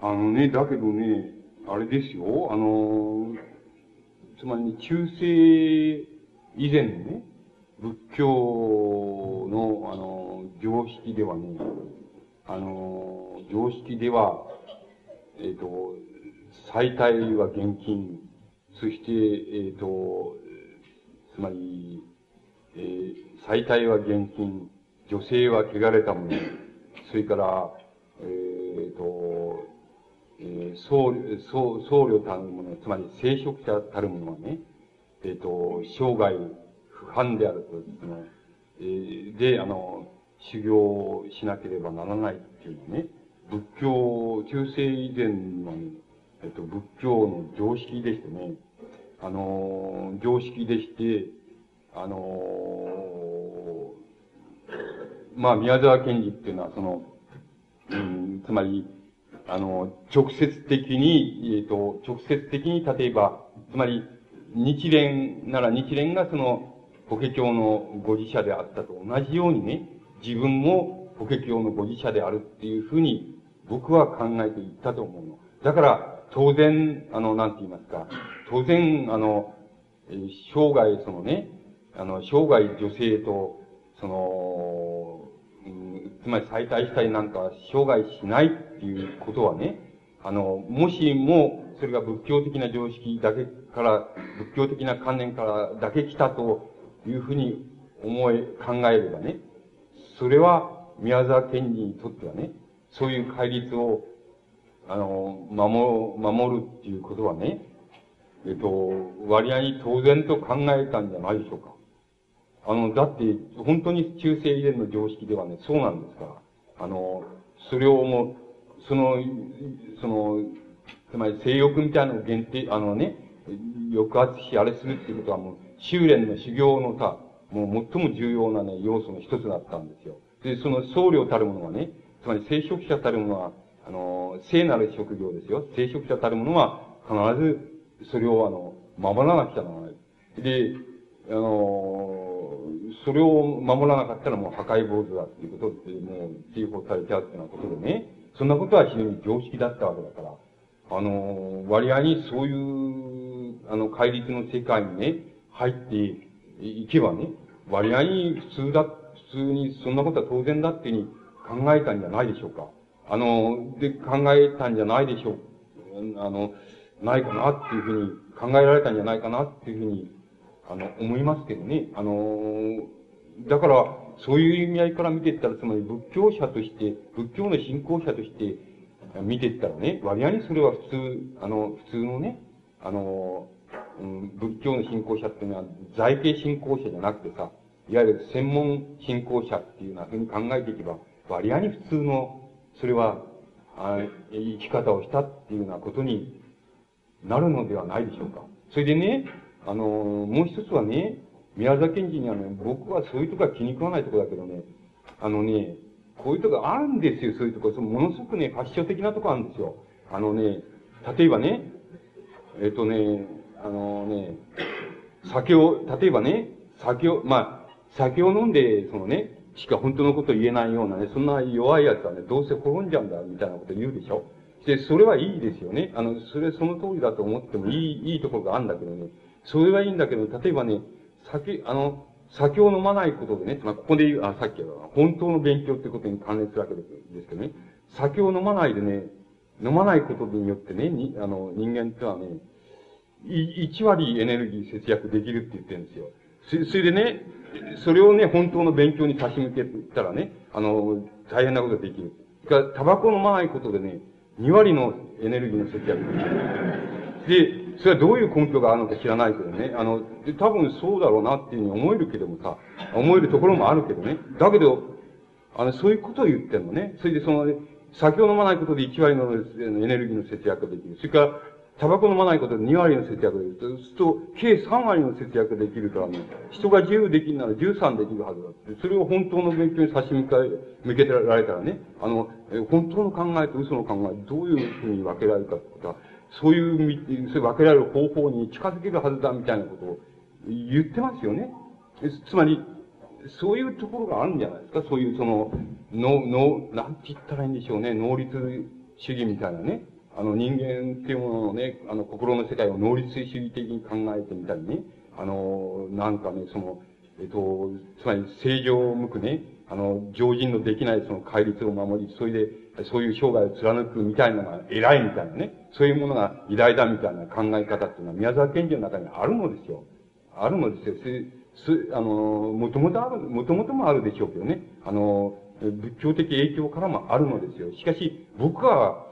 あのね、だけどね、あれですよ、あの、つまり、中世以前のね、仏教の、あの、常識ではね、あの、常識では、えっ、ー、と、最大は現金、そして、えっ、ー、と、つまり、えー、最大は現金、女性は汚れたもの、それから、ー、僧僧僧侶たるもの、つまり聖職者たるものはね、えっ、ー、と、生涯不犯であると、その、えー、で、あの、修行しなければならないっていうのね、仏教、中世以前の、えっ、と、仏教の常識でしてね、あの、常識でして、あの、まあ、宮沢賢治っていうのは、その、うん、つまり、あの、直接的に、えっ、ー、と、直接的に、例えば、つまり、日蓮なら日蓮がその、法華経のご自社であったと同じようにね、自分も法華経のご自社であるっていうふうに、僕は考えていったと思うの。だから、当然、あの、なんて言いますか、当然、あの、生涯、そのね、あの、生涯女性と、その、つまり再退したりなんか生涯しないっていうことはね、あの、もしも、それが仏教的な常識だけから、仏教的な観念からだけ来たというふうに思い、考えればね、それは宮沢賢治にとってはね、そういう戒律を、あの、守、守るっていうことはね、えっと、割合に当然と考えたんじゃないでしょうか。あの、だって、本当に中世以前の常識ではね、そうなんですから。あの、それをもう、その、その、つまり性欲みたいなのを限定、あのね、抑圧し、あれするっていうことはもう、修練の修行のさ、もう最も重要なね、要素の一つだったんですよ。で、その僧侶たるものはね、つまり聖職者たるものは、あの、聖なる職業ですよ。聖職者たるものは、必ず、それをあの、守らなくちゃならない。で、あの、それを守らなかったらもう破壊坊主だっていうことで、もう追放されちゃうっていうようなことでね、そんなことは非常に常識だったわけだから、あの、割合にそういう、あの、戒律の世界にね、入っていけばね、割合に普通だ、普通にそんなことは当然だっていうふうに考えたんじゃないでしょうか。あの、で、考えたんじゃないでしょう。あの、ないかなっていうふうに考えられたんじゃないかなっていうふうにあの、思いますけどね。あの、だから、そういう意味合いから見ていったら、つまり仏教者として、仏教の信仰者として見ていったらね、割合にそれは普通、あの、普通のね、あの、うん、仏教の信仰者っていうのは財形信仰者じゃなくてさ、いわゆる専門信仰者っていうようなふうに考えていけば、割合に普通の、それは、あ生き方をしたっていうようなことになるのではないでしょうか。それでね、あの、もう一つはね、宮崎県人にはね、僕はそういうとこは気に食わないとこだけどね、あのね、こういうとこあるんですよ、そういうとこ。そのものすごくね、発祥的なとこあるんですよ。あのね、例えばね、えっ、とね、あのね、酒を、例えばね、酒を、まあ、酒を飲んで、そのね、しか本当のこと言えないようなね、そんな弱い奴はね、どうせ転んじゃうんだ、みたいなこと言うでしょ。で、それはいいですよね。あの、それその通りだと思ってもいい、いいところがあるんだけどね。それはいいんだけど、例えばね、酒、あの、酒を飲まないことでね、まあ、ここで言う、あ、さっきは、本当の勉強ってことに関連するわけですけどね、酒を飲まないでね、飲まないことによってね、にあの、人間ってのはね、い1割エネルギー節約できるって言ってるんですよ。それでね、それをね、本当の勉強に差し向けたらね、あの、大変なことができる。から、タバコ飲まないことでね、2割のエネルギーの節約できる。で、それはどういう根拠があるのか知らないけどね。あの、多分そうだろうなっていうふうに思えるけどもさ、思えるところもあるけどね。だけど、あの、そういうことを言ってんのね。それでその、酒を飲まないことで1割のエネルギーの節約ができる。それから、タバコ飲まないことで2割の節約ができる。そうすると、計3割の節約ができるからね、人が10できるなら13できるはずだって。それを本当の勉強に差し向か向けてられたらね、あの、本当の考えと嘘の考え、どういうふうに分けられるかってことは、そういう、そういう分けられる方法に近づけるはずだみたいなことを言ってますよね。つまり、そういうところがあるんじゃないですかそういうその、の、の、なんて言ったらいいんでしょうね。能率主義みたいなね。あの、人間っていうもののね、あの、心の世界を能率主義的に考えてみたりね、あの、なんかね、その、えっと、つまり正常を向くね、あの、常人のできないその戒律を守り、それで、そういう生涯を貫くみたいなのが偉いみたいなね、そういうものが偉大だみたいな考え方っていうのは宮沢賢治の中にあるのですよ。あるのですよ。す、あの、もともとある、もともともあるでしょうけどね。あの、仏教的影響からもあるのですよ。しかし、僕は、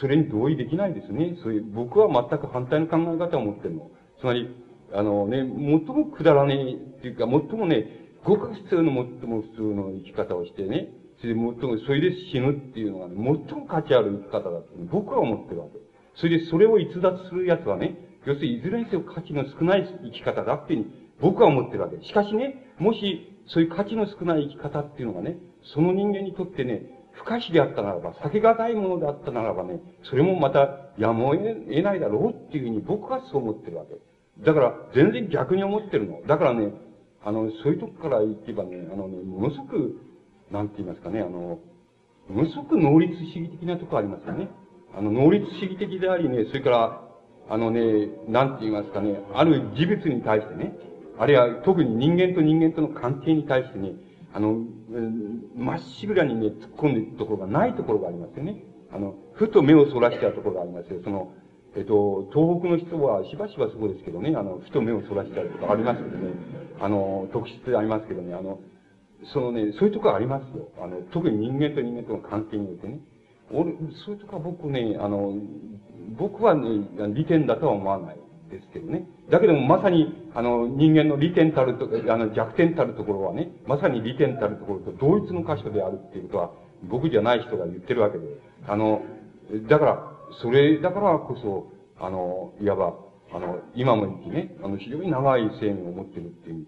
それに同意できないですね。そういう、僕は全く反対の考え方を持ってるの。つまり、あのね、最もくだらねえっていうか、最もね、ごく普通の最も普通の生き方をしてね、それで最も、それで死ぬっていうのがね、最も価値ある生き方だと僕は思ってるわけ。それでそれを逸脱する奴はね、要するにいずれにせよ価値の少ない生き方だっていうに僕は思ってるわけ。しかしね、もしそういう価値の少ない生き方っていうのがね、その人間にとってね、不可視であったならば、避けがたいものであったならばね、それもまたやむを得ないだろうっていうふうに僕はそう思ってるわけ。だから、全然逆に思ってるの。だからね、あの、そういうとこから行けばね、あのね、ものすごく、なんて言いますかね、あの、ものすごく能率主義的なとこありますよね。あの、能率主義的でありね、それから、あのね、なんて言いますかね、ある事物に対してね、あるいは特に人間と人間との関係に対してね、あの、まっしぐらにね、突っ込んでいくところがないところがありますよね。あの、ふと目をそらしちゃうところがありますよ。その、えっと、東北の人はしばしばそうですけどね、あの、ふと目をそらしちゃうとかありますけどね、あの、特質ありますけどね、あの、そのね、そういうとこありますよ。あの、特に人間と人間との関係においてね。俺、そういうとこは僕ね、あの、僕はね、利点だとは思わないですけどね。だけどもまさに、あの、人間の利点たると、あの、弱点たるところはね、まさに利点たるところと同一の箇所であるっていうことは、僕じゃない人が言ってるわけで。あの、だから、それだからこそ、あの、いわば、あの、今も言ってね、あの、非常に長い生命を持ってるっていう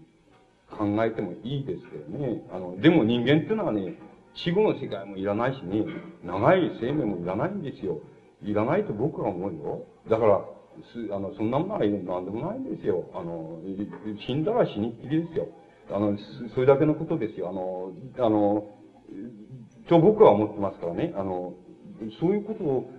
考えてもいいですけどね。あの、でも人間っていうのはね、死後の世界もいらないしね、長い生命もいらないんですよ。いらないと僕は思うよ。だから、す、あの、そんなものは何でもないんですよ。あの、死んだら死にっきりですよ。あの、それだけのことですよ。あの、あの、と僕は思ってますからね。あの、そういうことを、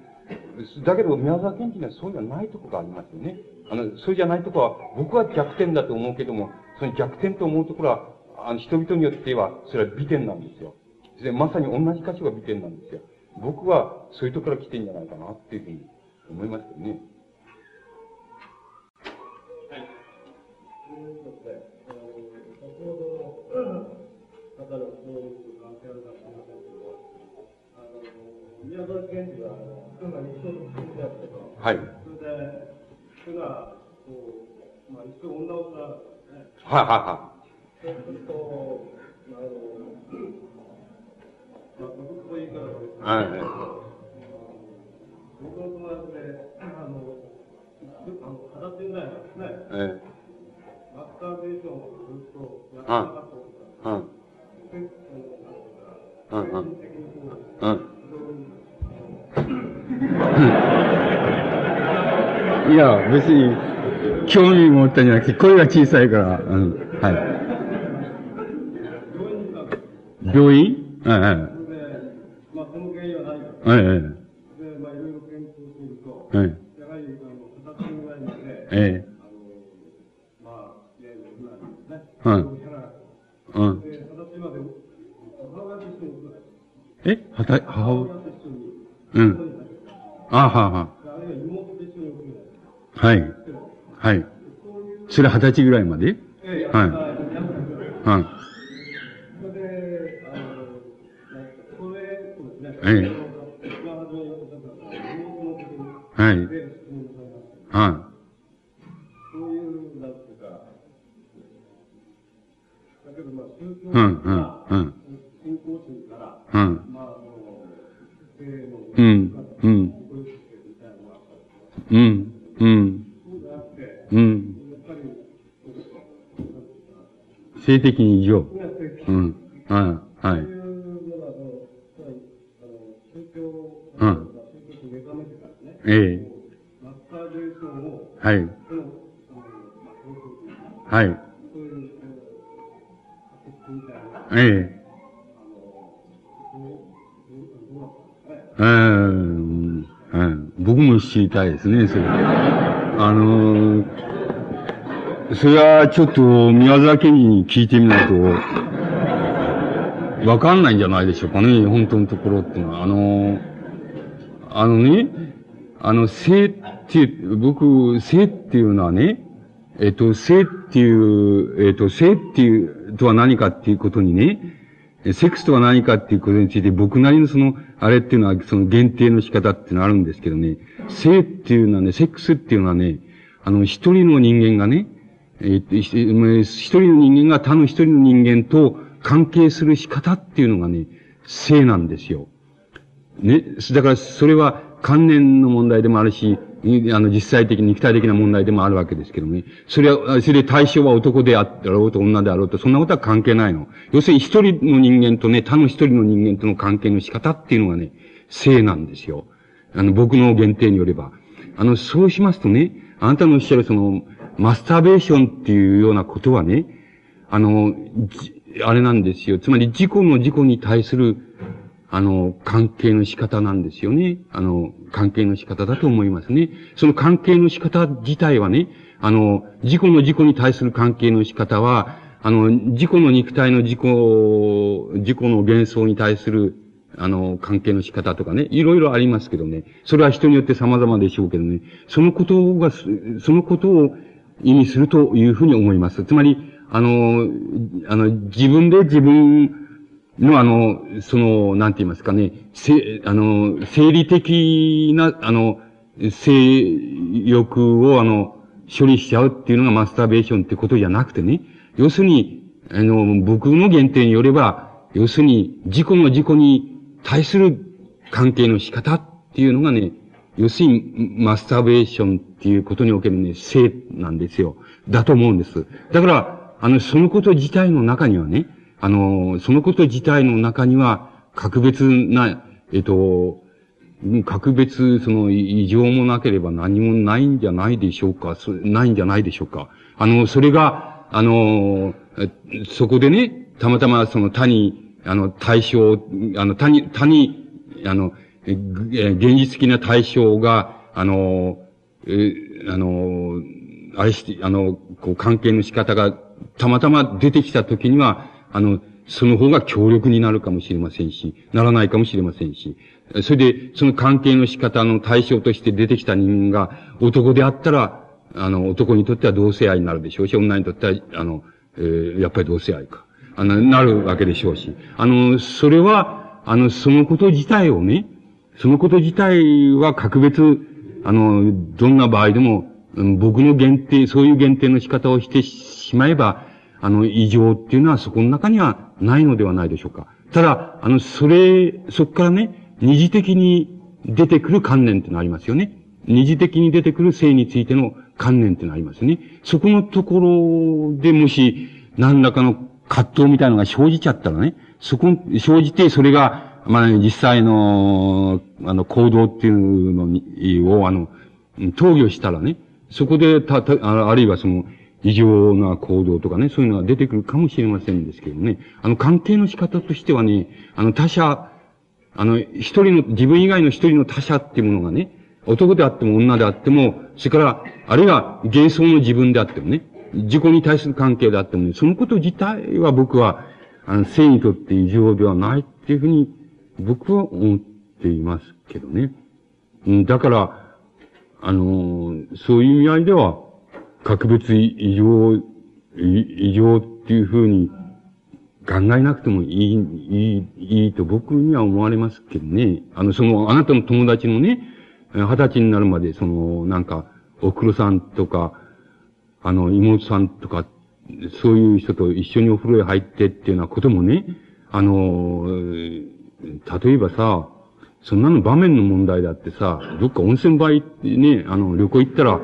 だけど宮沢賢治にはそうじゃないとこがありますよね。あの、そうじゃないとこは、僕は弱点だと思うけども、その弱点と思うところは、あの、人々によっては、それは美点なんですよ。で、まさに同じ箇所が美点なんですよ。僕はそういうところから来てんじゃないかなっていうふうに思いますけどね。はい。先ほど、方のそういう関係あるかもしれませんけど、あの、宮沢賢治は。はい。それで、人が、こう、まあ一生女を。はいはいはい。そうすると、あの、はい。僕の友達で、あの、あの、二十歳ぐらいなんですね。ええ。マスターベーションをずっとやってなかったことが、うん。うんうん。うん。いや、別に、興味持ったんじゃなくて、声が小さいから、うん、はい。病院？ええ。はい、はい。で、まあ、いろいろ検討すると、はい。は、い、ええ。あの、まあ、いわゆる今ですね。はい。うん。え？はた、母親？うん。あはは。はい。はい。それ二十歳ぐらいまで？ええ。はい。はい。はい。はい。そういう、うん、うん、うん。うん。うん、うん。うん、うん。そうじゃなくて、うん。やっぱり、性的に異常。うん。はい、はい。うん。ええ。はい。はい。ええ。うん、うん。僕も知りたいですね、それ。あのそれはちょっと宮沢賢治に聞いてみないと、わかんないんじゃないでしょうかね、本当のところってのは。あのあのね、あの、性っていう、僕、性っていうのはね、えっと、性っていう、えっと、性っていう、とは何かっていうことにね、セックスとは何かっていうことについて僕なりのその、あれっていうのは、その限定の仕方っていうのはあるんですけどね、性っていうのはね、セックスっていうのはね、あの、一人の人間がね、えー、一人の人間が他の一人の人間と関係する仕方っていうのがね、性なんですよ。ね、だからそれは観念の問題でもあるし、あの、実際的肉体的な問題でもあるわけですけどね。それは、それで対象は男であろうと女であろうと、そんなことは関係ないの。要するに一人の人間とね、他の一人の人間との関係の仕方っていうのがね、性なんですよ。あの、僕の限定によれば。あの、そうしますとね、あなたのおっしゃるその、マスターベーションっていうようなことはね、あの、あれなんですよ。つまり、自己の自己に対するあの、関係の仕方なんですよね。あの、関係の仕方だと思いますね。その関係の仕方自体はね、あの、自己の自己に対する関係の仕方は、あの、自己の肉体の自己、自己の幻想に対する、あの、関係の仕方とかね、いろいろありますけどね、それは人によって様々でしょうけどね、そのことが、そのことを意味するというふうに思います。つまり、あの、あの、自分で自分のあの、その、なんて言いますかね、せ、あの、生理的な、あの、性欲をあの、処理しちゃうっていうのがマスターベーションってことじゃなくてね、要するに、あの、僕の限定によれば、要するに、自己の自己に対する関係の仕方っていうのがね、要するに、マスターベーションっていうことにおけるね、性なんですよ。だと思うんです。だから、あの、そのこと自体の中にはね、あの、そのこと自体の中には、格別な、えっと、格別、その、異常もなければ何もないんじゃないでしょうか、ないんじゃないでしょうか。あの、それが、あの、そこでね、たまたまその他に、あの、対象、あの、他に、他に、あの、現実的な対象が、あの、え、あの、あれして、あの、こう、関係の仕方が、たまたま出てきたときには、あの、その方が強力になるかもしれませんし、ならないかもしれませんし、それで、その関係の仕方の対象として出てきた人間が男であったら、あの、男にとっては同性愛になるでしょうし、女にとっては、あの、えー、やっぱり同性愛か。あの、なるわけでしょうし。あの、それは、あの、そのこと自体をね、そのこと自体は格別、あの、どんな場合でも、僕の限定、そういう限定の仕方をしてしまえば、あの、異常っていうのはそこの中にはないのではないでしょうか。ただ、あの、それ、そこからね、二次的に出てくる観念ってのありますよね。二次的に出てくる性についての観念ってのありますね。そこのところでもし、何らかの葛藤みたいなのが生じちゃったらね、そこ、生じて、それが、まあ、実際の、あの、行動っていうのに、を、あの、投与したらね、そこで、た、た、あるいはその、異常な行動とかね、そういうのが出てくるかもしれませんですけどね。あの、関係の仕方としてはね、あの、他者、あの、一人の、自分以外の一人の他者っていうものがね、男であっても女であっても、それから、あるいは幻想の自分であってもね、自己に対する関係であってもね、そのこと自体は僕は、あの、性にとって異常ではないっていうふうに、僕は思っていますけどね。だから、あのそういう意味合いでは、格別異常、異常っていうふうに考えなくてもいい、いい、いいと僕には思われますけどね。あの、その、あなたの友達のね、二十歳になるまで、その、なんか、おふくろさんとか、あの、妹さんとか、そういう人と一緒にお風呂へ入ってっていうようなこともね、あの、例えばさ、そんなの場面の問題だってさ、どっか温泉場行ってね、あの、旅行行ったら、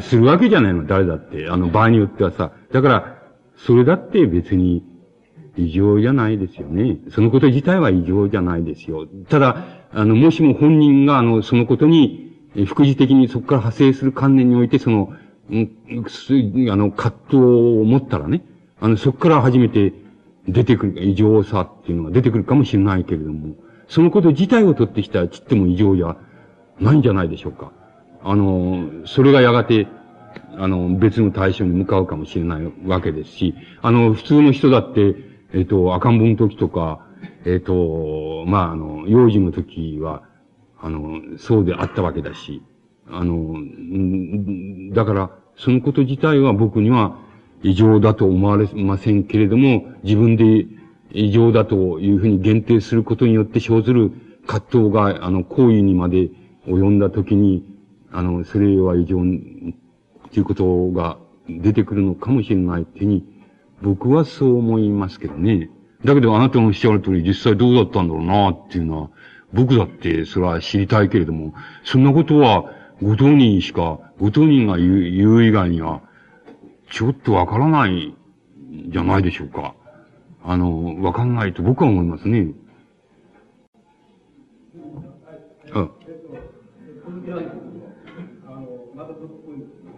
するわけじゃないの、誰だって。あの、場合によってはさ。だから、それだって別に異常じゃないですよね。そのこと自体は異常じゃないですよ。ただ、あの、もしも本人が、あの、そのことに、副次的にそこから派生する観念において、その、うん、あの、葛藤を持ったらね、あの、そこから初めて出てくる、異常さっていうのが出てくるかもしれないけれども、そのこと自体を取ってきたらちっても異常じゃないんじゃないでしょうか。あの、それがやがて、あの、別の対象に向かうかもしれないわけですし、あの、普通の人だって、えっ、と、赤ん坊の時とか、えっ、と、まあ、あの、幼児の時は、あの、そうであったわけだし、あの、だから、そのこと自体は僕には異常だと思われませんけれども、自分で異常だというふうに限定することによって生ずる葛藤が、あの、行為にまで及んだときに、あの、それは異常ということが出てくるのかもしれないってに、僕はそう思いますけどね。だけどあなたのおっしゃる通り実際どうだったんだろうなっていうのは、僕だってそれは知りたいけれども、そんなことはご当人しか、ご当人が言う言う以外には、ちょっとわからないじゃないでしょうか。あの、わかんないと僕は思いますね。あ。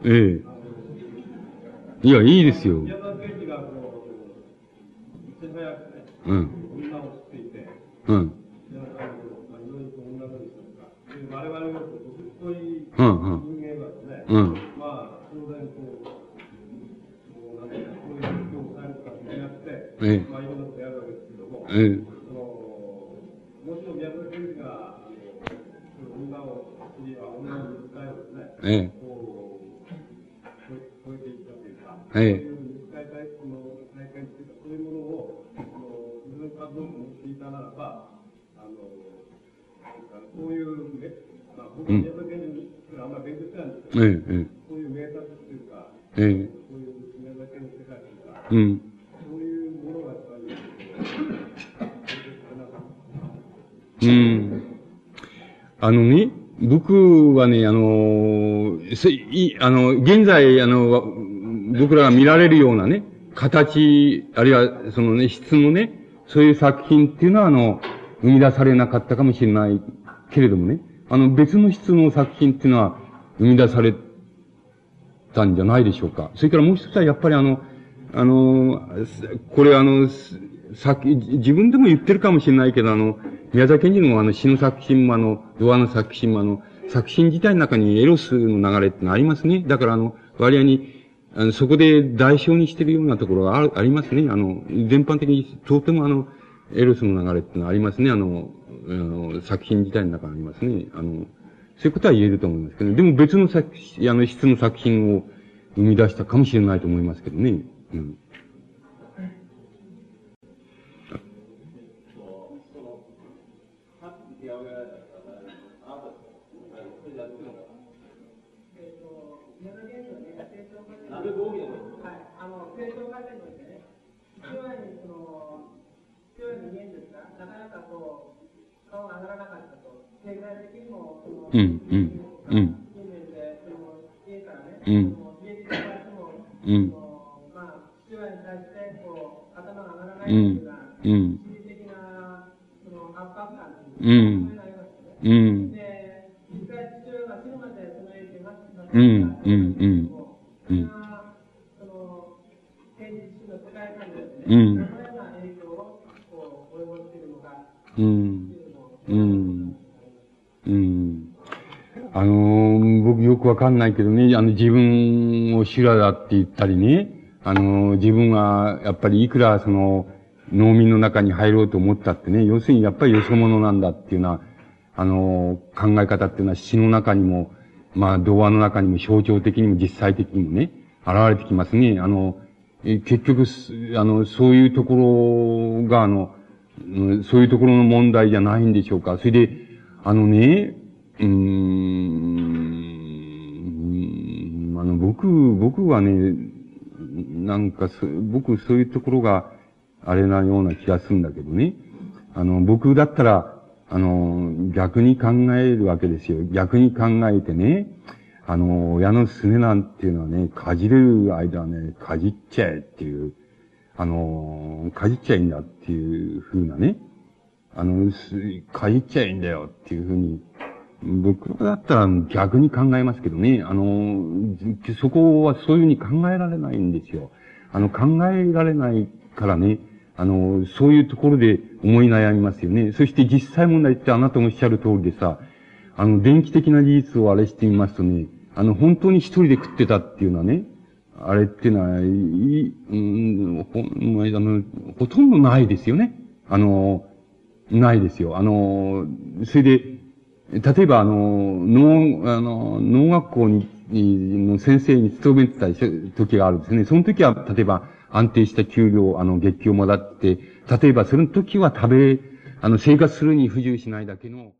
ええ。いや、いいですよ。うん。うん。うん、うん。うん。まあ、当然こう、なんか、そういう状態とかになって、ええ。まあ、いろんなことやるわけええ。もちろん宮崎先生が、あの、女、の肉体をね、ええ。こう、超えていったというか、ええ。肉体体の体験とい、そういうものを、あの、そういうね、まあ、僕は宮崎先生あんまり勉強してないんですけど、ええ、そういう名作っていうか、ええ、そういう宮崎の世界というか、うん、そういうものがやっぱり、うん。あのね、僕はね、あの、せい、あの、現在、あの、僕らが見られるようなね、形、あるいは、そのね、質のね、そういう作品っていうのは、あの、生み出されなかったかもしれないけれどもね、あの、別の質の作品っていうのは生み出されたんじゃないでしょうか。それからもう一つはやっぱりあの、あの、これあの、さっき自分でも言ってるかもしれないけど、あの、宮崎賢治のあの詩の作品もあの、ドアの作品もあの、作品自体の中にエロスの流れってのありますね。だからあの、割合に、あの、そこで代償にしてるようなところがあありますね。あの、全般的にとてもあの、エロスの流れってのありますね。あの、あの、作品自体の中にありますね。あの、そういうことは言えると思いますけど、ね、でも別の作、あの、質の作品を生み出したかもしれないと思いますけどね。うん。うん、うん、うん。うん。うん。うん。うん。うん。うん。うん、うん、うん。うん。うん。うん。うん。うん。あのー、僕よくわかんないけどね、あの、自分を修羅だって言ったりね、あのー、自分が、やっぱりいくらその、農民の中に入ろうと思ったってね、要するにやっぱりよそ者なんだっていうのは、あのー、考え方っていうのは詩の中にも、まあ、童話の中にも象徴的にも実際的にもね、現れてきますね。あの、結局、あの、そういうところが、あの、そういうところの問題じゃないんでしょうか。それで、あのね、うーん、あの、僕、僕はね、なんか僕そういうところがあれなような気がするんだけどね。あの、僕だったら、あの、逆に考えるわけですよ。逆に考えてね、あの、親のすねなんていうのはね、かじれる間はね、かじっちゃえっていう、あの、かじっちゃいいんだっていうふうなね、あの、すかじっちゃいんだよっていうふうに僕だったら逆に考えますけどね、あの、そこはそういうふうに考えられないんですよ。あの、考えられないからね、あの、そういうところで思い悩みますよね。そして実際問題ってあなたもおっしゃる通りでさ、あの、電気的な事実をあれしてみますとね、あの、本当に一人で食ってたっていうのはね、あれっていうのは、いうん、ほ、あの、ほとんどないですよね。あの、ないですよ。あの、それで、例えばあの、農、あの、農学校に、の先生に勤めてた時があるんですね。その時は、例えば安定した給料、あの、月給もらって、例えばその時は食べ、あの、生活するに不自由しないだけの、